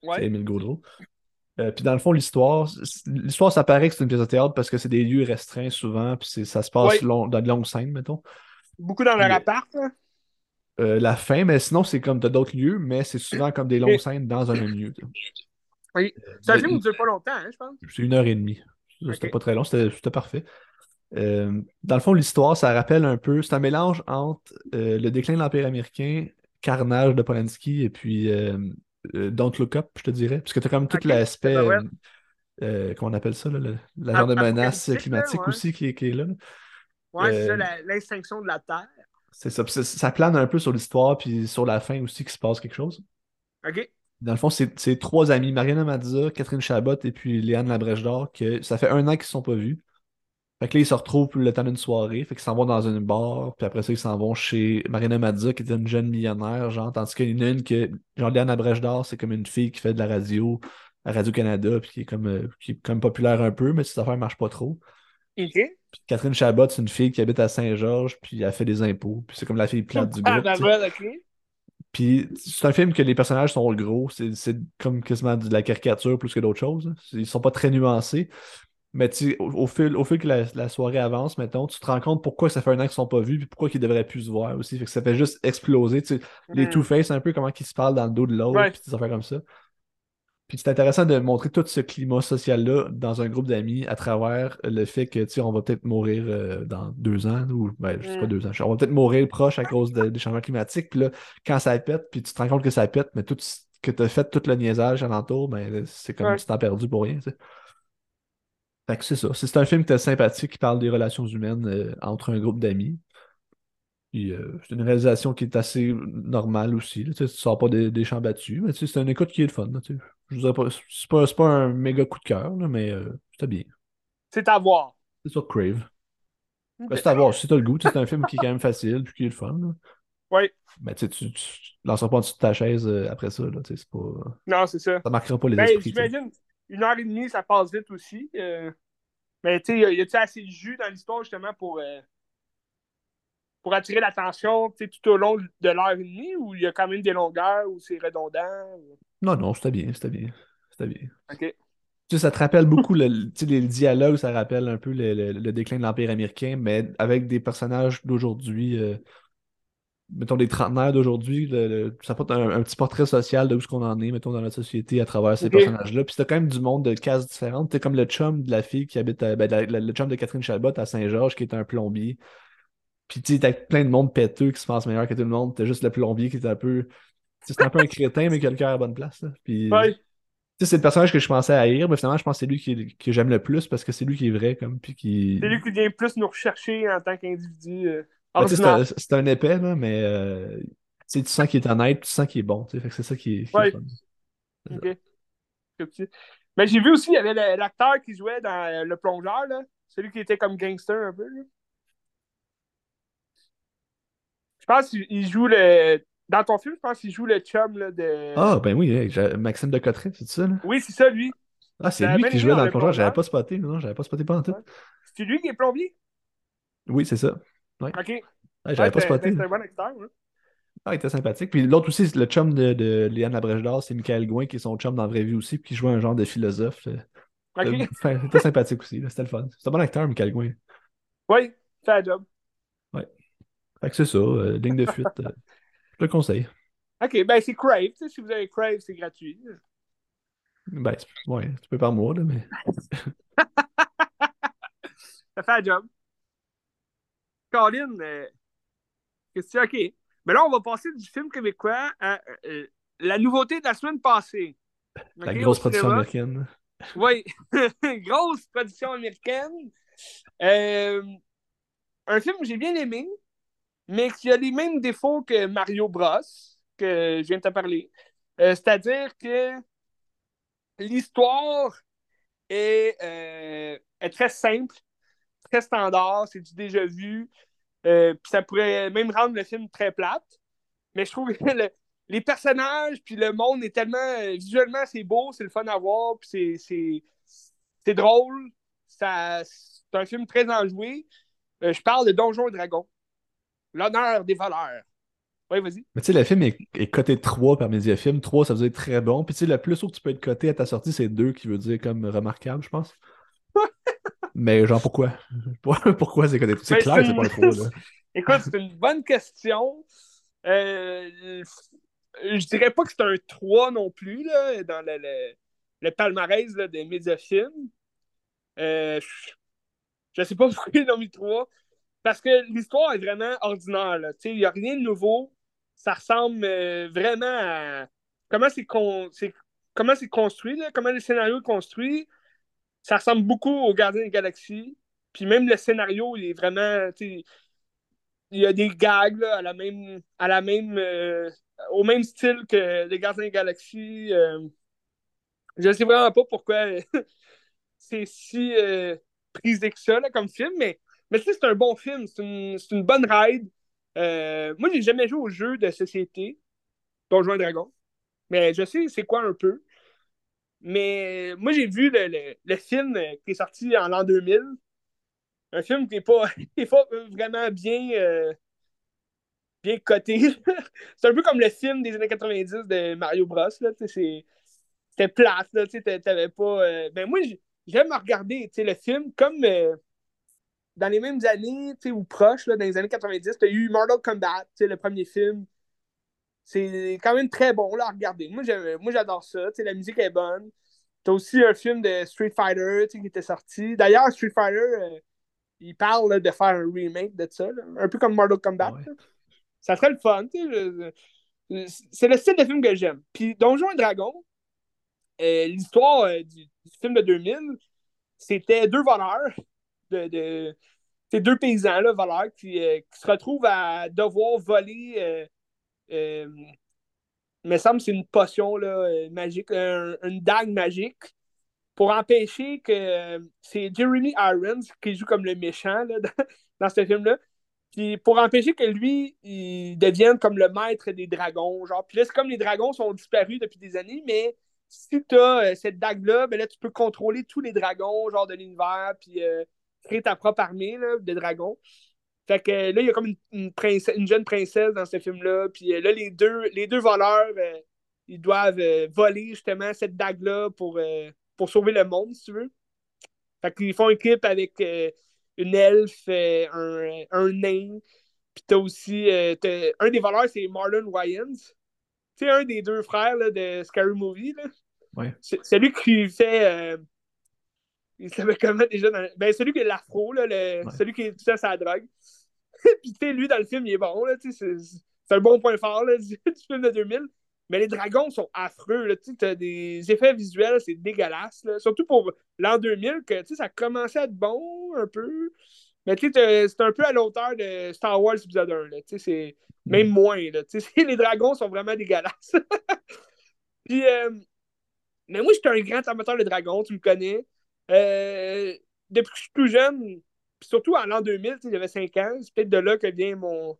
Ouais. C'est Émile Gaudreau. Euh, puis dans le fond, l'histoire, l'histoire, ça paraît que c'est une pièce de théâtre parce que c'est des lieux restreints souvent, puis ça se passe dans de longues scènes, mettons. Beaucoup dans leur appart, hein? euh, la fin, mais sinon, c'est comme d'autres lieux, mais c'est souvent comme des longues scènes dans un même lieu. Oui. C'est un film qui ne dure pas longtemps, hein, je pense. C'est une heure et demie. C'était pas très long, c'était parfait. Euh, dans le fond, l'histoire, ça rappelle un peu. C'est un mélange entre euh, le déclin de l'Empire américain, Carnage de Polanski et puis euh, Don't Look Up, je te dirais. Parce que tu as quand même tout l'aspect. comment on appelle ça, là, la genre de menace climatique aussi qui, qui, est là. Ouais, c'est ça, l'extinction de la Terre. C'est ça. Ça plane un peu sur l'histoire, puis sur la fin aussi qu'il se passe quelque chose. OK. Dans le fond, c'est trois amis, Mariana Mazza, Catherine Chabot et puis Léane Labrèche d'Or, que ça fait un an qu'ils ne se sont pas vus. Fait que là, ils se retrouvent le temps d'une soirée. Fait qu'ils s'en vont dans une bar, puis après ça, ils s'en vont chez Mariana Mazza, qui était une jeune millionnaire, genre, tandis qu'il y en a une que, genre, Léane Labrèche d'Or, c'est comme une fille qui fait de la radio à Radio-Canada, puis qui est comme, euh, qui est comme populaire un peu, mais cette affaire marche pas trop. Puis Catherine Chabot, c'est une fille qui habite à Saint-Georges, puis elle fait des impôts. Puis c'est comme la fille plate du groupe. Ah, puis c'est un film que les personnages sont gros. C'est comme quasiment de la caricature plus que d'autres choses. Ils sont pas très nuancés. Mais au, au, fil, au fil que la, soirée avance, mettons, tu te rends compte pourquoi ça fait un an qu'ils sont pas vus, puis pourquoi ils devraient plus se voir aussi. Fait que ça fait juste exploser. Les mm. Two-Face, un peu comment ils se parlent dans le dos de l'autre, puis des affaires comme ça. Puis c'est intéressant de montrer tout ce climat social-là dans un groupe d'amis à travers le fait que, tu on va peut-être mourir euh, dans deux ans, ou, ben, je sais pas mm. deux ans, on va peut-être mourir proche à cause des changements climatiques. Puis là, quand ça pète, puis tu te rends compte que ça pète, mais tout ce que tu as fait, tout le niaisage alentour, ben, c'est comme si tu t'en perdu pour rien, tu sais. Fait que c'est ça. C'est un film qui est sympathique, qui parle des relations humaines euh, entre un groupe d'amis. Euh, c'est une réalisation qui est assez normale aussi. tu ne sors pas des, champs battus, mais c'est une écoute qui est le fun. je vous pas, c'est pas, pas un méga coup de cœur, mais euh, c'était bien. C'est à voir. C'est sur Crave. C'est à voir si t'as le goût. C'est un film qui est quand même facile puis qui est le fun. Oui. Mais tu ne lanceras pas en dessous de ta chaise euh, après ça. Là, c'est pas... Non, c'est ça. Ça marquera pas les ben, esprits. J'imagine, une heure et demie, ça passe vite aussi. Mais tu sais, y a-tu assez de jus dans l'histoire justement pour pour attirer l'attention tout au long de l'heure et demie ou il y a quand même des longueurs où c'est redondant? Non, non, c'était bien, c'était bien. C'était bien. OK. Tu sais, ça te rappelle beaucoup le, les dialogues, ça rappelle un peu le, déclin de l'Empire américain, mais avec des personnages d'aujourd'hui, euh, mettons des trentenaires d'aujourd'hui, ça porte un, petit portrait social de où ce qu'on en est, mettons, dans notre société à travers ces personnages-là. Puis c'était quand même du monde de cases différentes. T'es comme le chum de la fille qui habite, à, ben, le chum de Catherine Chabot à Saint-Georges, qui est un plombier. Puis tu sais, t'as plein de monde péteux qui se pense meilleur que tout le monde. T'as juste le plombier qui est un peu. C'est un peu un crétin, mais qui a le cœur à la bonne place. Là. Puis, ouais. c'est le personnage que je pensais haïr, mais finalement, je pense que c'est lui qui, que j'aime le plus parce que c'est lui qui est vrai, comme, puis qui... C'est lui qui vient plus nous rechercher en tant qu'individu. Euh, ben, c'est un, un, épais, là, mais euh, tu sens qu'il est honnête, tu sens qu'il est bon. C'est ça qui est, ouais. Ok. Mais j'ai vu aussi, il y avait l'acteur qui jouait dans euh, Le Plongeur, là. Celui qui était comme gangster un peu. Là. Je pense qu'il joue le. Dans ton film, je pense qu'il joue le chum là, de. Ah, ben oui, Maxime de Cotteret, c'est ça, là? Oui, c'est ça, lui. Ah, c'est lui qui jouait dans le plongeur. J'avais pas spoté, non, j'avais pas spoté pas en tout. C'est lui qui est plombier? Oui, c'est ça. Ouais. Ok. j'avais pas spoté. C'est un bon acteur, hein. Ah, il était sympathique. Puis l'autre aussi, le chum de, de Léane Labrèche d'Or, c'est Michael Gouin, qui est son chum dans la vraie vie aussi, puis qui jouait un genre de philosophe. Okay. C'était sympathique aussi, c'était le fun. C'est un bon acteur, Michael Gouin. Oui, fait un job. Ouais. Fait que c'est ça, euh, ligne de fuite. Euh, je le conseille. Ok, ben c'est Crave. Si vous avez Crave, c'est gratuit. Ben, ouais, tu peux par mois, là, mais. ça fait un job. Colin, euh, qu'est-ce que tu OK. Mais là, on va passer du film québécois à euh, la nouveauté de la semaine passée. La grosse production américaine. Oui, grosse production américaine. Euh, un film que j'ai bien aimé, mais qui a les mêmes défauts que Mario Bros, que je viens de te parler. Euh, c'est-à-dire que l'histoire est, est, très simple, très standard, c'est du déjà vu. Euh, puis ça pourrait même rendre le film très plate. Mais je trouve que les personnages, puis le monde est tellement. Euh, visuellement, c'est beau, c'est le fun à voir, puis c'est drôle. C'est un film très enjoué. Euh, je parle de Donjons et Dragons. L'honneur des voleurs. Oui, vas-y. Mais tu sais, le film est, est, coté 3 par Mediafilm. 3, ça veut dire très bon. Puis tu sais, le plus haut que tu peux être coté à ta sortie, c'est 2 qui veut dire comme remarquable, je pense. Mais genre, pourquoi? pourquoi c'est coté C'est ben, clair, c'est pas le 3. Écoute, c'est une bonne question. Euh, je dirais pas que c'est un 3 non plus, là, dans le, le, palmarès là, des médiafilms. Euh, je, sais pas pourquoi ils ont mis 3. Parce que l'histoire est vraiment ordinaire. Il n'y a rien de nouveau. Ça ressemble euh, vraiment à comment c'est con... comment c'est construit, là, comment le scénario est construit ça ressemble beaucoup au Gardien des Galaxies. Puis même le scénario, il est vraiment. Il y a des gags à la même. À la même euh, au même style que les Gardiens des Galaxies. Euh. je ne sais vraiment pas pourquoi c'est si euh, prisé que ça comme film, mais, mais c'est un bon film. C'est une, bonne ride. moi, j'ai jamais joué au jeu de société, Donjons et Dragons. Mais je sais c'est quoi un peu. Mais moi, j'ai vu le, le, film qui est sorti en l'an 2000. Un film qui n'est pas, pas, vraiment bien, euh, bien coté. c'est un peu comme le film des années 90 de Mario Bros. C'était plate. T'avais pas, euh, Ben moi, j'aime regarder le film comme euh, dans les mêmes années ou proches, dans les années 90. Tu as eu Mortal Kombat, le premier film c'est quand même très bon là, à regarder. Moi, j'adore ça. la musique est bonne. T'as aussi un film de Street Fighter qui était sorti. D'ailleurs, Street Fighter, euh, il parle de faire un remake de ça, un peu comme Mortal Kombat. Ça serait le fun. C'est le style de film que j'aime. Puis Donjons et Dragons, euh, l'histoire euh, du, film de 2000, c'était deux voleurs, de, de deux paysans là, voleurs qui, qui, se retrouvent à devoir voler euh, il me semble c'est une potion là, euh, magique, une dague magique, pour empêcher que. c'est Jeremy Irons qui joue comme le méchant là, dans, ce film-là. Puis pour empêcher que lui, il devienne comme le maître des dragons. Genre. Puis là, c'est comme les dragons sont disparus depuis des années, mais si tu as euh, cette dague-là, ben là, tu peux contrôler tous les dragons genre de l'univers, puis créer ta propre armée là, de dragons. Fait que là, il y a comme une, une, jeune princesse dans ce film-là. Puis euh, là, les deux, les deux voleurs, euh, ils doivent euh, voler justement cette dague-là pour, pour sauver le monde, si tu veux. Fait qu'ils font équipe avec une elfe, un, un nain. Puis t'as aussi. un des voleurs, c'est Marlon Wayans. Tu sais, un des deux frères là, de Scary Movie. Là. Ouais. C'est lui qui fait. il s'appelle comment déjà dans... Ben, celui qui est l'afro, le... celui qui est tout ça, sa drogue. Puis, tu sais, lui, dans le film, il est bon, là, tu sais, c'est un bon point fort, là, du, film de 2000. Mais les dragons sont affreux. Tu as des effets visuels, c'est dégueulasse. Surtout pour l'an 2000, que ça commençait à être bon un peu. Mais tu sais, c'est un peu à l'auteur de Star Wars épisode 1. C'est même moins. Là, les dragons sont vraiment dégueulasses. Puis, euh, mais moi, j'étais un grand amateur de dragons, tu me connais. Euh, depuis que je suis tout jeune, surtout en l'an 2000, j'avais 5 ans, c'est peut-être de là que vient mon,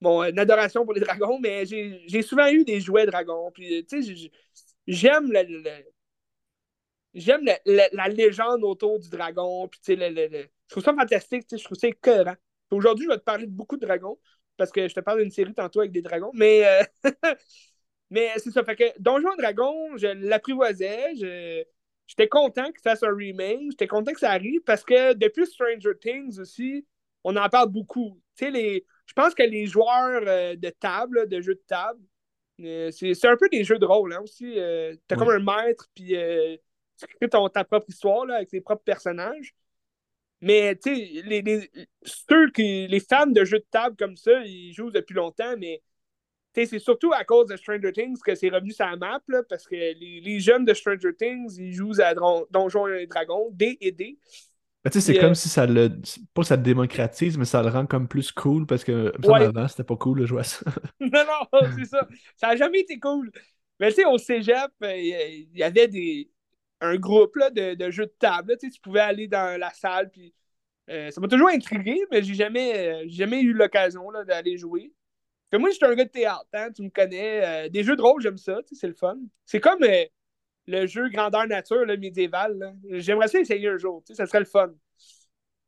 mon adoration pour les dragons, mais j'ai souvent eu des jouets dragons. Puis, tu sais, j'aime la, j'aime la, légende autour du dragon. Tu sais, je trouve ça fantastique, je trouve ça écœurant. Aujourd'hui, je vais te parler de beaucoup de dragons, parce que je te parle d'une série tantôt avec des dragons, mais, euh, mais c'est ça. Fait que Donjon Dragon, je l'apprivoisais, j'étais content qu'il fasse un remake, j'étais content que ça arrive, parce que depuis Stranger Things aussi, on en parle beaucoup. Tu sais, les je pense que les joueurs euh, de table, de jeux de table, euh, c'est un peu des jeux de rôle hein, aussi. Euh, t'as comme un maître, puis tu crées ton, ta propre histoire là, avec tes propres personnages. Mais tu sais, les, les, ceux qui, les fans de jeux de table comme ça, ils jouent depuis longtemps, mais c'est surtout à cause de Stranger Things que c'est revenu sur la map, parce que les, les, jeunes de Stranger Things, ils jouent à Donjons et Dragons, D et D c'est comme euh, si ça le. Pas ça le démocratise, mais ça le rend comme plus cool parce que avant, c'était pas cool de jouer à ça. non, non, c'est ça. Ça a jamais été cool. Mais tu sais, au cégep, euh, il y avait des, un groupe là, de, de, jeux de table. Tu pouvais aller dans la salle. Puis, euh, ça m'a toujours intrigué, mais j'ai jamais, jamais eu l'occasion d'aller jouer. Que moi, j'étais un gars de théâtre, hein, tu me connais. des jeux de rôle, j'aime ça, c'est le fun. C'est comme le jeu grandeur nature là, médiéval. J'aimerais ça essayer un jour, ça serait le fun.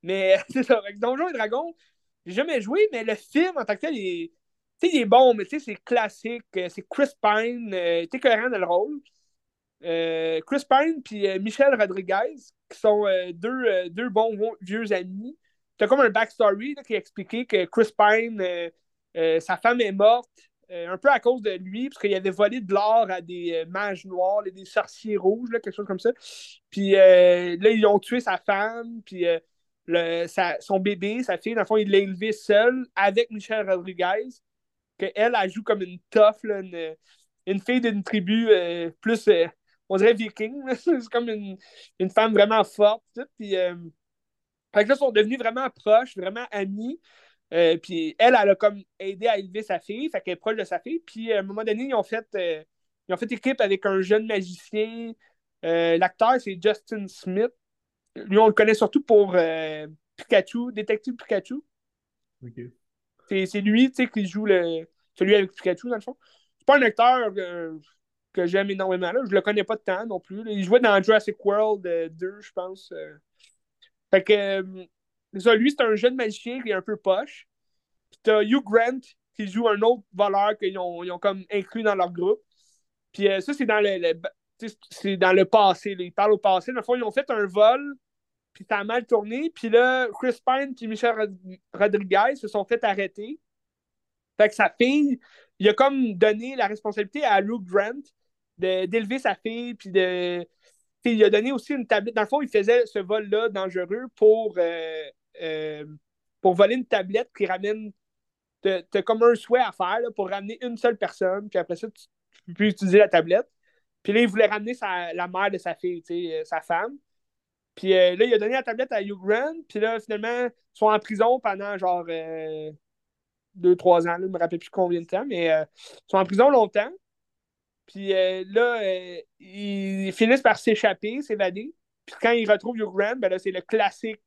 Mais c'est ça, avec Donjons et Dragons, j'ai jamais joué, mais le film en tant que tel, il est, il est bon, mais c'est classique. Euh, c'est Chris Pine, euh, t'es cohérent dans le rôle. Euh, Chris Pine puis Michel Rodriguez, qui sont deux, deux bons vieux amis. T'as comme un backstory qui a expliqué que Chris Pine, sa femme est morte, euh, un peu à cause de lui, parce qu'il avait volé de l'or à des euh, mages noirs, des sorciers rouges, là, quelque chose comme ça. Puis euh, là, ils ont tué sa femme, puis le, son bébé, sa fille, dans le fond, il l'a élevé seul avec Michelle Rodriguez, qu'elle, elle joue comme une tough, une, une, fille d'une tribu plus, on dirait viking. C'est comme une, une, femme vraiment forte. Puis, là, ils sont devenus vraiment proches, vraiment amis. Euh, puis elle, elle a comme aidé à élever sa fille, fait qu'elle est proche de sa fille. Puis à un moment donné, ils ont fait, euh, ils ont fait équipe avec un jeune magicien. Euh, l'acteur, c'est Justin Smith. Lui, on le connaît surtout pour Pikachu, Détective Pikachu. C'est lui qui joue le, celui avec Pikachu, dans le fond. C'est pas un acteur que j'aime énormément. Là. Je le connais pas de temps non plus. Il jouait dans Jurassic World 2, je pense. Fait que lui, c'est un jeune magicien qui est un peu poche. Puis t'as Hugh Grant qui joue un autre voleur qu'ils ont, ils ont comme inclus dans leur groupe. Puis euh, ça, c'est dans le, c'est dans le passé. Ils parlent au passé. Dans le fond, ils ont fait un vol, puis ça a mal tourné. Puis là, Chris Pine et Michel Rodriguez se sont fait arrêter. Fait que sa fille, il a comme donné la responsabilité à Hugh Grant d'élever sa fille, puis de. il a donné aussi une tablette. Dans le fond, il faisait ce vol-là dangereux pour euh, euh, pour voler une tablette qui ramène. Tu as comme un souhait à faire pour ramener une seule personne, puis après ça, tu, peux utiliser la tablette. Puis là, il voulait ramener la mère de sa fille, euh, sa femme. Puis euh, là, il a donné la tablette à Hugh. Puis là, finalement, ils sont en prison pendant genre deux, trois ans. je ne me rappelle plus combien de temps, mais ils sont en prison longtemps. Puis là, ils finissent par s'échapper, s'évader. Puis quand ils retrouvent Hugh ben là, c'est le classique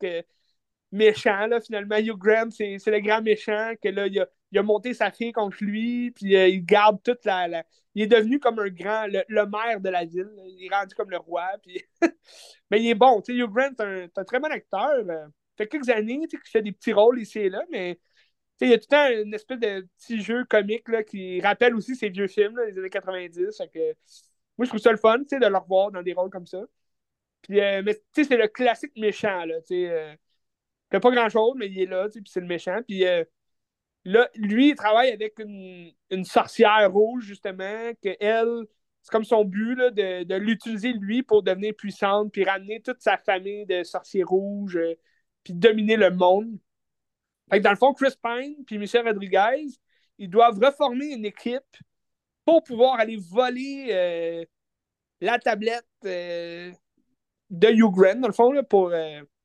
méchant, là, finalement. Hugh Grant, c'est le grand méchant, que là, il a, il a, monté sa fille contre lui, puis euh, il garde toute la, Il est devenu comme un grand, le, maire de la ville. Il est rendu comme le roi, puis... mais il est bon, tu sais, Hugh Grant, c'est un, très bon acteur. Ça fait quelques années, tu sais, qu'il fait des petits rôles ici et là, mais... il y a tout le temps une espèce de petit jeu comique là, qui rappelle aussi ses vieux films des années 90. Fait que, moi, je trouve ça le fun de le revoir dans des rôles comme ça. Puis, euh, mais c'est le classique méchant. Là, euh, fait pas grand-chose, mais il est là, puis c'est le méchant. Euh, lui, il travaille avec une, sorcière rouge, justement, que elle, c'est comme son but de, l'utiliser, lui, pour devenir puissante, puis ramener toute sa famille de sorciers rouges, euh, puis dominer le monde. Dans le fond, Chris Pine puis Michel Rodriguez, ils doivent reformer une équipe pour pouvoir aller voler euh, la tablette de Hugh Grant, dans le fond, là, pour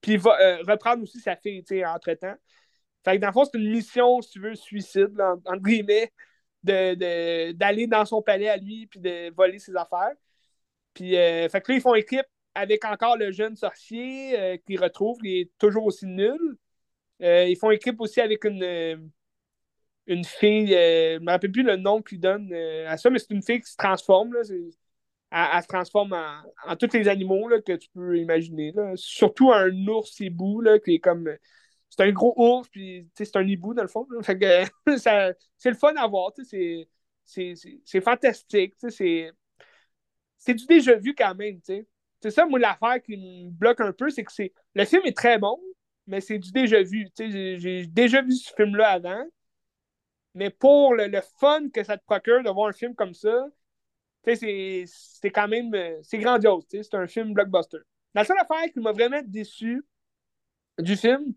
puis reprendre aussi sa fille, entre-temps. Fait que dans le fond, c'est une mission, si tu veux, suicide, entre guillemets, d'aller de, dans son palais à lui puis de voler ses affaires. Puis, fait que là, ils font équipe avec encore le jeune sorcier euh, qu'ils retrouvent, qui est toujours aussi nul. ils font équipe aussi avec une, une fille, je ne me rappelle plus le nom qu'ils donnent à ça, mais c'est une fille qui se transforme. Là, elle, se transforme en, tous les animaux là, que tu peux imaginer. Là. Surtout un ours hibou là, qui est comme. C'est un gros ours, puis c'est un hibou dans le fond. C'est le fun à voir. C'est fantastique. C'est du déjà vu quand même. C'est ça, moi, l'affaire qui me bloque un peu, c'est que c'est le film est très bon, mais c'est du déjà vu. J'ai déjà vu ce film-là avant. Mais pour le, fun que ça te procure de voir un film comme ça, c'est quand même euh, c'est grandiose. C'est un film blockbuster. La seule affaire qui m'a vraiment déçu du film,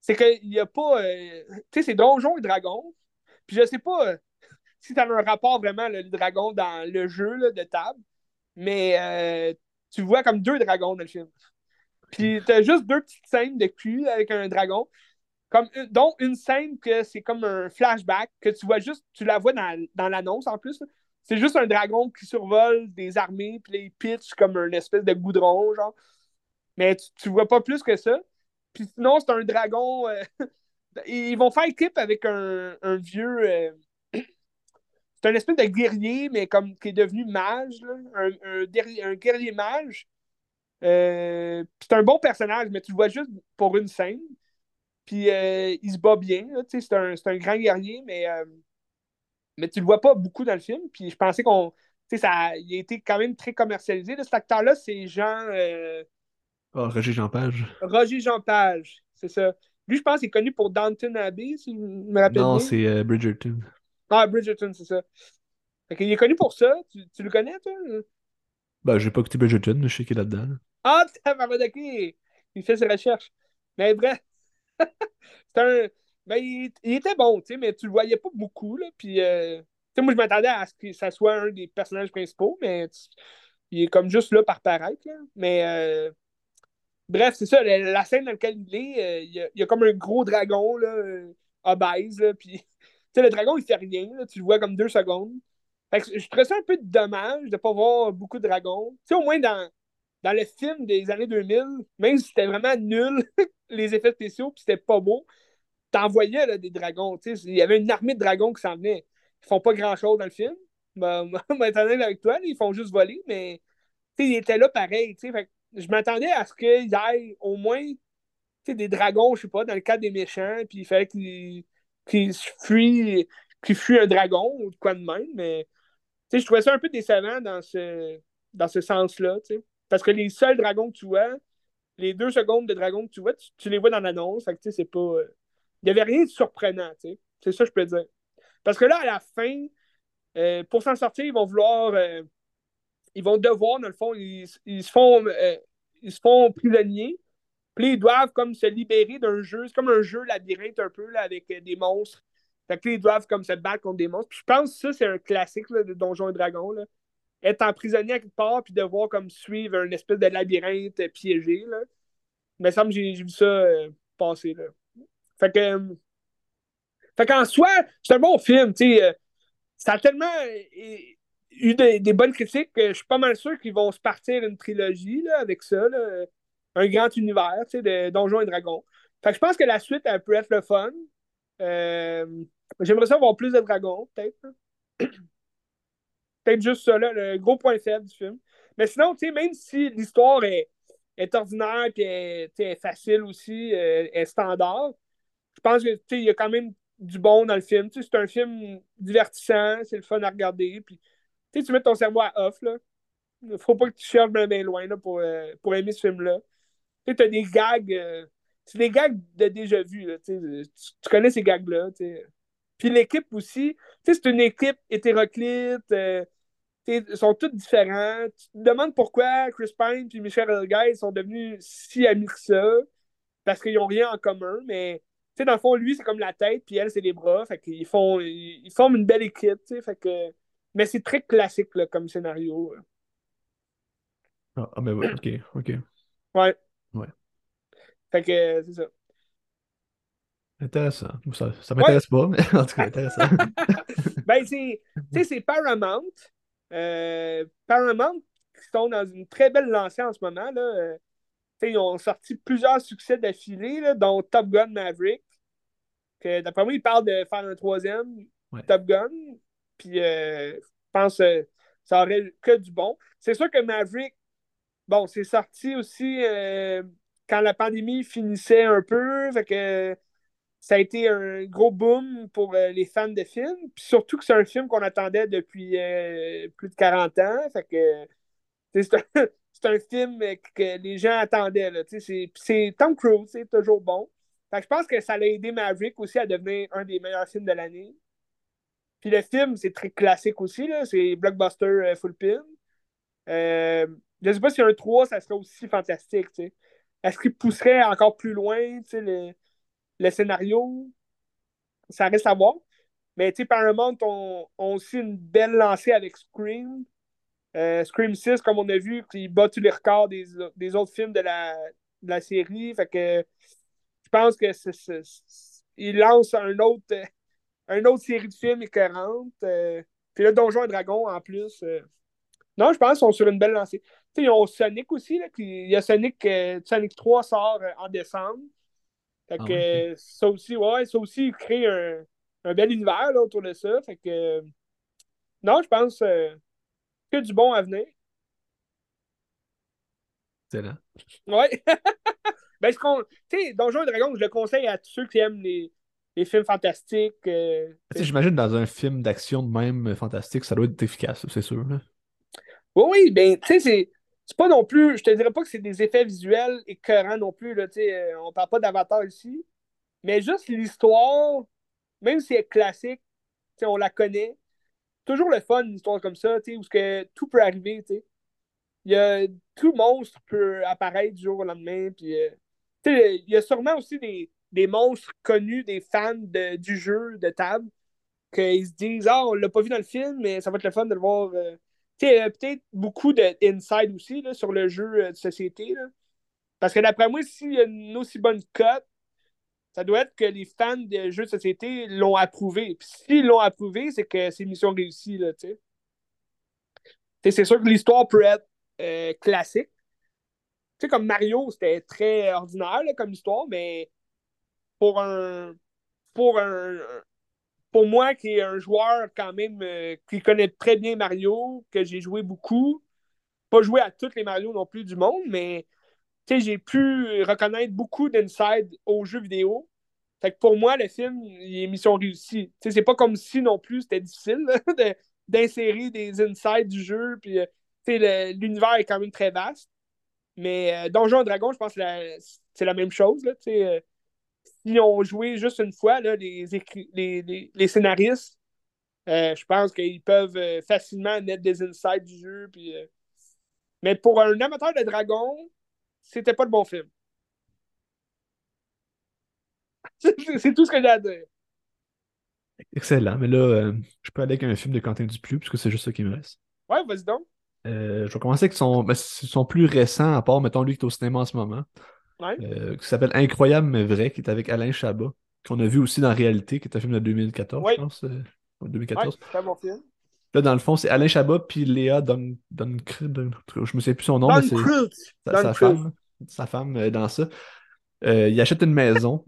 c'est qu'il n'y a pas. Euh, tu sais, c'est Donjons et Dragons. Puis je sais pas euh, si ça a un rapport vraiment, le, dragon, dans le jeu de table. Mais tu vois comme deux dragons dans le film. Puis t'as juste deux petites scènes de cul avec un dragon. Comme, dont une scène que c'est comme un flashback, que tu vois juste, tu la vois dans, dans l'annonce en plus. C'est juste un dragon qui survole des armées, puis il pitch comme une espèce de goudron, genre. Mais tu, tu vois pas plus que ça. Puis sinon, c'est un dragon. Euh, ils vont faire équipe avec un, un vieux. Euh, c'est un espèce de guerrier, mais comme qui est devenu mage, là. Un, un, guerrier mage. Euh, c'est un bon personnage, mais tu le vois juste pour une scène. Puis il se bat bien. C'est un, un, grand guerrier, mais mais tu le vois pas beaucoup dans le film. Puis je pensais qu'on. Tu sais, ça il a été quand même très commercialisé. cet acteur-là, c'est Jean. Euh... Oh, Roger Jean Page. Roger Jean Page, c'est ça. Lui, je pense qu'il est connu pour Downton Abbey, si je me rappelle Non, c'est euh, Bridgerton. Ah, Bridgerton, c'est ça. Fait il est connu pour ça. Tu, tu le connais, toi? Ben, j'ai pas écouté Bridgerton, je sais qu'il est là-dedans. Ah, ok. Il fait ses recherches. Mais bref. c'est un. Ben, il, était bon, mais tu le voyais pas beaucoup, là. Euh, moi, je m'attendais à ce que ça soit un des personnages principaux, mais il est comme juste là par paraître. Mais, euh, bref, c'est ça, la, scène dans laquelle il est, euh, il, y a, comme un gros dragon, là, obèse, là, le dragon, il fait rien, là, tu le vois comme deux secondes. Je trouvais ça un peu dommage de pas voir beaucoup de dragons. Au moins dans, dans le film des années 2000, même si c'était vraiment nul, les effets spéciaux, puis c'était pas beau, t'envoyais là, des dragons. Il y avait une armée de dragons qui s'en venait. Ils font pas grand-chose dans le film. Ben, avec toi, ils font juste voler, mais ils étaient là pareil. Fait, je m'attendais à ce qu'il y ait au moins des dragons, je sais pas, dans le cadre des méchants, puis il fallait qu'ils fuient, fuient un dragon ou quoi de même, mais je trouvais ça un peu décevant dans ce, dans ce sens-là. Parce que les seuls dragons que tu vois, les deux secondes de dragons que tu vois, tu, les vois dans l'annonce. Fait que c'est pas. Euh, il n'y avait rien de surprenant, tu sais. C'est ça que je peux dire. Parce que là, à la fin, euh, pour s'en sortir, ils vont vouloir. Euh, ils vont devoir, dans le fond, ils, se font. Euh, ils se font prisonniers. Puis ils doivent comme se libérer d'un jeu. C'est comme un jeu labyrinthe un peu là, avec des monstres. Fait que là, ils doivent comme se battre contre des monstres. Puis je pense que ça, c'est un classique de Donjons et Dragons. Là. Être emprisonné à quelque part puis devoir comme suivre un espèce de labyrinthe piégé. Là. Mais ça me j'ai vu ça passer. Là. Fait que. Fait qu'en soi, c'est un bon film. Euh, ça a tellement euh, eu des, bonnes critiques que je suis pas mal sûr qu'ils vont se partir une trilogie là, avec ça, là, un grand univers, de Donjons et Dragons. Fait que je pense que la suite, elle peut être le fun. Euh, j'aimerais ça voir plus de dragons, peut-être. peut-être juste ça, là, le gros point faible du film. Mais sinon, même si l'histoire est, est ordinaire et facile aussi, est standard, je pense qu'il y a quand même du bon dans le film. C'est un film divertissant, c'est le fun à regarder. Puis, tu mets ton cerveau à off. Là. Faut pas que tu cherches bien, loin là, pour, euh, pour aimer ce film-là. Tu as des gags. Euh, c'est des gags de déjà vu. Tu, tu, connais ces gags-là. Puis l'équipe aussi. C'est une équipe hétéroclite. Euh, ils sont tous différents. Tu te demandes pourquoi Chris Pine et Michel Elguy sont devenus si amis que ça. Parce qu'ils n'ont rien en commun, mais sais, dans le fond, lui, c'est comme la tête, puis elle, c'est les bras. Fait qu'ils font, ils forment une belle équipe, tu sais. Fait que Mais c'est très classique là, comme scénario. Ah, ah mais ouais, ok, ok. Ouais. Ouais. Fait que c'est ça. Intéressant. Ça, ça m'intéresse pas, mais en tout cas, intéressant. ben, c'est, c'est Paramount. Euh, Paramount qui sont dans une très belle lancée en ce moment. Là. Euh, ils ont sorti plusieurs succès d'affilée, dont Top Gun Maverick. D'après moi, ils parlent de faire un troisième Top Gun. Puis euh, je pense que ça aurait que du bon. C'est sûr que Maverick, bon, c'est sorti aussi quand la pandémie finissait un peu. Fait que ça a été un gros boom pour euh, les fans de films. Puis surtout que c'est un film qu'on attendait depuis euh, plus de 40 ans. Fait que c'est un, film que les gens attendaient. C'est Tom Cruise, c'est toujours bon. Je pense que ça a aidé Maverick aussi à devenir un des meilleurs films de l'année. Puis le film, c'est très classique aussi. C'est blockbuster euh, full pin. je ne sais pas si un 3, ça serait aussi fantastique. Est-ce qu'il pousserait encore plus loin le, le scénario, ça reste à voir. Mais Paramount ont, aussi une belle lancée avec Scream. Euh, Scream 6, comme on a vu, qui bat tous les records des, des autres films de la, de la, série. Fait que je pense que il lance un autre, une autre série de films écœurante. Euh, puis là, Donjon et Dragon en plus. Euh. non, je pense qu'ils sont sur une belle lancée. Ils ont Sonic aussi. Là, il y a Sonic, Sonic 3 sort en décembre. Fait ah que ça aussi, ouais, ça aussi crée un, un bel univers autour de ça. Fait que non, je pense euh, que du bon à venir. Excellent. Ouais. ben, tu sais, Donjons et Dragons, je le conseille à tous ceux qui aiment les, les films fantastiques. Euh, J'imagine dans un film d'action de même fantastique, ça doit être efficace, c'est sûr. Oui, oui, ben, tu sais, c'est c'est pas non plus, je te dirais pas que c'est des effets visuels écœurants non plus, là, euh, on parle pas d'Avatar ici, mais juste l'histoire, même si elle est classique, on la connaît, toujours le fun, une histoire comme ça, où que tout peut arriver, Il y a, tout monstre peut apparaître du jour au lendemain, puis euh, il y a sûrement aussi des, des monstres connus des fans de, du jeu de table, qu'ils se disent, ah, on l'a pas vu dans le film, mais ça va être le fun de le voir. Euh, euh, peut-être beaucoup d'inside aussi là, sur le jeu euh, de société. Là. Parce que d'après moi, s'il y a une aussi bonne cote, ça doit être que les fans de jeux de société l'ont approuvé. Puis s'ils l'ont approuvé, c'est que c'est une mission réussie. Là, c'est sûr que l'histoire peut être euh, classique. Tu sais, comme Mario, c'était très ordinaire comme histoire, mais pour un pour un, pour moi, qui est un joueur quand même euh, qui connaît très bien Mario, que j'ai joué beaucoup, pas joué à tous les Mario non plus du monde, mais j'ai pu reconnaître beaucoup d'inside aux jeux vidéo. Fait que pour moi, le film, il est mission réussie. C'est pas comme si non plus c'était difficile d'insérer des insides du jeu. Puis, euh, l'univers est quand même très vaste. Mais euh, Donjon Dragon, je pense que c'est la, même chose. Là, s'ils ont joué juste une fois, là, les, les, les, scénaristes, euh, je pense qu'ils peuvent euh, facilement mettre des insights du jeu. Puis, euh, Mais pour un amateur de dragon, c'était pas le bon film. C'est tout ce que j'ai à dire. Excellent. Mais là, je peux aller avec un film de Quentin Dupuis, puisque c'est juste ça qui me reste. Ouais, vas-y donc. je vais commencer avec son, ben, son plus récent, à part, mettons, lui qui est au cinéma en ce moment. Euh, qui s'appelle Incroyable mais vrai, qui est avec Alain Chabat, qu'on a vu aussi dans Réalité, qui est un film de 2014, je pense. 2014. Euh, très bon film. Là, dans le fond, c'est Alain Chabat puis Léa Dun, Dun, je me sais plus son nom, mais c'est sa, femme, sa femme euh, dans ça. il achète une maison.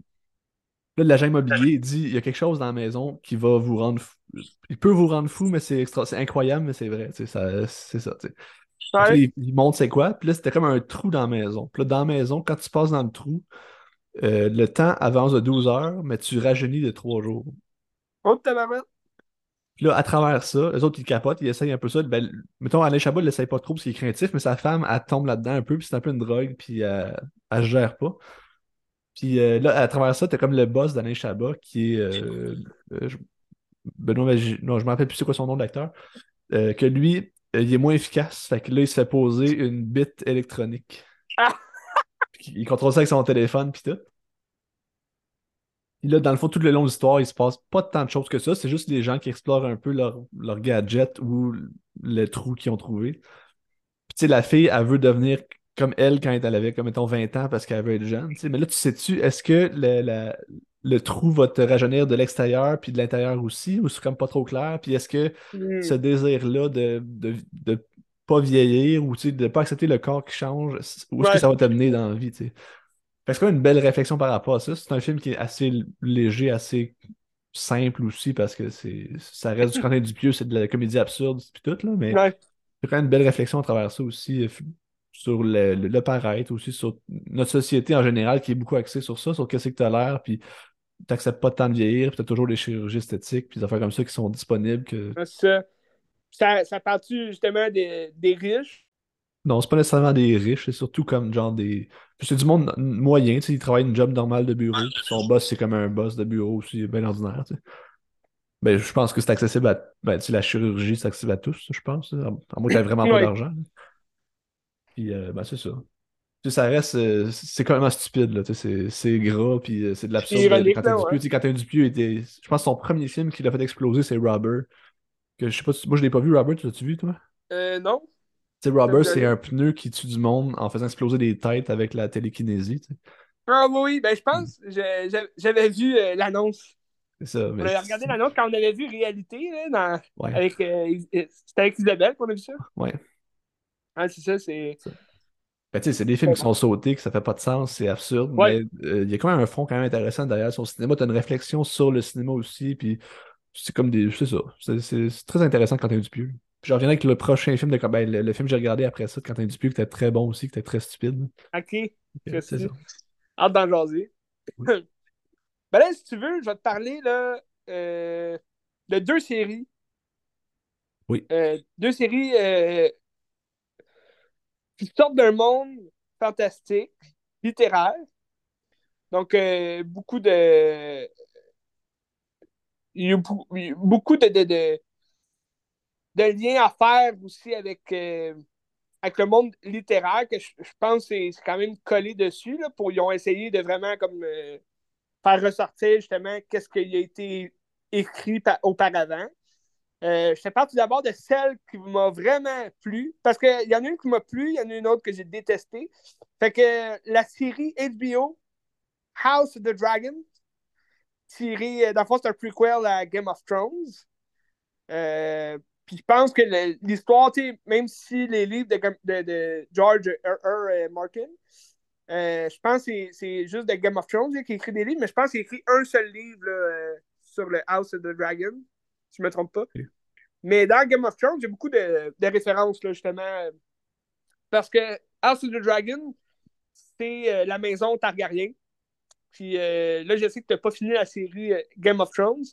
Là, l'agent immobilier dit il y a quelque chose dans la maison qui va vous rendre fou. Il peut vous rendre fou, mais c'est extra... incroyable, mais c'est vrai. C'est ça. Il, montre c'est quoi. Puis là, c'était comme un trou dans la maison. Puis là, dans la maison, quand tu passes dans le trou, euh, le temps avance de 12 heures, mais tu rajeunis de 3 jours. Oh, Puis là, à travers ça, les autres, ils capotent, ils essayent un peu ça. Ben, mettons, Alain Chabot, il l'essaye pas trop parce qu'il est craintif, mais sa femme, elle tombe là-dedans un peu, puis c'est un peu une drogue, puis elle, elle se gère pas. Puis euh, là, à travers ça, t'as comme le boss d'Alain Chabat qui est. Euh, Benoît, non, je me rappelle plus c'est quoi son nom d'acteur. que lui, euh, il est moins efficace. Fait que là, il se fait poser une bite électronique. Ah! il contrôle ça avec son téléphone puis tout. Là, dans le fond, tout le long de l'histoire, il se passe pas tant de choses que ça. C'est juste les gens qui explorent un peu leur, leur gadget ou le trou qu'ils ont trouvé. Puis, tu sais, la fille, elle veut devenir comme elle quand elle avait, comme mettons, 20 ans parce qu'elle veut être jeune. Mais là, tu sais-tu, est-ce que le, le trou va te rajeunir de l'extérieur puis de l'intérieur aussi, ou c'est comme pas trop clair? Puis est-ce que Hmm. ce désir-là de, de, de pas vieillir ou de pas accepter le corps qui change, où est-ce Ouais. que ça va te mener dans la vie? C'est quand même une belle réflexion par rapport à ça. C'est un film qui est assez léger, assez simple aussi, parce que c'est ça reste du Quentin Dupieux, c'est de la comédie absurde puis tout, là, mais Ouais. c'est quand même une belle réflexion à travers ça aussi, euh, sur le, le, le paraître, aussi sur notre société en général qui est beaucoup axée sur ça, sur qu'est-ce que t'as l'air, puis t'acceptes pas tant de vieillir, puis t'as toujours des chirurgies esthétiques, puis des affaires comme ça qui sont disponibles. Que... Ça. Ça, ça part-tu justement des, des riches? Non, c'est pas nécessairement des riches, c'est surtout comme genre des. puis c'est du monde moyen, tu sais, ils travaillent une job normale de bureau, puis son boss, c'est comme un boss de bureau aussi, bien ordinaire, tu sais. Ben, je pense que c'est accessible à. Ben, tu sais, la chirurgie, c'est accessible à tous, je pense. À à moins que t'aies vraiment pas d'argent. Puis, euh, ben, c'est ça. Tu sais, ça reste. euh, c'est quand même stupide, là. tu sais, C'est c'est gras, puis euh, c'est de l'absurde. Quentin Dupieux, ouais. tu sais, Quentin Dupieux était. Je pense que son premier film qui l'a fait exploser, c'est Robber. Que je sais pas, si- moi je l'ai pas vu, Robber, tu l'as-tu vu, toi? Euh, non? Tu Robber, me c'est un pneu qui tue du monde en faisant exploser des têtes avec la télékinésie, tu. Ah oui, oui, ben je pense, j'avais vu euh, l'annonce. C'est ça. On Mais avait regardé l'annonce quand on avait vu Réalité, là, dans, Ouais, avec, euh, c'était avec Isabelle qu'on a vu ça? ouais. Ah, c'est ça, c'est... Ben, tu sais, c'est des films qui sont sautés, que ça fait pas de sens, c'est absurde, Ouais. mais euh, il y a quand même un fond quand même intéressant derrière son cinéma. T'as une réflexion sur le cinéma aussi, puis c'est comme des. C'est ça. C'est très intéressant Quentin Dupieux. Puis je reviendrai avec le prochain film de. Ben, le, le film que j'ai regardé après ça de Quentin Dupieux, qui était très bon aussi, qui était très stupide. OK, C'est ça. Hâte d'en jaser. Oui. ben là, si tu veux, je vais te parler là, euh, de deux séries. Oui. Euh, deux séries euh, qui sortent d'un monde fantastique, littéraire. Donc, beaucoup de. Il beaucoup de, de, de, de liens à faire aussi avec, euh, avec le monde littéraire que je, pense que c'est quand même collé dessus. Là, pour, ils ont essayé de vraiment comme euh, faire ressortir justement qu'est-ce qui a été écrit pa- auparavant. Euh, je te parle tout d'abord de celle qui m'a vraiment plu. Parce qu'il y en a une qui m'a plu, il y en a une autre que j'ai détestée. Fait que la série HBO House of the Dragon, tirée, dans le fond, c'est un prequel à Game of Thrones. Euh, puis je pense que l'histoire, même si les livres de, Gam- de- de George R. R. Martin, euh, je pense que c'est- juste de Game of Thrones là, qui écrit des livres, mais je pense qu'il écrit un seul livre là, euh, sur le House of the Dragon, si je ne me trompe pas. Mais dans Game of Thrones, il y a beaucoup de, de références, là, justement, euh, parce que House of the Dragon, c'est euh, la maison Targaryen. Puis euh, là, je sais que tu n'as pas fini la série euh, Game of Thrones.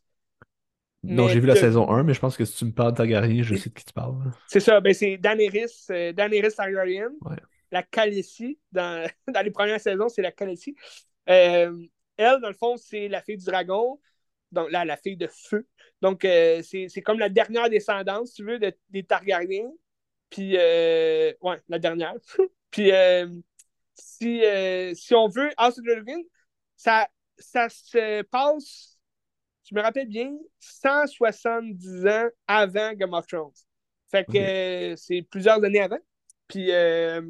Non, j'ai vu la saison 1, mais je pense que si tu me parles de Targaryen, je sais de qui tu parles. C'est ça, ben c'est Daenerys, euh, Daenerys Targaryen, Ouais. la Khaleesi, dans, dans les premières saisons, c'est la Khaleesi. Euh, elle, dans le fond, c'est la fille du dragon, donc là, la fille de feu. Donc, euh, c'est c'est comme la dernière descendance, si tu veux, de- des Targaryens. Puis, euh, ouais, la dernière. Puis, si, si on veut, House of the Dragon, ça, ça se passe, je me rappelle bien, 170 ans avant Game of Thrones. Fait que euh, c'est plusieurs années avant. Puis euh,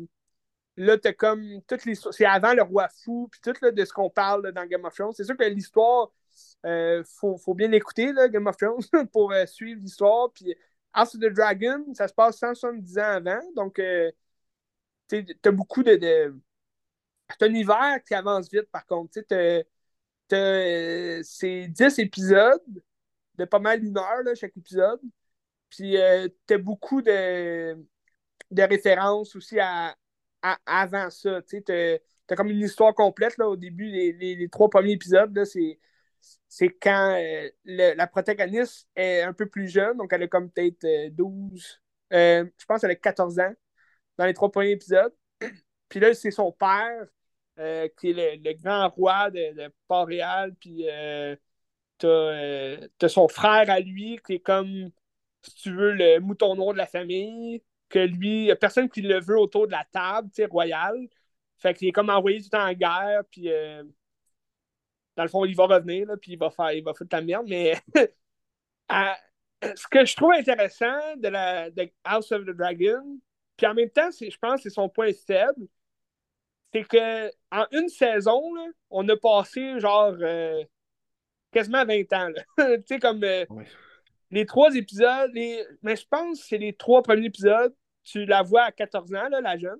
là, t'as comme toute l'histoire. C'est avant le roi fou, puis tout là, de ce qu'on parle là, dans Game of Thrones. C'est sûr que l'histoire, euh, faut, faut bien l'écouter, Game of Thrones, pour euh, suivre l'histoire. Puis House of the Dragon, ça se passe 170 ans avant. Donc, euh, tu as beaucoup de. de... C'est un univers qui avance vite, par contre. C'est 10 épisodes de pas mal une heure, là, chaque épisode. Puis euh, t'as beaucoup de, de références aussi à, à- avant ça. Tu t'as, comme une histoire complète là, au début, les, trois premiers épisodes, c'est, quand euh, la protagoniste est un peu plus jeune, donc elle a comme peut-être euh, 12, euh, je pense qu'elle a 14 ans dans les trois premiers épisodes. Puis là, c'est son père euh, qui est le, grand roi de, de Port-Réal, puis euh, t'as, euh, t'as son frère à lui qui est comme, si tu veux, le mouton noir de la famille, que lui, il a personne qui le veut autour de la table, tu sais, royale. Fait qu'il est comme envoyé tout le temps en guerre, puis euh, dans le fond, il va revenir, là, puis il va faire, il va foutre la merde, mais ce que je trouve intéressant de, la, de House of the Dragon, puis en même temps, je pense que c'est son point faible, c'est que en une saison, on a passé genre euh, quasiment 20 ans. tu sais, comme euh, les trois épisodes, mais je pense que c'est les trois premiers épisodes, tu la vois à 14 ans, la jeune,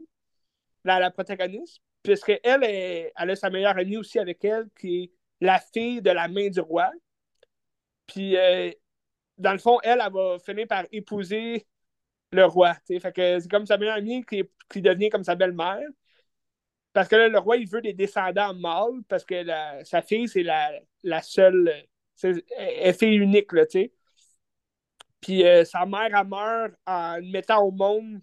la, la protagoniste, puisque elle, est, elle a sa meilleure amie aussi avec elle, qui est la fille de la main du roi. Puis, euh, dans le fond, elle, elle, va finir par épouser le roi. Fait que c'est comme sa meilleure amie qui, qui devient comme sa belle-mère. Parce que là, le roi, il veut des descendants mâles parce que sa fille, c'est la, la seule. Elle fille unique, là, tu sais. Puis euh, sa mère, elle meurt en le mettant au monde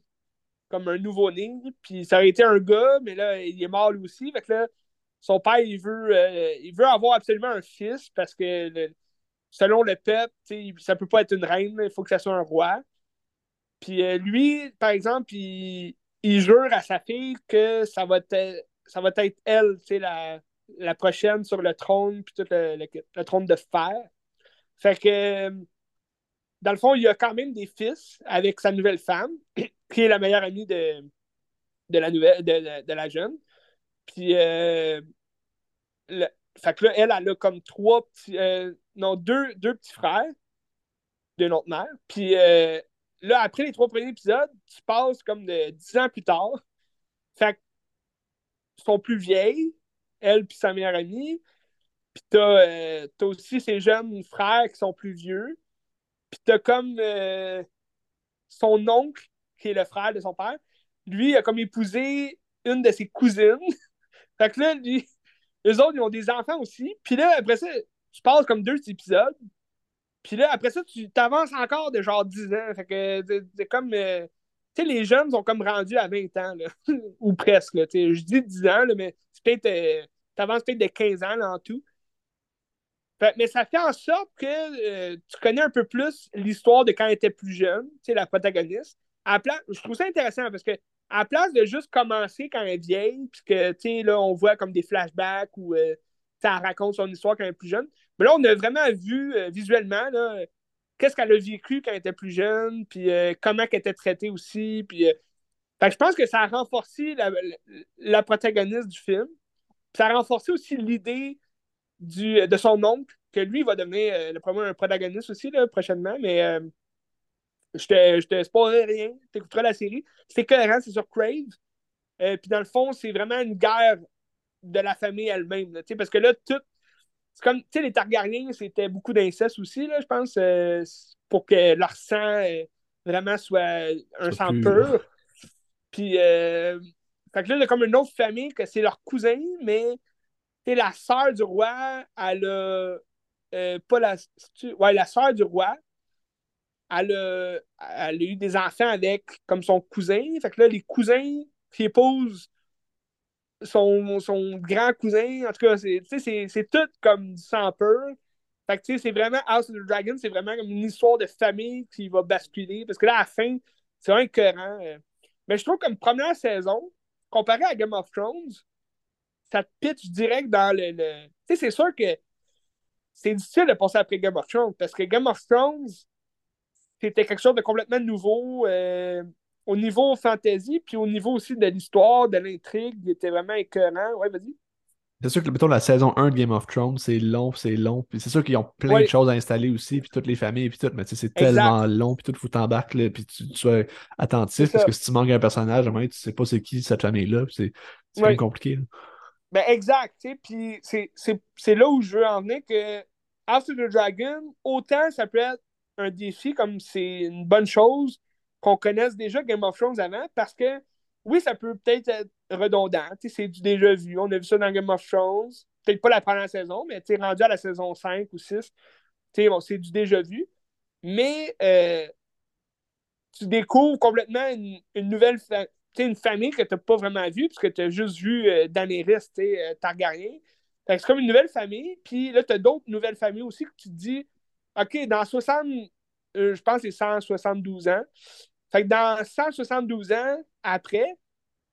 comme un nouveau-né. Puis ça aurait été un gars, mais là, il est mort lui aussi. Fait que là, son père, il veut, euh, il veut avoir absolument un fils parce que selon le peuple, ça peut pas être une reine, il faut que ça soit un roi. Puis euh, lui, par exemple, il, il jure à sa fille que ça va être, ça va être elle, la, la prochaine sur le trône, puis tout le, trône de fer. Fait que, dans le fond, il a quand même des fils avec sa nouvelle femme, qui est la meilleure amie de, de, la, nouvelle, de, la jeune. Puis, euh, fait que là, elle, elle a comme trois petits, euh, non, deux, deux petits frères d'une autre mère. Puis, euh, là, après les trois premiers épisodes, tu passes comme de dix ans plus tard. Fait que sont plus vieilles, elle puis sa meilleure amie. Puis t'as, euh, aussi ses jeunes frères qui sont plus vieux. Puis t'as comme euh, son oncle, qui est le frère de son père. Lui, a comme épousé une de ses cousines. fait que là, lui, eux autres, ils ont des enfants aussi. Puis là, après ça, tu passes comme deux épisodes. Puis là, après ça, tu t'avances encore de genre 10 ans. Fait que c'est comme. Euh, tu sais, les jeunes sont comme rendus à 20 ans, là, ou presque. Là, je dis 10 ans, là, mais c'est peut-être. Euh, peut-être de 15 ans là, en tout. Fait, mais ça fait en sorte que euh, tu connais un peu plus l'histoire de quand elle était plus jeune, tu sais, la protagoniste. À place, je trouve ça intéressant parce que à place de juste commencer quand elle est vieille, puis que, tu sais, là, on voit comme des flashbacks ou ça raconte son histoire quand elle est plus jeune. Mais là, on a vraiment vu euh, visuellement qu'est-ce qu'elle a vécu quand elle était plus jeune, puis euh, comment elle était traitée aussi. Puis, euh, je pense que ça a renforcé la, protagoniste du film. ça a renforcé aussi l'idée de son oncle, que lui va devenir le premier protagoniste aussi prochainement. Mais je te, je te spoilerai rien. Tu écouteras la série. C'est cohérent, c'est sur Crave. puis dans le fond, c'est vraiment une guerre de la famille elle-même. Parce que là, tout. C'est comme, tu sais, les Targaryens, c'était beaucoup d'inceste aussi, là, je pense, euh, pour que leur sang euh, vraiment soit un sang pur. Puis, euh, fait que là, il y a comme une autre famille que c'est leur cousin, mais c'est la sœur du roi, elle a. pas la. Ouais, la sœur du roi, elle a, elle a eu des enfants avec comme son cousin. Fait que là, les cousins qui épousent son, son grand cousin. En tout cas, c'est tout comme du pur. Fait que, tu sais, c'est vraiment House of the Dragon, c'est vraiment comme une histoire de famille qui va basculer. Parce que là, à la fin, c'est vraiment écœurant. Euh. Mais je trouve comme première saison, comparé à Game of Thrones, ça te pitch direct dans le. Tu sais, c'est sûr que c'est difficile de passer après Game of Thrones parce que Game of Thrones, c'était quelque chose de complètement nouveau. Euh, au niveau fantasy, puis au niveau aussi de l'histoire, de l'intrigue, il était vraiment écœurant. Ouais, vas-y. C'est sûr que, mettons, la saison 1 de Game of Thrones, c'est long, c'est long. Puis c'est sûr qu'ils ont plein de choses à installer aussi, puis toutes les familles, puis tout. Mais tu sais, c'est tellement long, puis tout, faut t'embarques, puis tu, tu, sois attentif, parce que si tu manques un personnage, à un moment tu sais pas c'est qui cette famille-là, c'est ouais. compliqué. Ben, exact, tu sais, puis c'est là où je veux en venir que of the Dragon, autant ça peut être un défi, comme c'est une bonne chose, qu'on connaisse déjà Game of Thrones avant parce que oui, ça peut peut-être être redondant. C'est du déjà vu. On a vu ça dans Game of Thrones. Peut-être pas la première saison, mais rendu à la saison 5 ou 6, bon, c'est du déjà vu. Mais euh, tu découvres complètement une, nouvelle une famille que tu n'as pas vraiment vue, puisque tu as juste vu euh, Daenerys, euh, Targaryen. C'est comme une nouvelle famille. Puis là, tu as d'autres nouvelles familles aussi que tu te dis, OK, dans 60, je pense que c'est 172 ans, fait que dans 172 ans après,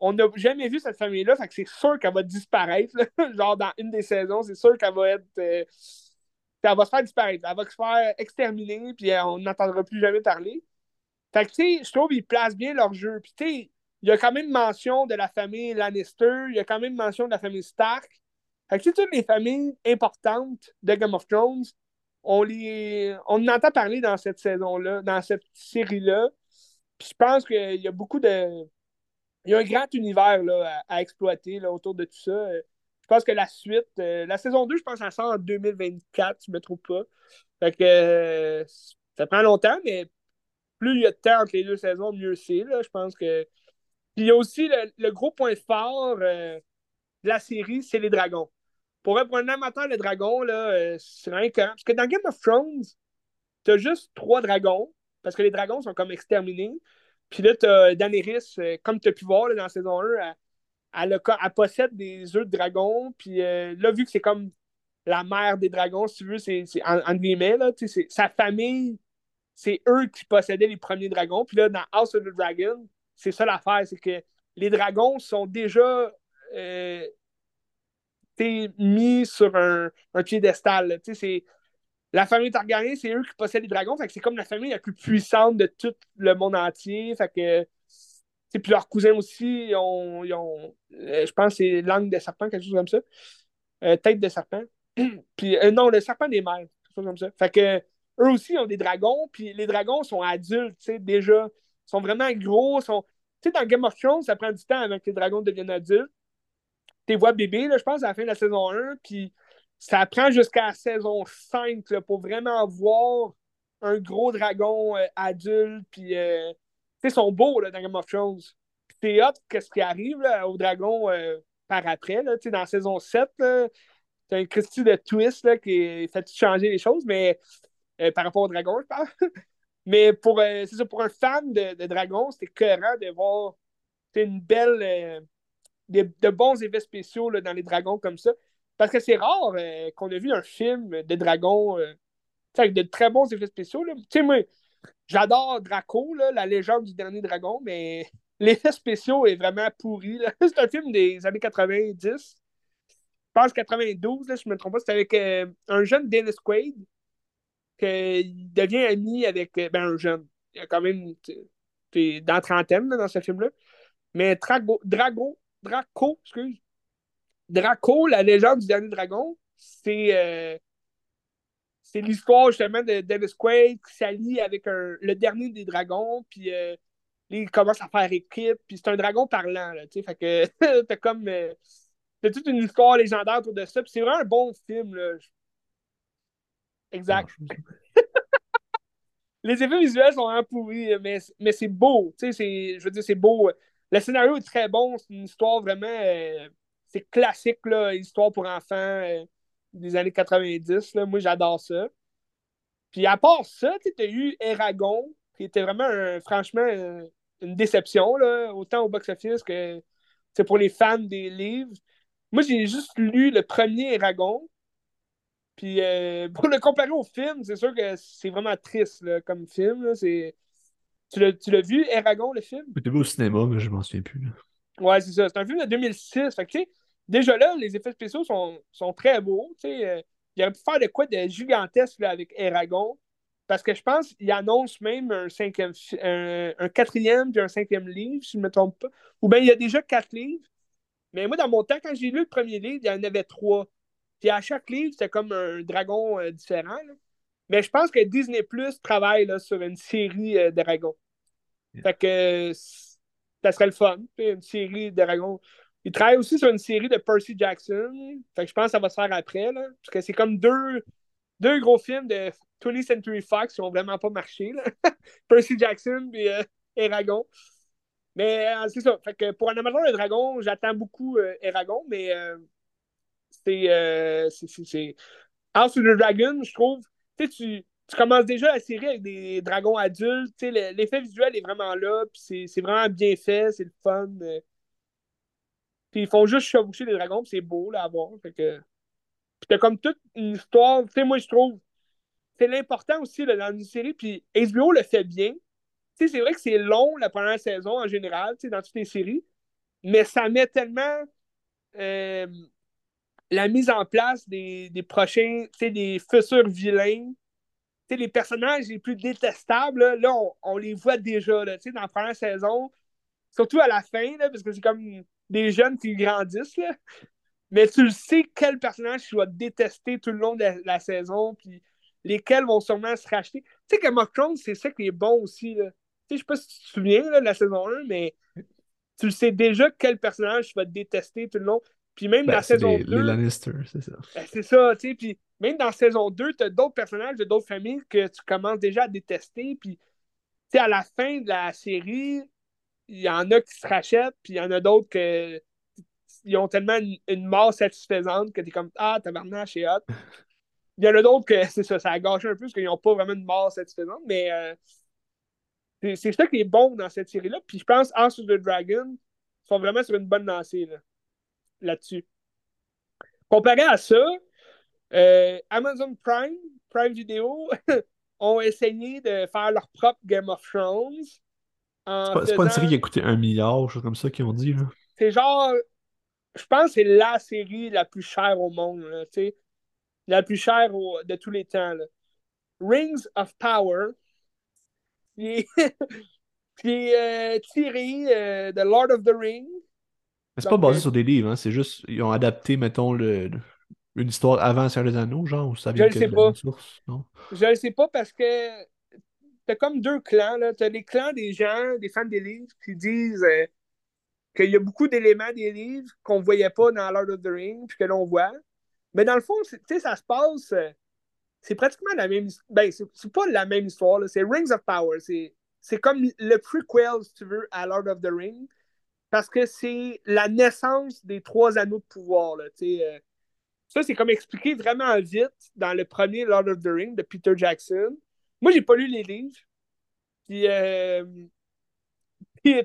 on n'a jamais vu cette famille-là, fait que c'est sûr qu'elle va disparaître. Genre, dans une des saisons, c'est sûr qu'elle va être. Euh, elle va se faire disparaître. Elle va se faire exterminer, puis euh, on n'entendra plus jamais parler. Fait que, tu sais, je trouve qu'ils placent bien leur jeu. Puis, tu sais, il y a quand même mention de la famille Lannister, il y a quand même mention de la famille Stark. Fait que, toutes les familles importantes de Game of Thrones, on les on entend parler dans cette saison-là, dans cette série-là. Je pense qu'il y a beaucoup de. Il y a un grand univers là, à, exploiter là, autour de tout ça. Je pense que la suite, euh, la saison 2, je pense qu'elle sort en 2024, si je ne me trompe pas. Fait que euh, ça prend longtemps, mais plus il y a de temps entre les deux saisons, mieux c'est. Je pense que. Puis il y a aussi le, gros point fort euh, de la série, c'est les dragons. Pour, un amateur de dragons, c'est rien que. Parce que dans Game of Thrones, tu as juste trois dragons, parce que les dragons sont comme exterminés. Puis là, tu as Daenerys, comme tu as pu voir dans saison 1, elle, possède des œufs de dragon. Puis euh, là, vu que c'est comme la mère des dragons, si tu veux, c'est en, guillemets, là, sa famille, c'est eux qui possédaient les premiers dragons. Puis là, dans House of the Dragon, c'est ça l'affaire, c'est que les dragons sont déjà euh, mis sur un piédestal. La famille Targaryen, c'est eux qui possèdent les dragons. Fait que c'est comme la famille la plus puissante de tout le monde entier. Fait que puis leurs cousins aussi, ils ont, euh, je pense que c'est langue de serpent, quelque chose comme ça. Euh, tête de serpent. puis euh, non, le serpent des mers, quelque chose comme ça. Fait que eux aussi ont des dragons, puis les dragons sont adultes, déjà. Ils sont vraiment gros. Sont... Tu sais, dans Game of Thrones, ça prend du temps avant que les dragons deviennent adultes. Tu vois bébés, là, je pense, à la fin de la saison 1, puis ça prend jusqu'à la saison 5 pour vraiment voir un gros dragon adulte, puis ils sont beaux dans Game of Thrones. c'est hot qu'est-ce qui arrive au dragon euh, par après. Dans la saison 7, c'est un Christy de twist là, qui fait changer les choses, mais euh, par rapport au dragon, je parle. mais pour, euh, ça, pour un fan de, de dragon, c'était cohérent de voir une belle. de, bons effets spéciaux dans les dragons comme ça. Parce que c'est rare qu'on ait vu un film de dragons avec de très bons effets spéciaux. Tu sais, moi, J'adore Draco, la légende du dernier dragon, mais l'effet spéciaux est vraiment pourri. C'est un film des années 90. Je pense 92, là, je ne me trompe pas. C'est avec euh, un jeune Dennis Quaid qui devient ami avec euh, ben, un jeune. Il a quand même dans trentaine dans ce film-là. Mais Drago, Drago, Draco, excuse. Draco, la légende du dernier dragon, c'est euh, c'est l'histoire justement de Dennis Quaid qui s'allie avec le dernier des dragons, puis euh, il commence à faire équipe, puis c'est un dragon parlant, là, tu sais, fait que t'as comme... Euh, t'as toute une histoire légendaire autour de ça, puis c'est vraiment un bon film, là. Exact. Les effets visuels sont vraiment pourris, mais, mais c'est beau, tu sais, je veux dire, c'est beau. Le scénario est très bon, c'est une histoire vraiment... Euh, c'est classique, là, histoire pour enfants des années 90. Là. Moi, j'adore ça. Puis à part ça, tu as eu Eragon, qui était vraiment, franchement, euh, une déception, là, autant au box-office que c'est pour les fans des livres. Moi, j'ai juste lu le premier Eragon. Puis euh, pour le comparer au film, c'est sûr que c'est vraiment triste comme film. Tu l'as vu, Eragon, le film? J'étais vu au cinéma, mais je m'en souviens plus. Ouais, c'est ça. C'est un film de 2006. Fait que, tu sais, déjà là, les effets spéciaux sont, sont très beaux. Euh, il aurait pu faire de quoi de gigantesque avec Eragon. Parce que je pense qu'il annonce même un, cinquième, un, quatrième puis un cinquième livre, si je ne me trompe pas. Ou bien il y a déjà quatre livres. Mais moi, dans mon temps, quand j'ai lu le premier livre, il y en avait trois. Puis à chaque livre, c'était comme un dragon euh, différent. Mais je pense que Disney Plus travaille là, sur une série euh, de dragons. Fait que ça serait le fun. Une série de dragons. Il travaille aussi sur une série de Percy Jackson. Fait que je pense que ça va se faire après. Là, parce que c'est comme deux, deux gros films de 20th Century Fox qui n'ont vraiment pas marché. Percy Jackson et euh, Eragon. Mais euh, c'est ça. Fait que pour un amateur de dragon, j'attends beaucoup euh, Eragon, mais c'est, c'est, House of the Dragon, je trouve. Tu, tu commences déjà la série avec des dragons adultes. L'effet visuel est vraiment là. C'est, vraiment bien fait. C'est le fun ils font juste chevaucher des dragons, c'est beau là, à voir. Fait que... Puis t'as comme toute une histoire. Tu sais, moi, je trouve. C'est l'important aussi là, dans une série. Puis HBO le fait bien. Tu sais, c'est vrai que c'est long la première saison en général, tu sais, dans toutes les séries. mais ça met tellement euh, la mise en place des, des prochains, tu sais, des futurs vilains. Tu sais, les personnages les plus détestables, là, on, les voit déjà, là, dans la première saison, surtout à la fin, là, parce que c'est comme des jeunes qui grandissent, là. Mais tu le sais quel personnage tu vas détester tout le long de la, saison, puis lesquels vont sûrement se racheter. Tu sais que of c'est ça qui est bon aussi, là. Tu sais, je sais pas si tu te souviens là, de la saison 1, mais tu sais déjà quel personnage tu vas détester tout le long. Puis même dans ben, la saison 2. Les Lannister, c'est ça. Ben, c'est ça, tu sais. Puis même dans saison 2, tu as d'autres personnages de d'autres familles que tu commences déjà à détester. Puis, tu sais, à la fin de la série, il y en a qui se rachètent, puis il y en a d'autres que ils ont tellement une, mort satisfaisante que tu es comme Ah, tabarnak, et hot. Il y en a d'autres que c'est ça, ça a gâché un peu parce qu'ils n'ont pas vraiment une mort satisfaisante, mais euh, c'est ça qui est bon dans cette série-là. Puis je pense House of the Dragon sont vraiment sur une bonne lancée là-dessus. Comparé à ça, euh, Amazon Prime, Prime Video, ont essayé de faire leur propre Game of Thrones. C'est pas, une série qui a coûté un milliard, chose comme ça qu'ils ont dit. C'est genre, je pense que c'est la série la plus chère au monde, la plus chère de tous les temps. Rings of Power, qui est, euh, tiré euh, de Lord of the Rings. C'est pas basé euh, sur des livres, hein, c'est juste, ils ont adapté, mettons, le, une histoire avant Seigneur des Anneaux, genre, ou ça vient Je sais pas. Source, non? Je ne sais pas parce que t'as comme deux clans, là. T'as les clans des gens, des fans des livres, qui disent qu'il y a beaucoup d'éléments des livres qu'on ne voyait pas dans Lord of the Rings, puis que l'on voit. Mais dans le fond, tu ça se passe. Euh, c'est pratiquement la même Ben, c'est pas la même histoire, c'est Rings of Power. C'est comme le prequel, si tu veux, à Lord of the Rings. Parce que c'est la naissance des trois anneaux de pouvoir. Là, euh. ça, c'est comme expliqué vraiment vite dans le premier Lord of the Rings de Peter Jackson. Moi, j'ai pas lu les livres. Puis, euh,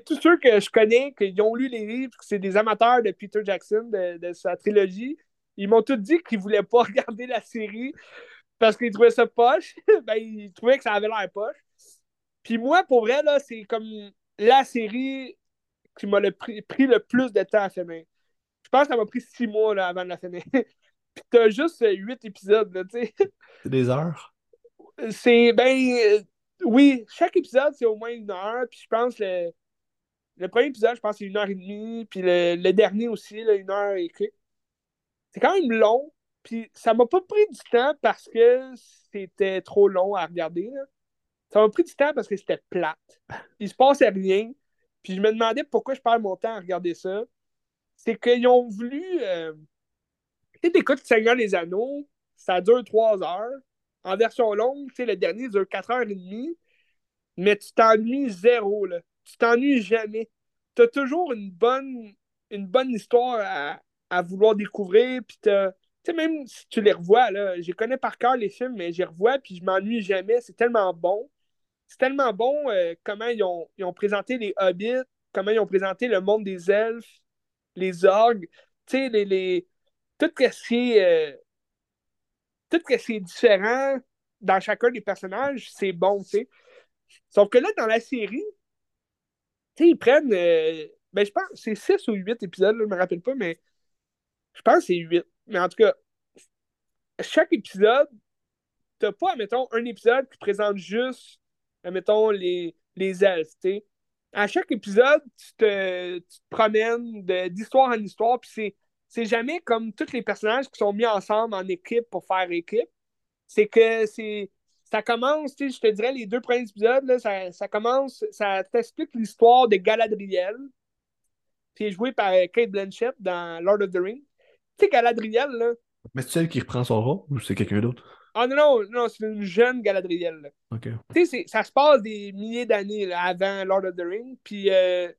tous ceux que je connais, qui ont lu les livres, c'est des amateurs de Peter Jackson, de, sa trilogie, ils m'ont tous dit qu'ils voulaient pas regarder la série parce qu'ils trouvaient ça poche. ben, ils trouvaient que ça avait l'air poche. Puis moi, pour vrai, là, c'est comme la série qui m'a pris, le plus de temps à finir. Je pense que ça m'a pris six mois là, avant de la finir. Puis t'as juste huit épisodes, tu sais. C'est des heures? C'est, ben, oui, chaque épisode, c'est au moins une heure. Puis je pense que le premier épisode, je pense, c'est une heure et demie. Puis le, dernier aussi, là, une heure et quelques. C'est quand même long. Puis ça m'a pas pris du temps parce que c'était trop long à regarder. Ça m'a pris du temps parce que c'était plate. Il se passait rien. Puis je me demandais pourquoi je perds mon temps à regarder ça. C'est qu'ils ont voulu. Euh... Tu sais, Seigneur des Anneaux, ça dure trois heures. En version longue, tu le dernier dure quatre heures et demie. Mais tu t'ennuies zéro, là tu t'ennuies jamais. Tu as toujours une bonne, une bonne histoire à, vouloir découvrir. Puis tu sais, même si tu les revois, là, je connais par cœur les films, mais je les revois, puis je m'ennuie jamais. C'est tellement bon. C'est tellement bon euh, comment ils ont, présenté les hobbits, comment ils ont présenté le monde des elfes, les orgues. Tu sais, les, les, tout ce qui est. Euh, tout ce qui est différent dans chacun des personnages, c'est bon, tu sais. Sauf que là, dans la série, tu sais, ils prennent. Euh, ben, je pense c'est 6 ou 8 épisodes, je ne me rappelle pas, mais je pense que c'est 8. Mais en tout cas, chaque épisode, t'as pas, mettons, un épisode qui présente juste, mettons, les, les elfes, tu sais. À chaque épisode, tu te, tu te promènes d'histoire en histoire, puis c'est jamais comme tous les personnages qui sont mis ensemble en équipe pour faire équipe. C'est que c'est ça commence, je te dirais, les deux premiers épisodes, là, ça, ça, commence, ça t'explique l'histoire de Galadriel, qui est joué par Kate Blanchett dans Lord of the Rings. Tu sais, Galadriel, là. Mais c'est celle qui reprend son rôle ou c'est quelqu'un d'autre? Ah non, non, non c'est une jeune Galadriel. Là. OK. Tu sais, ça se passe des milliers d'années avant Lord of the Rings. Puis, euh,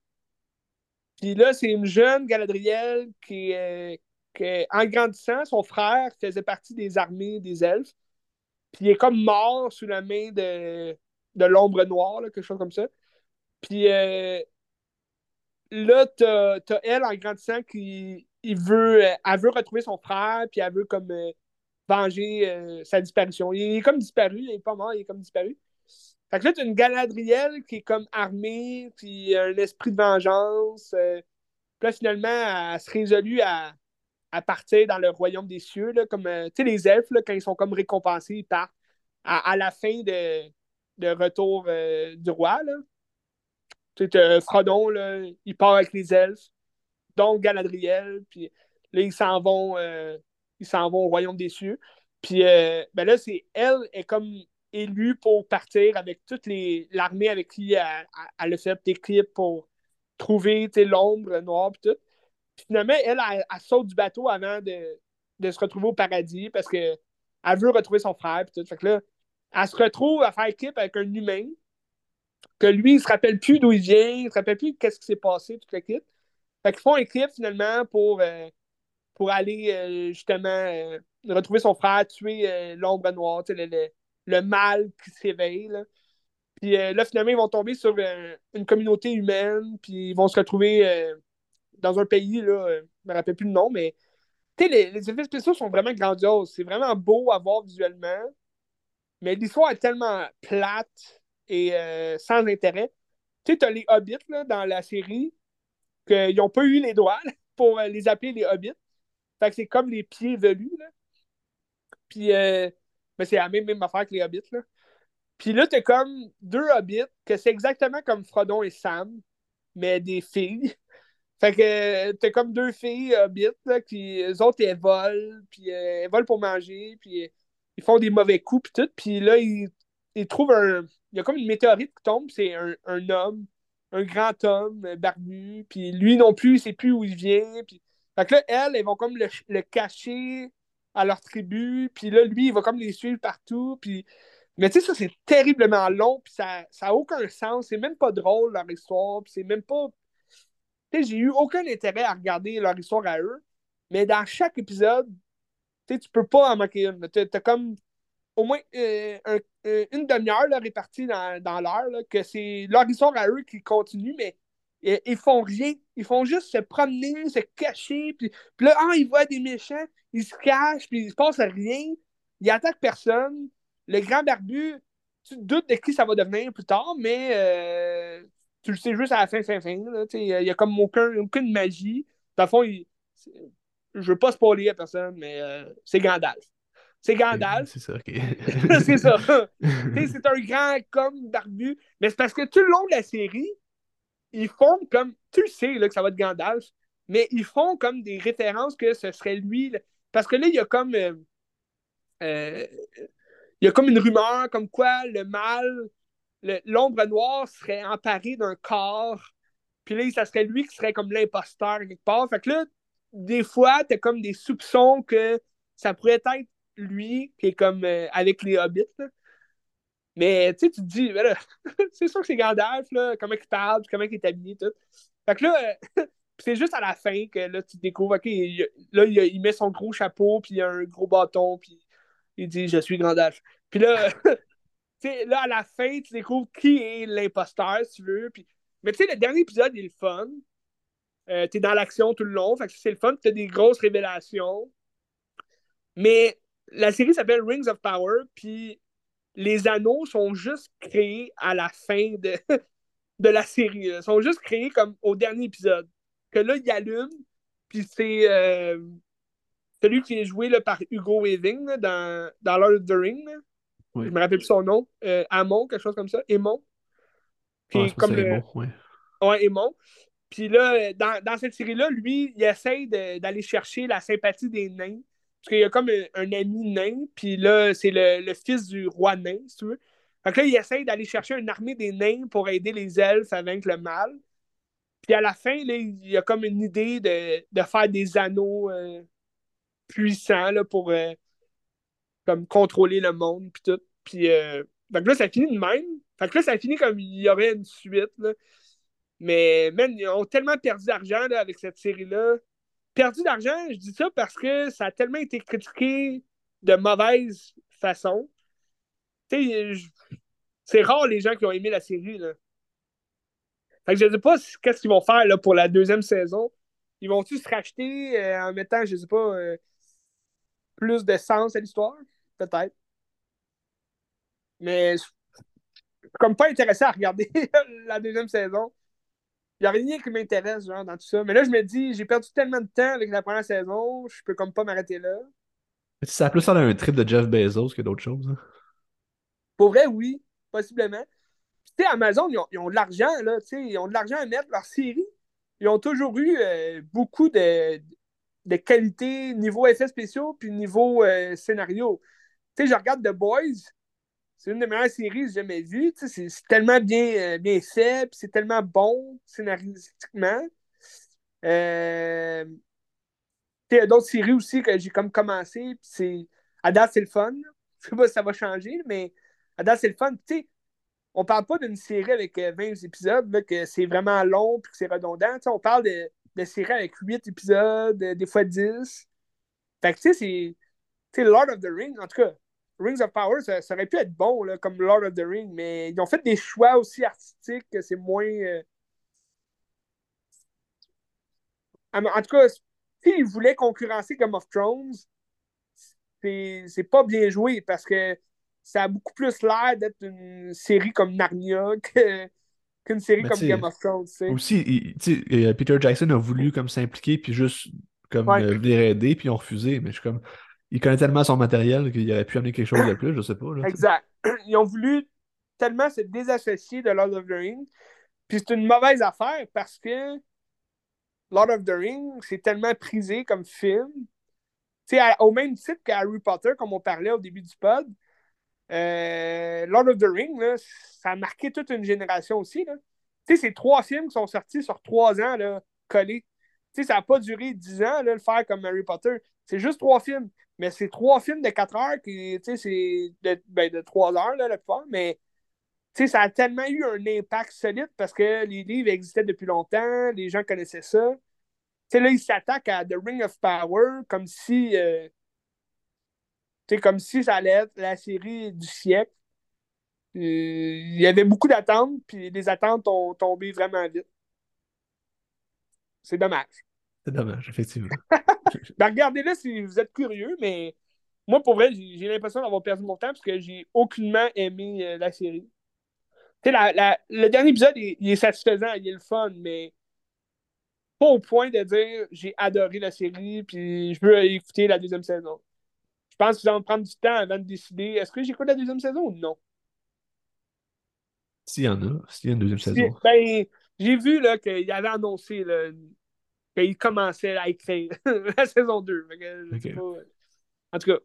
puis là, c'est une jeune Galadriel qui, euh, qui, en grandissant, son frère faisait partie des armées des elfes. Puis il est comme mort sous la main de, de l'ombre noire, quelque chose comme ça. Puis euh, là, t'as as elle en grandissant qui il veut, euh, elle veut retrouver son frère, puis elle veut comme venger sa disparition. Il est comme disparu, il est pas mort, il est comme disparu. Fait que là, t'as une Galadriel qui est comme armée, puis un esprit de vengeance. Puis là, finalement, elle se résolut à, à partir dans le royaume des cieux, là, comme, tu sais, les elfes, là, quand ils sont comme récompensés, ils partent à, la fin de, de Retour du Roi, là. Tu sais, Frodon, là, il part avec les elfes, donc Galadriel, puis là, ils s'en vont, ils s'en vont au royaume des cieux. Puis euh, ben là, c'est elle est comme élue pour partir avec toute l'armée avec qui elle, elle, a fait des clips pour trouver l'ombre noire et tout. Puis finalement, elle, elle, saute du bateau avant de, se retrouver au paradis parce qu'elle veut retrouver son frère et tout. Fait que là, elle se retrouve à faire clip avec un humain que lui, il se rappelle plus d'où il vient, il se rappelle plus qu'est-ce qui s'est passé, tout le kit. Fait qu'ils font un clip finalement pour, euh, pour aller euh, justement retrouver son frère, tuer euh, l'ombre noire, mal qui s'éveille. Puis euh, là, finalement, ils vont tomber sur euh, une communauté humaine, puis ils vont se retrouver dans un pays, là, je ne me rappelle plus le nom, mais les, effets spéciaux sont vraiment grandioses. C'est vraiment beau à voir visuellement, mais l'histoire est tellement plate et sans intérêt. Tu sais, tu as les hobbits là, dans la série, qu'ils n'ont pas eu les droits pour les appeler les hobbits. Fait que c'est comme les pieds velus. Là. Puis, euh, ben, c'est la même, même affaire que les hobbits. Là. Puis là, t'as comme deux hobbits que c'est exactement comme Frodon et Sam, mais des filles. Fait que t'as comme deux filles hobbits, là, qui, eux autres, elles volent, puis euh, elles volent pour manger, puis ils font des mauvais coups, puis tout. Puis là, ils, ils, trouvent un. Il y a comme une météorite qui tombe, c'est un, un, homme, un grand homme euh, barbu, puis lui non plus, il sait plus où il vient. Puis... Fait que là, elles, elles vont comme le, le cacher à leur tribu, puis là, lui, il va comme les suivre partout, puis... Mais tu sais, ça, c'est terriblement long, puis ça n'a ça aucun sens, c'est même pas drôle, leur histoire, puis c'est même pas... Tu sais, j'ai eu aucun intérêt à regarder leur histoire à eux, mais dans chaque épisode, tu sais, tu peux pas en manquer une. T'as as comme au moins euh, une demi-heure répartie dans, dans l'heure, que c'est leur histoire à eux qui continue, mais ils font rien. Ils font juste se promener, se cacher. Puis, puis là, ah, ils voient des méchants, ils se cachent, puis il se passe rien. Ils attaquent personne. Le grand barbu, tu te doutes de qui ça va devenir plus tard, mais euh, tu le sais juste à la fin, fin, fin. Il n'y a comme aucun, aucune magie. Dans le fond, il, je veux pas spoiler à personne, mais euh, c'est Gandalf. C'est Gandalf. C'est ça, ok. c'est ça. c'est un grand comme barbu. Mais c'est parce que tout le long de la série, ils font comme. Tu sais là, que ça va être Gandalf, mais ils font comme des références que ce serait lui. parce que là, il y a comme. Euh, euh, il y a comme une rumeur comme quoi le mal, l'ombre noire serait emparé d'un corps. Puis là, ça serait lui qui serait comme l'imposteur quelque part. Fait que là, des fois, t'as comme des soupçons que ça pourrait être lui qui est comme euh, avec les hobbits. Mais tu sais, tu te dis, ben c'est sûr que c'est Gandalf, là, comment il parle, comment il est habillé, tout. Fait que là, c'est juste à la fin que là, tu découvres, OK, là, il, met son gros chapeau, puis il a un gros bâton, puis il dit, je suis Gandalf. Puis là, là, à la fin, tu découvres qui est l'imposteur, si tu veux. Puis... Mais tu sais, le dernier épisode, il est le fun. Euh, t'es dans l'action tout le long, c'est le fun, t'as des grosses révélations. Mais la série s'appelle Rings of Power, puis les anneaux sont juste créés à la fin de, de la série. Ils sont juste créés comme au dernier épisode. Que là, il allume, puis c'est euh, celui qui est joué là, par Hugo Weaving dans, dans Lord of the Ring. Je me rappelle plus son nom. Euh, Amon, quelque chose comme ça. Aemon. Puis comme le... ouais. Ouais, Aemon. Puis là, dans, dans cette série-là, lui, il essaie d'aller chercher la sympathie des nains parce qu'il y a comme un, ami nain, puis là, c'est le, fils du roi nain, si tu veux. Fait que là, il essaye d'aller chercher une armée des nains pour aider les elfes à vaincre le mal. Puis à la fin, là, il y a comme une idée de, faire des anneaux euh, puissants là, pour euh, comme contrôler le monde, puis tout. Puis euh, là, ça finit de même. Fait que là, ça finit comme il y aurait une suite. Là. Mais, ils ont tellement perdu d'argent avec cette série-là perdu d'argent, je dis ça parce que ça a tellement été critiqué de mauvaise façon. c'est rare les gens qui ont aimé la série. Là. Je ne sais pas qu'est-ce qu'ils vont faire là, pour la deuxième saison. Ils vont-tu se racheter euh, en mettant, je sais pas, euh, plus de sens à l'histoire? Peut-être. Mais je suis comme pas intéressé à regarder la deuxième saison. Il n'y a rien qui m'intéresse, genre, dans tout ça. Mais là, je me dis, j'ai perdu tellement de temps avec la première saison, je peux comme pas m'arrêter là. Ça a plus l'air un trip de Jeff Bezos que d'autres choses. Hein. Pour vrai, oui, possiblement. Tu sais, Amazon, ils ont, de l'argent, là, tu sais, ils ont de l'argent à mettre leur série. Ils ont toujours eu euh, beaucoup de, de qualité niveau effets spéciaux puis niveau euh, scénario. Tu sais, je regarde The Boys, c'est une des meilleures séries que j'ai jamais vues. C'est tellement bien, euh, bien fait, c'est tellement bon scénaristiquement. Euh... Il y a d'autres séries aussi que j'ai comme commencé. c'est à c'est le fun. Je sais pas si ça va changer, mais à c'est le fun. Tu sais, on parle pas d'une série avec 20 euh, épisodes, que c'est vraiment long et que c'est redondant. on parle de, de séries avec 8 épisodes, des fois 10. Fait que tu sais, c'est Lord of the Rings, en tout cas, Rings of Power, ça, aurait pu être bon, là, comme Lord of the Rings, mais ils ont fait des choix aussi artistiques que c'est moins. Euh, en tout cas, s'ils voulaient concurrencer Game of Thrones, c'est pas bien joué parce que ça a beaucoup plus l'air d'être une série comme Narnia qu'une série comme Game of Thrones. Aussi, euh, Peter Jackson a voulu comme s'impliquer puis juste comme euh, venir aider, puis ils ont refusé, mais je suis comme il connaît tellement son matériel qu'il aurait pu amener quelque chose de plus, je sais pas. exact. Ils ont voulu tellement se désassocier de Lord of the Rings. Puis c'est une mauvaise affaire parce que Lord of the Rings, c'est tellement prisé comme film. sais, au même titre qu'Harry Potter, comme on parlait au début du pod, euh, Lord of the Rings, ça a marqué toute une génération aussi. C'est trois films qui sont sortis sur trois ans là, collés. ça n'a pas duré dix ans là, le faire comme Harry Potter. C'est juste trois films. Mais c'est trois films de quatre heures qui, tu sais, c'est de, ben, de trois heures, là, la plupart, mais tu sais, ça a tellement eu un impact solide parce que les livres existaient depuis longtemps, les gens connaissaient ça. Tu sais, là, ils s'attaquent à The Ring of Power comme si, euh, tu sais, comme si ça allait être la série du siècle. Il y avait beaucoup d'attentes, puis les attentes ont tombé vraiment vite. C'est dommage. C'est dommage, effectivement. ben, regardez-le si vous êtes curieux, mais moi, pour vrai, j'ai l'impression d'avoir perdu mon temps parce que j'ai aucunement aimé euh, la série. Tu sais, le dernier épisode, il, est satisfaisant, il est le fun, mais pas au point de dire j'ai adoré la série puis je veux écouter la deuxième saison. Je pense va me prendre du temps avant de décider est-ce que j'écoute la deuxième saison ou non? S'il y en a, s'il y a une deuxième saison. Ben, j'ai vu qu'il avait annoncé qu'il commençait à écrire la saison 2. En tout cas,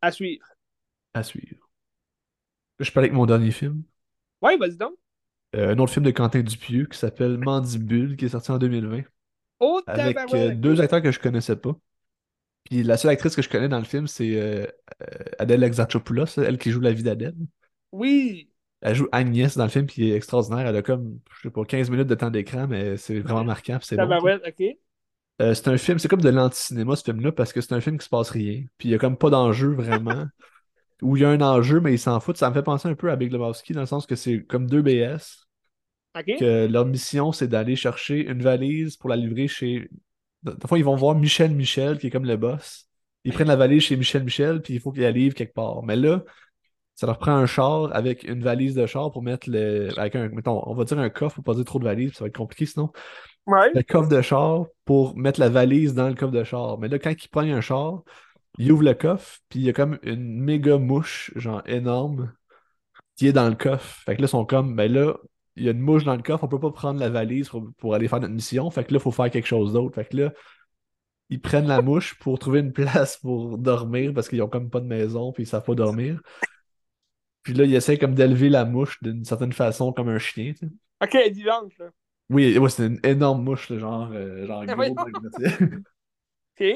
à suivre. À suivre. Je parlais avec mon dernier film. Oui, vas-y donc. Euh, un autre film de Quentin Dupieux qui s'appelle Mandibule, qui est sorti en 2020. Oh, avec euh, deux acteurs que je connaissais pas. Puis la seule actrice que je connais dans le film, c'est euh, Adèle Exarchopoulos, elle qui joue la vie d'Adèle. Oui. Elle joue Agnès dans le film, qui est extraordinaire. Elle a comme, je sais pas, 15 minutes de temps d'écran, mais c'est vraiment marquant. C'est. Euh, c'est un film, c'est comme de l'anti-cinéma ce film-là, parce que c'est un film qui se passe rien. Puis il y a comme pas d'enjeu vraiment. Ou il y a un enjeu, mais il s'en fout. Ça me fait penser un peu à Big Lebowski, dans le sens que c'est comme deux BS. Que leur mission, c'est d'aller chercher une valise pour la livrer chez. Parfois, ils vont voir Michel Michel, qui est comme le boss. Ils prennent la valise chez Michel Michel, puis il faut qu'il la livre quelque part. Mais là, ça leur prend un char avec une valise de char pour mettre le. Avec un. Mettons, on va dire un coffre pour pas dire trop de valises, ça va être compliqué sinon. Le coffre de char pour mettre la valise dans le coffre de char. Mais là, quand ils prennent un char, ils ouvrent le coffre, puis il y a comme une méga mouche, genre énorme, qui est dans le coffre. Fait que là, ils sont comme, ben là, il y a une mouche dans le coffre, on peut pas prendre la valise pour, aller faire notre mission. Fait que là, il faut faire quelque chose d'autre. Fait que là, ils prennent la mouche pour trouver une place pour dormir parce qu'ils ont comme pas de maison, puis ils savent pas dormir. Puis là, il essaie comme d'élever la mouche d'une certaine façon, comme un chien. Tu sais. Ok, vivante, là. Oui, ouais, c'est une énorme mouche, là, genre, euh, genre gros. ok.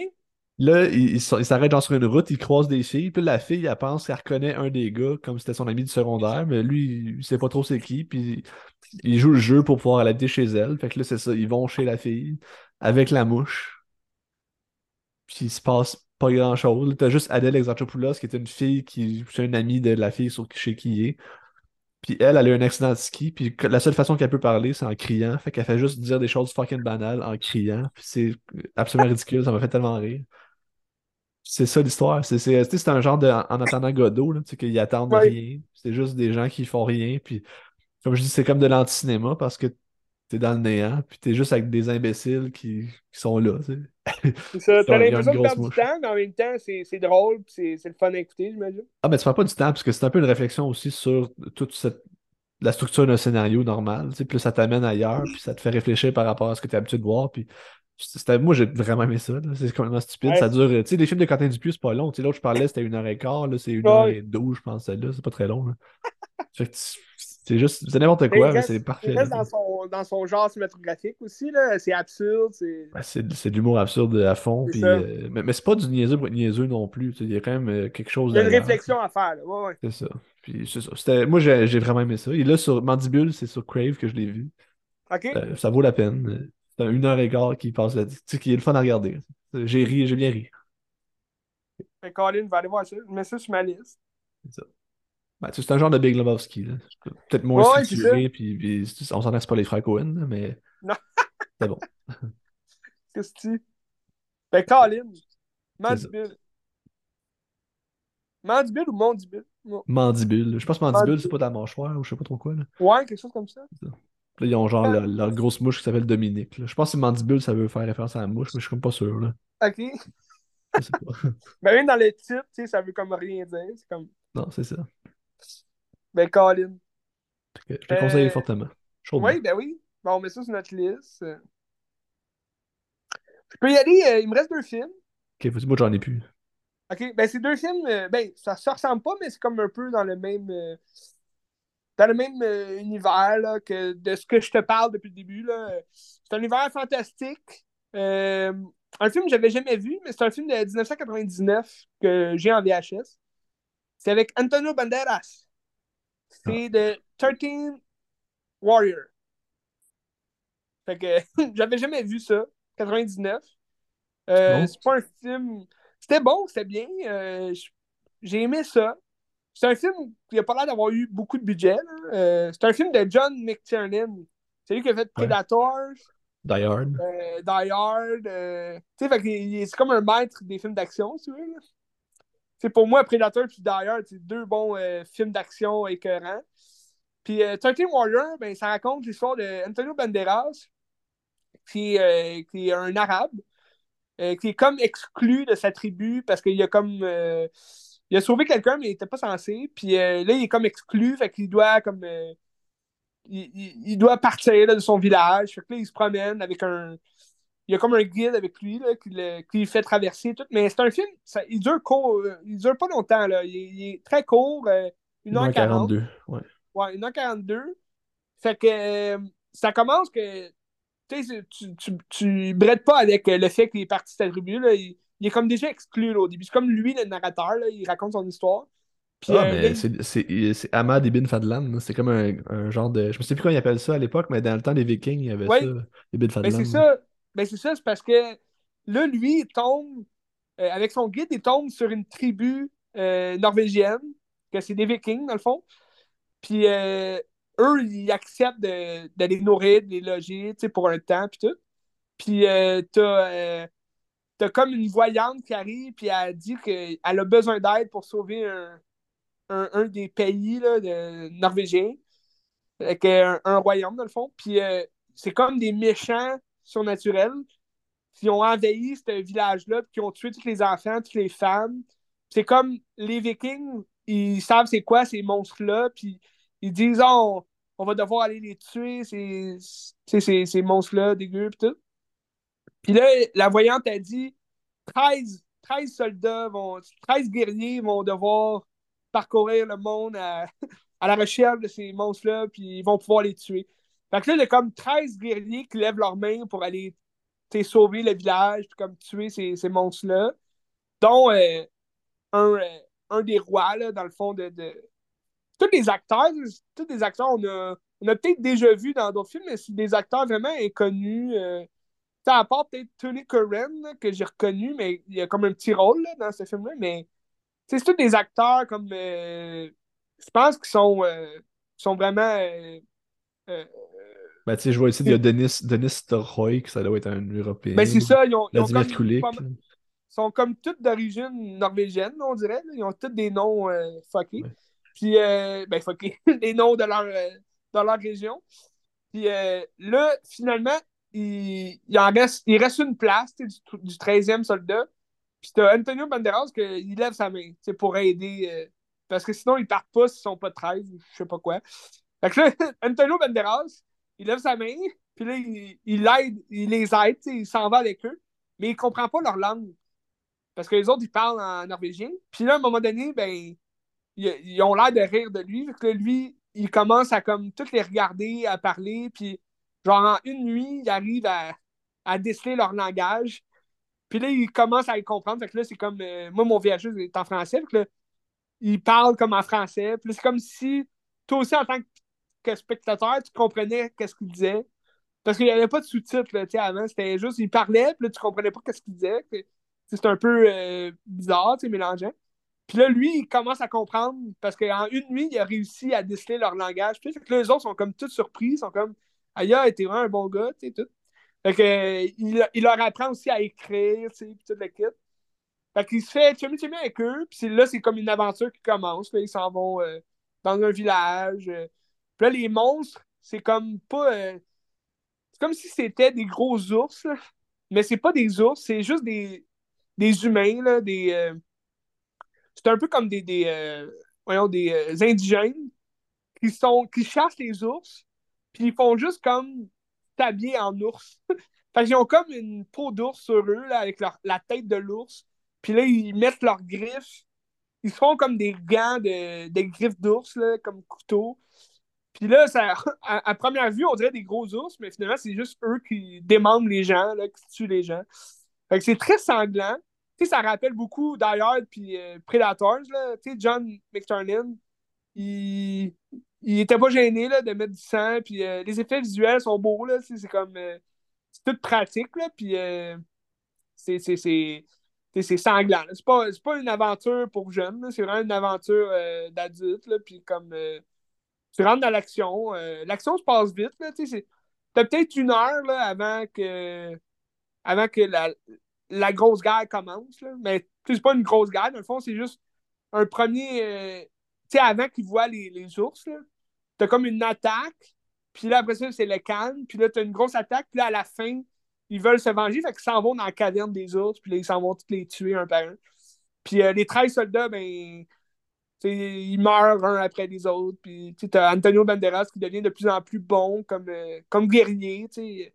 Là, il, il s'arrête genre sur une route, il croise des filles, puis la fille, elle pense qu'elle reconnaît un des gars comme c'était son ami du secondaire, mais lui, il sait pas trop c'est qui, puis il joue le jeu pour pouvoir l'habiter chez elle. Fait que là, c'est ça, ils vont chez la fille avec la mouche. Puis il se passe pas grand chose. T'as juste Adèle Exarchopoulos, qui est une fille qui. C'est une amie de la fille chez qui il est. Puis elle, elle a eu un accident de ski, puis la seule façon qu'elle peut parler, c'est en criant. Fait qu'elle fait juste dire des choses fucking banales en criant. Puis c'est absolument ridicule, ça m'a fait tellement rire. C'est ça l'histoire. C'est un genre de. En attendant Godot, là, qu'ils attendent rien. C'est juste des gens qui font rien. Puis, comme je dis, c'est comme de l'anti-cinéma parce que t'es dans le néant, puis t'es juste avec des imbéciles qui, qui sont là. C'est ça, t'as l'impression de perdre du temps, mais en même temps, c'est drôle, c'est le fun à écouter, j'imagine. Ah, mais tu perds pas du temps, parce que c'est un peu une réflexion aussi sur toute cette la structure d'un scénario normal, puis ça t'amène ailleurs, puis ça te fait réfléchir par rapport à ce que tu es habitué de voir, puis moi, j'ai vraiment aimé ça. C'est complètement stupide. Ça dure. Tu sais, les films de Quentin Dupieux, c'est pas long. L'autre, je parlais, c'était une heure et quart. Là, c'est une heure et douze, je pense, celle-là. C'est pas très long. c'est juste. C'est n'importe quoi, mais c'est parfait. Il reste dans son, dans son genre cinématographique aussi. là. C'est absurde. C'est de l'humour absurde à fond. Euh, mais, mais c'est pas du niaiseux pour être niaiseux non plus. Il y a quand même euh, quelque chose. Il y a une réflexion à faire. Ouais, ouais. C'est ça. Puis c'est ça. Moi, j'ai vraiment aimé ça. Et là, sur Mandibule, c'est sur Crave que je l'ai vu. OK. Euh, ça vaut la peine une heure et quart qui passe là Tu sais, qui est le fun à regarder. J'ai ri, j'ai bien ri. Fait Colin va aller voir ça. Je mets ça sur ma liste. C'est ça. Ben, c'est un genre de Big Lebowski. Peut-être moins structuré, puis, puis, on s'en laisse pas les frères Cohen, mais non. c'est bon. Qu'est-ce que tu Ben, Colin, Mandibule. Mandibule ou Mandibule? Mandibule. Je pense que Mandibule, c'est pas de la mâchoire ou je sais pas trop quoi. Là. Ouais, quelque chose comme ça. Là, ils ont genre ah. leur, grosse mouche qui s'appelle Dominique. Je pense que mandibule, ça veut faire référence à la mouche, mais je suis comme pas sûr. Là. Ok. Je sais pas. ben, même dans le titre, ça veut comme rien dire. C'est comme... Non, c'est ça. Ben, Colin. je te conseille euh, fortement. Oui, ben oui. Bon, on met ça sur notre liste. Je peux y aller. Euh, il me reste deux films. Ok, moi, j'en ai plus. Ok, ben, c'est deux films. Euh, ben, ça se ressemble pas, mais c'est comme un peu dans le même dans le même univers que de ce que je te parle depuis le début. C'est un univers fantastique. Un film que j'avais jamais vu, mais c'est un film de 1999 que j'ai en VHS. C'est avec Antonio Banderas. C'est de 13 Warrior. Fait que j'avais jamais vu ça. 99. Euh, c'est pas un film. C'était bon, c'était bien. j'ai aimé ça. C'est un film qui n'a pas l'air d'avoir eu beaucoup de budget. Euh, c'est un film de John McTiernan. C'est lui qui a fait Predator. Die Hard. Euh, Die Hard. Euh, c'est comme un maître des films d'action, si tu veux. C'est pour moi, Predator Die Hard, c'est deux bons films d'action écœurants. Puis 13 Warrior, ben, ça raconte l'histoire d'Antonio Banderas, qui, qui est un arabe, qui est comme exclu de sa tribu parce qu'il a comme il a sauvé quelqu'un, mais il n'était pas censé. Puis euh, là, il est comme exclu, fait qu'il doit comme. Euh, il, doit partir de son village. Fait que là, il se promène avec un. Il y a comme un guide avec lui là, qui, le, qui fait traverser tout. Mais c'est un film, ça, il dure court, euh, il dure pas longtemps. Là. Il, est très court, 1h42. Ouais. ouais, 1h42. Fait que ça commence que tu, tu, tu, brettes pas avec le fait qu'il est parti de sa tribu. Là. Il, il est comme déjà exclu au début. C'est comme lui, le narrateur, là, il raconte son histoire. Puis, ah, euh, mais c'est Ahmad Ibn Fadlan. C'est comme un, un, genre de. Je ne sais plus comment il appelle ça à l'époque, mais dans le temps des Vikings, il y avait ça. Ibn ben, Fadlan. c'est ça. Ben, c'est ça, c'est parce que là, lui, il tombe, euh, avec son guide, il tombe sur une tribu euh, norvégienne, que c'est des Vikings, dans le fond. Puis eux, ils acceptent de, les nourrir, de les loger, pour un temps, puis tout. Puis t'as t'as comme une voyante qui arrive, puis elle dit qu'elle a besoin d'aide pour sauver un, des pays là, de, norvégiens, avec un, royaume, dans le fond. Puis euh, c'est comme des méchants surnaturels qui ont envahi ce village-là, qui ont tué tous les enfants, toutes les femmes. C'est comme les Vikings, ils savent c'est quoi ces monstres-là, puis ils disent oh, on, va devoir aller les tuer, ces, ces, ces monstres-là dégueux, puis tout. Puis là, la voyante a dit 13, 13 soldats, vont, 13 guerriers vont devoir parcourir le monde à, la recherche de ces monstres-là, puis ils vont pouvoir les tuer. Fait que là, il y a comme 13 guerriers qui lèvent leurs mains pour aller sauver le village, puis comme tuer ces, ces monstres-là, dont euh, un, euh, un, des rois, là, dans le fond, de, Tous les acteurs, tous les acteurs, on a, on a peut-être déjà vu dans d'autres films, mais c'est des acteurs vraiment inconnus. Euh, à part peut-être Tony Curran, que j'ai reconnu, mais il y a comme un petit rôle dans ce film-là. Mais c'est tous des acteurs comme. Euh, je pense qu'ils sont, sont vraiment. Euh, ben, tu sais, je vois ici, il y a Denis, Denis que ça doit être un Européen. Ben, c'est ça, ils ont. Ils ont comme, sont comme toutes d'origine norvégienne, on dirait. Ils ont tous des noms fuckés. Puis, ben, fuckés. des noms de leur, de leur région. Puis euh, là, finalement, il, il, en reste, il reste une place du, du 13e soldat. Puis t'as Antonio Banderas qui lève sa main pour aider. Euh, parce que sinon, ils partent pas s'ils sont pas 13, je sais pas quoi. Fait que là, Antonio Banderas, il lève sa main, puis là, il, il, aide, il les aide, il s'en va avec eux, mais il comprend pas leur langue. Parce que les autres, ils parlent en norvégien. Puis là, à un moment donné, ben, ils, ont l'air de rire de lui. Que lui, il commence à comme toutes les regarder, à parler, puis genre en une nuit, il arrive à, à déceler leur langage. Puis là, il commence à les comprendre. Fait que là, c'est comme. Euh, moi, mon voyageur est en français. Que il parle comme en français. Puis c'est comme si toi aussi, en tant que spectateur, tu comprenais qu'est-ce qu'il disait. Parce qu'il n'y avait pas de sous-titres avant. C'était juste, il parlait, puis là, tu comprenais pas qu'est-ce qu'il disait. C'est un peu euh, bizarre, mélangeant. Puis là, lui, il commence à comprendre parce qu'en une nuit, il a réussi à déceler leur langage. Puis que les autres sont comme tous surpris, sont comme Aïe, t'es vraiment un bon gars, tu sais, tout. Fait que, euh, il, il, leur apprend aussi à écrire, tu sais, puis tout le kit. Fait qu'il se fait chummy chummy avec eux, puis là, c'est comme une aventure qui commence. Là, ils s'en vont euh, dans un village. Euh. Là, les monstres, c'est comme pas. c'est comme si c'était des gros ours, mais c'est pas des ours, c'est juste des, des humains, là, des. c'est un peu comme des, des, voyons, des indigènes qui, sont, qui chassent les ours, puis ils font juste comme habillés en ours. fait qu'ils ont comme une peau d'ours sur eux, là, avec leur, la tête de l'ours. Puis là, ils mettent leurs griffes. Ils font comme des gants de, des griffes d'ours, comme couteaux. Puis là, ça, à, première vue, on dirait des gros ours, mais finalement, c'est juste eux qui démembrent les gens, là, qui tuent les gens. Fait que c'est très sanglant. Tu sais, ça rappelle beaucoup d'ailleurs puis euh, Predators, là. Tu sais, John McTurnan, il, il était pas gêné là, de mettre du sang. Puis euh, les effets visuels sont beaux. Là, c'est, comme. Euh, c'est tout pratique. Là, puis euh, c'est, c'est, sanglant. C'est pas, pas une aventure pour jeunes. C'est vraiment une aventure d'adulte. Puis comme. Tu rentres dans l'action. l'action se passe vite. C'est, t'as peut-être une heure là, avant que. Avant que la, la grosse guerre commence. Là. Mais c'est pas une grosse guerre. Dans le fond, c'est juste un premier tu sais, avant qu'ils voient les, les ours, t'as comme une attaque, puis là, après ça, c'est le calme, puis là, t'as une grosse attaque, puis là, à la fin, ils veulent se venger, fait qu'ils s'en vont dans la caverne des ours, puis là, ils s'en vont tous les tuer un par un. Puis euh, les 13 soldats, ben, ils meurent un après les autres, puis tu as Antonio Banderas qui devient de plus en plus bon comme, euh, comme guerrier, sais,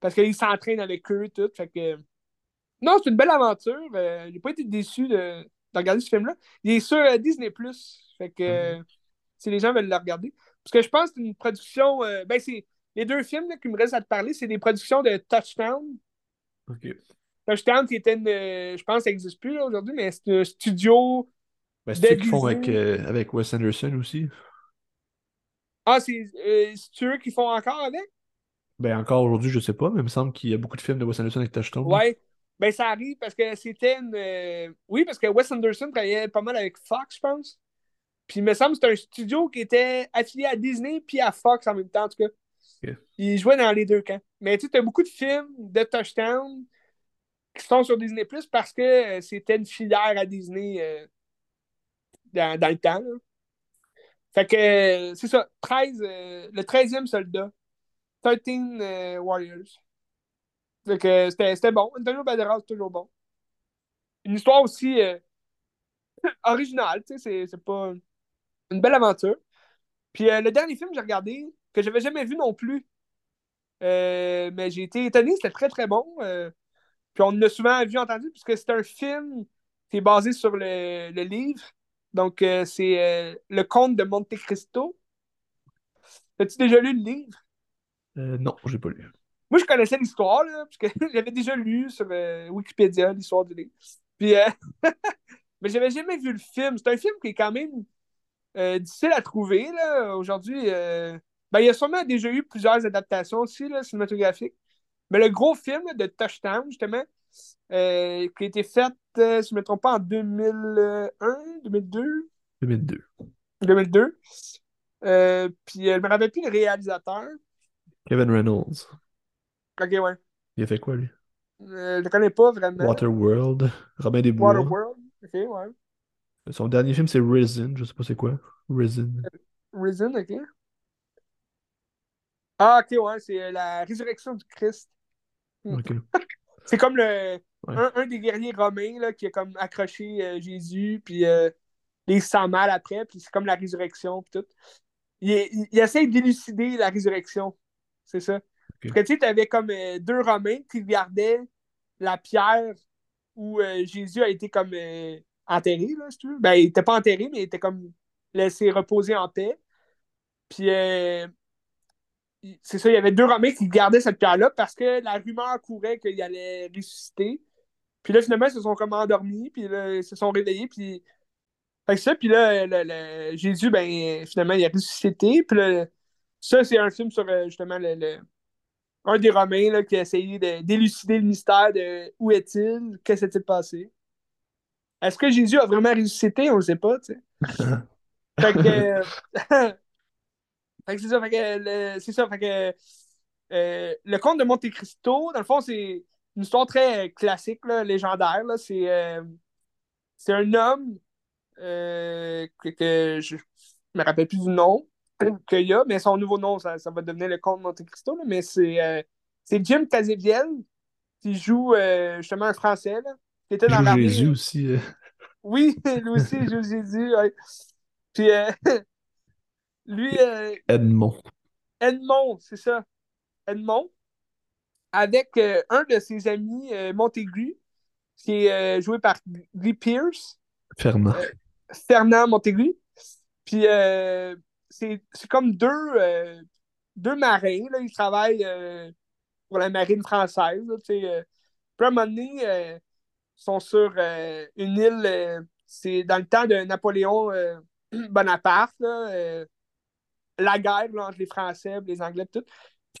parce qu'il s'entraîne avec eux, tout, fait que... Non, c'est une belle aventure. Euh, j'ai pas été déçu de, de regarder ce film-là. Il est sur Disney+. Fait que mhm. si les gens veulent le regarder. Parce que je pense que c'est une production. Euh, ben, c'est les deux films qui me restent à te parler, c'est des productions de Touchdown. Touchdown, qui était une. Euh, je pense que ça n'existe plus aujourd'hui, mais c'est un studio. Ben, c'est eux qui font avec, euh, avec Wes Anderson aussi. Ah, c'est eux qui font encore avec? Ben, encore aujourd'hui, je sais pas, mais il me semble qu'il y a beaucoup de films de Wes Anderson avec Touchdown. Ouais. Ben, ça arrive parce que c'était une. Oui, parce que Wes Anderson travaillait pas mal avec Fox, je pense. Puis il me semble que c'est un studio qui était affilié à Disney puis à Fox en même temps, en tout cas. Il jouait dans les deux camps. Mais tu sais, as beaucoup de films de Touchdown qui sont sur Disney Plus parce que euh, c'était une filière à Disney euh, dans, le temps. Fait que euh, c'est ça, 13, le 13e soldat. 13 Warriors. Fait que c'était bon. Antonio Banderas, toujours bon. Une histoire aussi originale, tu sais, c'est pas une belle aventure. Puis euh, le dernier film que j'ai regardé, que j'avais jamais vu non plus, euh, mais j'ai été étonné, c'était très très bon. Euh, puis on l'a souvent vu, entendu, puisque c'est un film qui est basé sur le, livre. Donc c'est Le Comte de Monte Cristo. As-tu déjà lu le livre? non, j'ai pas lu. Moi, je connaissais l'histoire, puisque j'avais déjà lu sur Wikipédia l'histoire du livre. Puis, mais j'avais jamais vu le film. C'est un film qui est quand même euh, difficile à trouver là, aujourd'hui. Euh, ben, il y a sûrement déjà eu plusieurs adaptations aussi là, cinématographiques. Mais le gros film de Touchdown, justement, euh, qui a été fait, si je ne me trompe pas, en 2001, 2002. 2002. 2002. puis je me rappelle plus le réalisateur. Kevin Reynolds. Ok, ouais. Il a fait quoi, lui? je le connais pas vraiment. Waterworld. Robin des Bois. Waterworld. Ok, ouais. Son dernier film, c'est Risen. Je sais pas c'est quoi. Risen. Risen, ok. Ah, ok, ouais, c'est la résurrection du Christ. Hmm. c'est comme le, un, des guerriers romains là, qui a comme accroché Jésus, puis les sent mal après, puis c'est comme la résurrection, puis tout. Il, il, essaie d'élucider la résurrection. C'est ça. Parce que tu sais, comme deux Romains qui regardaient la pierre où euh, Jésus a été comme euh, enterré, là, si tu veux. Ben, il n'était pas enterré, mais il était comme laissé reposer en paix. Puis, euh, c'est ça, il y avait deux Romains qui gardaient cette pierre-là parce que la rumeur courait qu'il allait ressusciter. Puis là, finalement, ils se sont comme endormis, puis là, ils se sont réveillés, puis... Fait ça, puis là, Jésus, ben, finalement, il a ressuscité. Puis là, ça, c'est un film sur, justement, le un des Romains là, qui a essayé d'élucider le mystère de où est-il, qu'est-ce qui s'est passé. Est-ce que Jésus a vraiment ressuscité? On ne sait pas, tu sais. fait que. fait que c'est ça, fait que. C'est ça, fait que. Euh, le conte de Monte Cristo, dans le fond, c'est une histoire très classique, là, légendaire. Là. C'est, euh, c'est un homme euh, que, que, je me rappelle plus du nom, qu'il y a, mais son nouveau nom, ça, ça va devenir le comte Monte Cristo, mais c'est euh, c'est Jim Cazéviel qui joue euh, justement un Français, là, qui était dans. Jésus aussi. Euh. Oui, lui aussi, il joue Jésus. Puis lui. Edmond. Edmond, c'est ça. Edmond, avec un de ses amis, Montaigu, qui est joué par Guy Pierce. Fernand. Fernand Montaigu. Puis c'est comme deux, euh, deux marins. Là, ils travaillent euh, pour la marine française. Là, euh. Puis à un moment donné, ils sont sur une île. c'est dans le temps de Napoléon Bonaparte. La guerre entre les Français les Anglais, tout.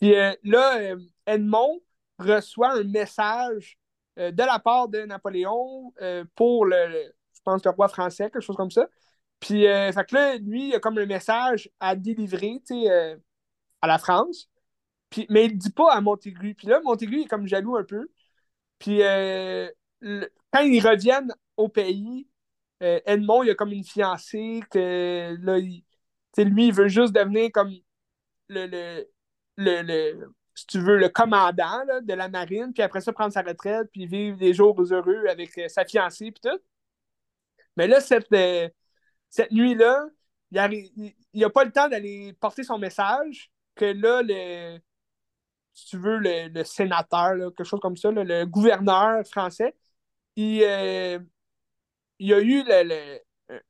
Puis là, Edmond reçoit un message de la part de Napoléon pour le, je pense, le roi français, quelque chose comme ça. Puis, euh, fait que là, lui, il a comme un message à délivrer, tu sais, euh, à la France. Puis, mais il ne dit pas à Montaigu. Puis là, Montaigu est comme jaloux un peu. Puis, euh, quand ils reviennent au pays, Edmond, il a comme une fiancée que là, il, lui, il veut juste devenir comme le, le, le, si tu veux, le commandant de la marine, puis après ça, prendre sa retraite, puis vivre des jours heureux avec sa fiancée, puis tout. Mais là, cette, cette nuit-là, il n'a pas le temps d'aller porter son message, que là, le, si tu veux, le, sénateur, quelque chose comme ça, le gouverneur français, il, euh, il a eu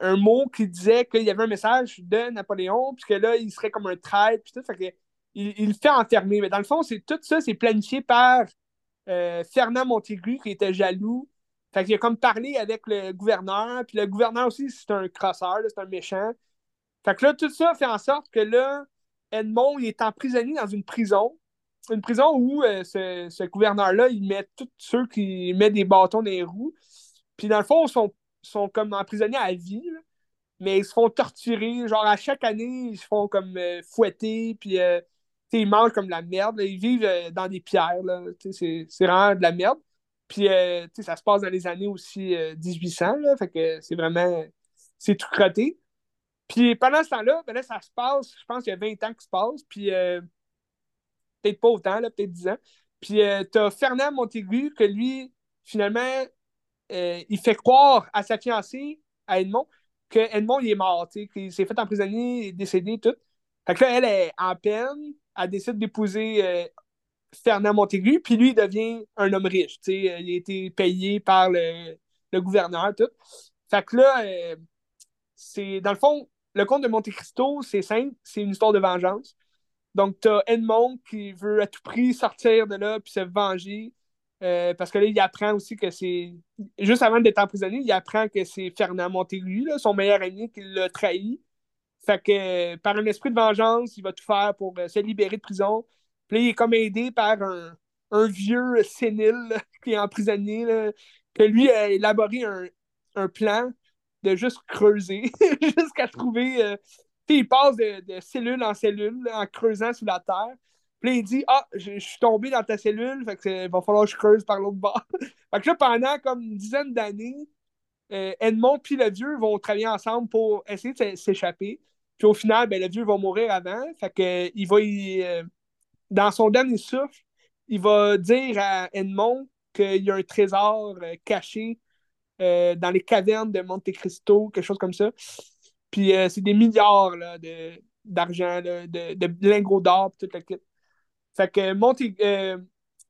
un mot qui disait qu'il y avait un message de Napoléon, puis que là, il serait comme un traître, puis tout. Fait il, il, le fait enfermer. Mais dans le fond, c'est tout ça, c'est planifié par euh, Fernand Montaigu, qui était jaloux fait qu'il a comme parlé avec le gouverneur, puis le gouverneur aussi, c'est un crosseur, c'est un méchant. Fait que là, tout ça fait en sorte que là, Edmond, il est emprisonné dans une prison. Une prison où euh, ce, gouverneur-là, il met tous ceux qui mettent des bâtons dans les roues. Puis dans le fond, ils sont, comme emprisonnés à vie, mais ils se font torturer. Genre, à chaque année, ils se font comme euh, fouetter, puis euh, ils mangent comme de la merde. Ils vivent dans des pierres. C'est vraiment de la merde. Puis, euh, ça se passe dans les années aussi 1800, euh, là, fait que c'est vraiment, c'est tout crotté. Puis pendant ce temps-là, ben là, ça se passe, je pense qu'il y a 20 ans qui se passe, puis euh, peut-être pas autant, là, peut-être 10 ans. Puis t'as Fernand Montaigu, que lui, finalement, il fait croire à sa fiancée, à Edmond, que Edmond, il est mort, qu'il s'est fait emprisonner, décédé, tout. Fait que là, elle est en peine, elle décide d'épouser Fernand Montaigu, puis lui, il devient un homme riche. Il a été payé par le, gouverneur, tout. Fait que là, euh, c'est dans le fond, le conte de Monte Cristo, c'est simple, c'est une histoire de vengeance. Donc, tu as Edmond qui veut à tout prix sortir de là puis se venger. Euh, parce que là, il apprend aussi que c'est. Juste avant d'être emprisonné, il apprend que c'est Fernand Montaigu, son meilleur ami, qui l'a trahi. Fait que par un esprit de vengeance, il va tout faire pour euh, se libérer de prison. Puis il est comme aidé par un, vieux sénile qui est emprisonné, là, que lui a élaboré un, plan de juste creuser jusqu'à trouver. Euh, il passe de, cellule en cellule en creusant sous la terre. Puis il dit Ah, je, suis tombé dans ta cellule, fait que il va falloir que je creuse par l'autre bord. fait que là, pendant comme une dizaine d'années, euh, Edmond puis le vieux vont travailler ensemble pour essayer de s'échapper. Puis au final, ben, le vieux va mourir avant. Fait que il va y, euh, dans son dernier souffle, il va dire à Edmond qu'il y a un trésor euh, caché euh, dans les cavernes de Monte Cristo, quelque chose comme ça. Puis euh, c'est des milliards d'argent, de, de, de, lingots d'or, tout le kit. Fait que Monte,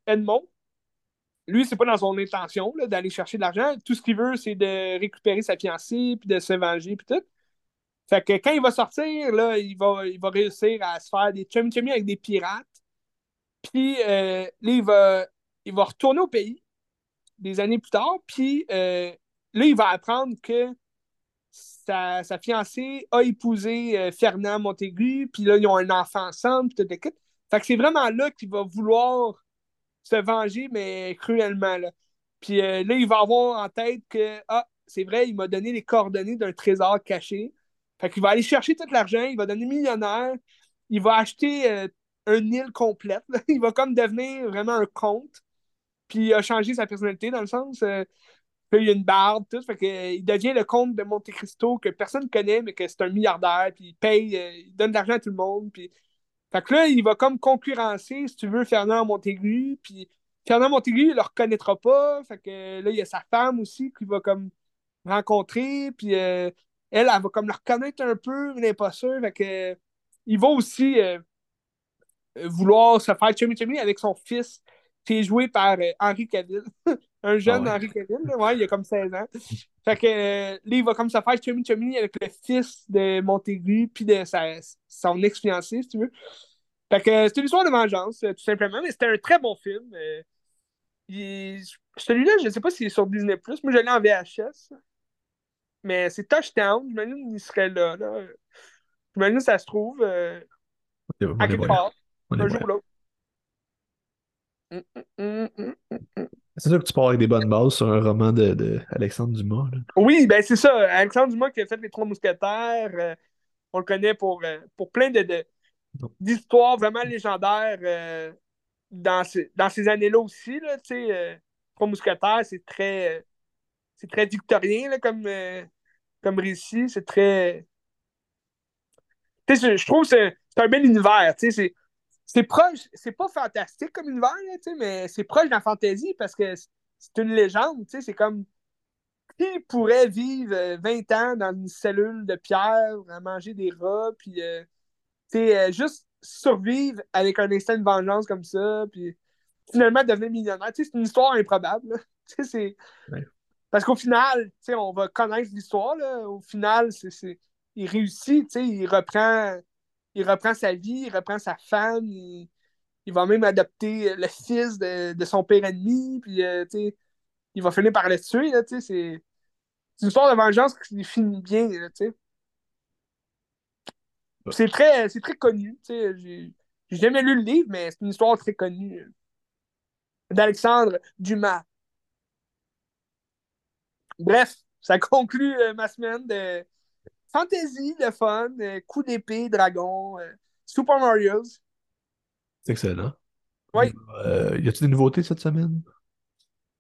Edmond, lui, c'est pas dans son intention d'aller chercher de l'argent. Tout ce qu'il veut, c'est de récupérer sa fiancée, puis de se venger, puis tout. Fait que quand il va sortir, là, il va, il va réussir à se faire des chummy avec des pirates. Puis euh, là, il va, il va retourner au pays des années plus tard. Puis euh, là, il va apprendre que sa, sa fiancée a épousé euh, Fernand Montaigu. Puis là, ils ont un enfant ensemble. Puis tout Fait que c'est vraiment là qu'il va vouloir se venger, mais cruellement. Là. Puis là, il va avoir en tête que, ah, c'est vrai, il m'a donné les coordonnées d'un trésor caché. Fait qu'il va aller chercher tout l'argent, il va donner millionnaire, il va acheter euh, un île complète. il va comme devenir vraiment un comte. Puis il a changé sa personnalité dans le sens. Euh, il a une barbe, tout. Fait que, il devient le comte de Monte Cristo que personne ne connaît, mais que c'est un milliardaire. Puis il paye, euh, il donne de l'argent à tout le monde. Puis... Fait que là, il va comme concurrencer, si tu veux, Fernand Montaigu. Puis Fernand Montaigu, il le reconnaîtra pas. Fait que là, il y a sa femme aussi qui va comme rencontrer. Puis elle, elle va comme le reconnaître un peu, mais n'est pas sûre. Fait que, il va aussi euh, vouloir se faire chummy chummy avec son fils, qui est joué par euh, Henri Cavill. un jeune ah Henri Cavill, ouais, il a comme 16 ans. Fait que euh, là, il va comme se faire chummy chummy avec le fils de Montaigu, puis de sa, son ex-fiancé, si tu veux. Fait que c'est une histoire de vengeance, tout simplement, mais c'était un très bon film. Celui-là, je ne sais pas s'il est sur Disney+. Moi, je l'ai en VHS. Mais c'est touchdown. J'imagine qu'il serait là. là. J'imagine que ça se trouve euh, à quelque part. Un jour ou l'autre. C'est sûr que tu pars avec des bonnes bases sur un roman de, de Alexandre Dumas. Là. Oui, ben c'est ça. Alexandre Dumas qui a fait Les Trois Mousquetaires. euh, on le connaît pour, euh, pour plein de, d'histoires vraiment légendaires euh, dans, ces, dans ces années-là aussi. Là, Trois Mousquetaires, c'est très, c'est très victorien là, comme, comme récit. C'est très. je trouve que c'est un bel univers. C'est proche, c'est pas fantastique comme univers, mais c'est proche de la fantaisie parce que c'est une légende. C'est comme qui pourrait vivre 20 euh, ans dans une cellule de pierre à manger des rats, puis euh, euh, juste survivre avec un instinct de vengeance comme ça, puis finalement devenir millionnaire. C'est une histoire improbable. C'est parce qu'au final, on va connaître l'histoire. Au final, c'est, il réussit, il reprend, il reprend sa vie, il reprend sa femme, il, va même adopter le fils de, son père ennemi, puis euh, il va finir par le tuer. Là, c'est, c'est une histoire de vengeance qui finit bien. Là, c'est très, c'est très connu. J'ai, j'ai jamais lu le livre, mais c'est une histoire très connue d'Alexandre Dumas. Bref, ça conclut euh, ma semaine de fantasy, de fun, euh, coup d'épée, dragon, euh, Super Mario. C'est excellent. Oui. y a-t-il des nouveautés cette semaine?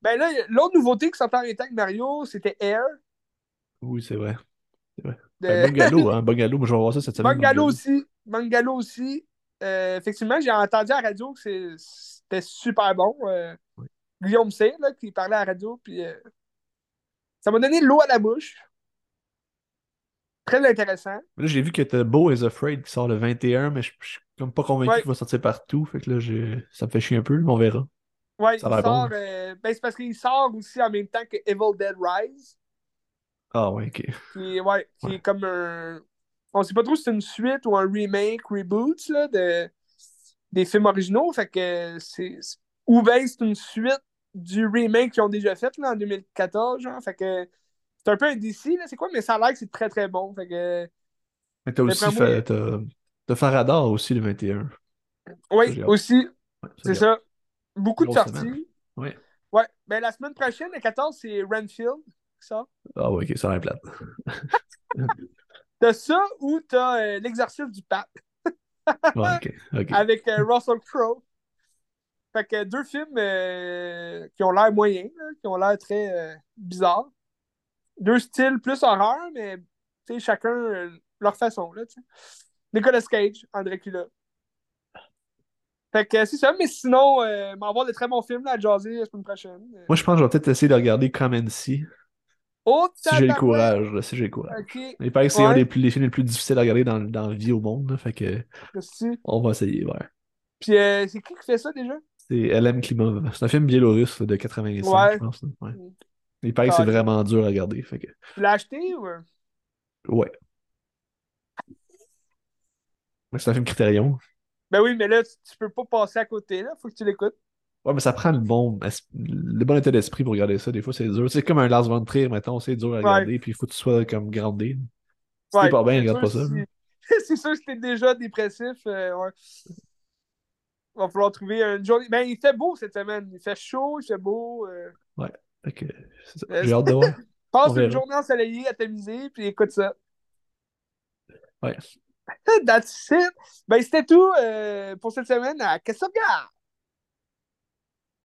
Ben là, l'autre nouveauté qui en avec Mario, c'était Air. Oui, c'est vrai. C'est vrai. De... Ben, Bungalow, hein, Bungalow, je vais voir ça cette semaine. Bungalow, aussi. Bungalow aussi. effectivement, j'ai entendu à la radio que c'était super bon. Guillaume C, là, qui parlait à la radio, puis ça m'a donné l'eau à la bouche. Très intéressant. Là, j'ai vu que The Beau is Afraid qui sort le 21, mais je, suis comme pas convaincu qu'il va sortir partout. Fait que là, ça me fait chier un peu, mais on verra. Ouais, il sort. Euh, ben, c'est parce qu'il sort aussi en même temps que Evil Dead Rise. Ah, ouais, ok. Qui, ouais, qui est comme un. On sait pas trop si c'est une suite ou un remake, reboot là, de... des films originaux. Fait que c'est. Ou bien c'est une suite du remake qu'ils ont déjà fait là, en 2014, genre. Fait que c'est un peu là, c'est quoi, mais ça a l'air que c'est très très bon. Fait que. Mais t'as aussi fait. T'as Faradar aussi le 21. Oui, aussi. c'est ça. Beaucoup de sorties. Oui. Ouais. Ben, la semaine prochaine, le 14, c'est Renfield. Ça. Ah ouais, ok, ça va être plate. t'as ça ou t'as euh, l'exercice du pape. ouais, ok. ok. Avec euh, Russell Crowe. Fait que deux films euh, qui ont l'air moyens, qui ont l'air très bizarres. Deux styles plus horreur, mais chacun euh, leur façon. Là, Nicolas Cage, André Cula. Fait que c'est ça, mais sinon, euh, m'envoie de très bons films là, à jaser la semaine prochaine. Moi, je pense que je vais peut-être essayer de regarder Comency. Oh, si j'ai le courage, là, si j'ai le courage. Okay. Il paraît que c'est un des, plus, les films les plus difficiles à regarder dans, dans la vie au monde. Là, fait que on va essayer, ouais. Puis euh, c'est qui qui fait ça déjà? C'est LM Klimov. C'est un film biélorusse de 85, je pense. Ouais. Il paraît que c'est vraiment dur à regarder. Fait que... Tu l'as acheté ou? Ouais. C'est un film Criterion. Ben oui, mais là, tu peux pas passer à côté, là. Faut que tu l'écoutes. Ouais, mais ça prend le bon, le bon état d'esprit pour regarder ça. Des fois, c'est dur. C'est comme un Lars von Trier, mettons, c'est dur à regarder, puis il faut que tu sois comme grandé. Si t'es pas bien, regarde pas ça. c'est sûr que t'es déjà dépressif. Euh, ouais. Il va falloir trouver une journée. Ben, il fait beau cette semaine. Il fait chaud, il fait beau. Euh... Ouais. J'ai hâte de voir. Passe une journée ensoleillée à t'amuser, puis écoute ça. Ouais. That's it. Ben, c'était tout euh, pour cette semaine à Qu'est-ce que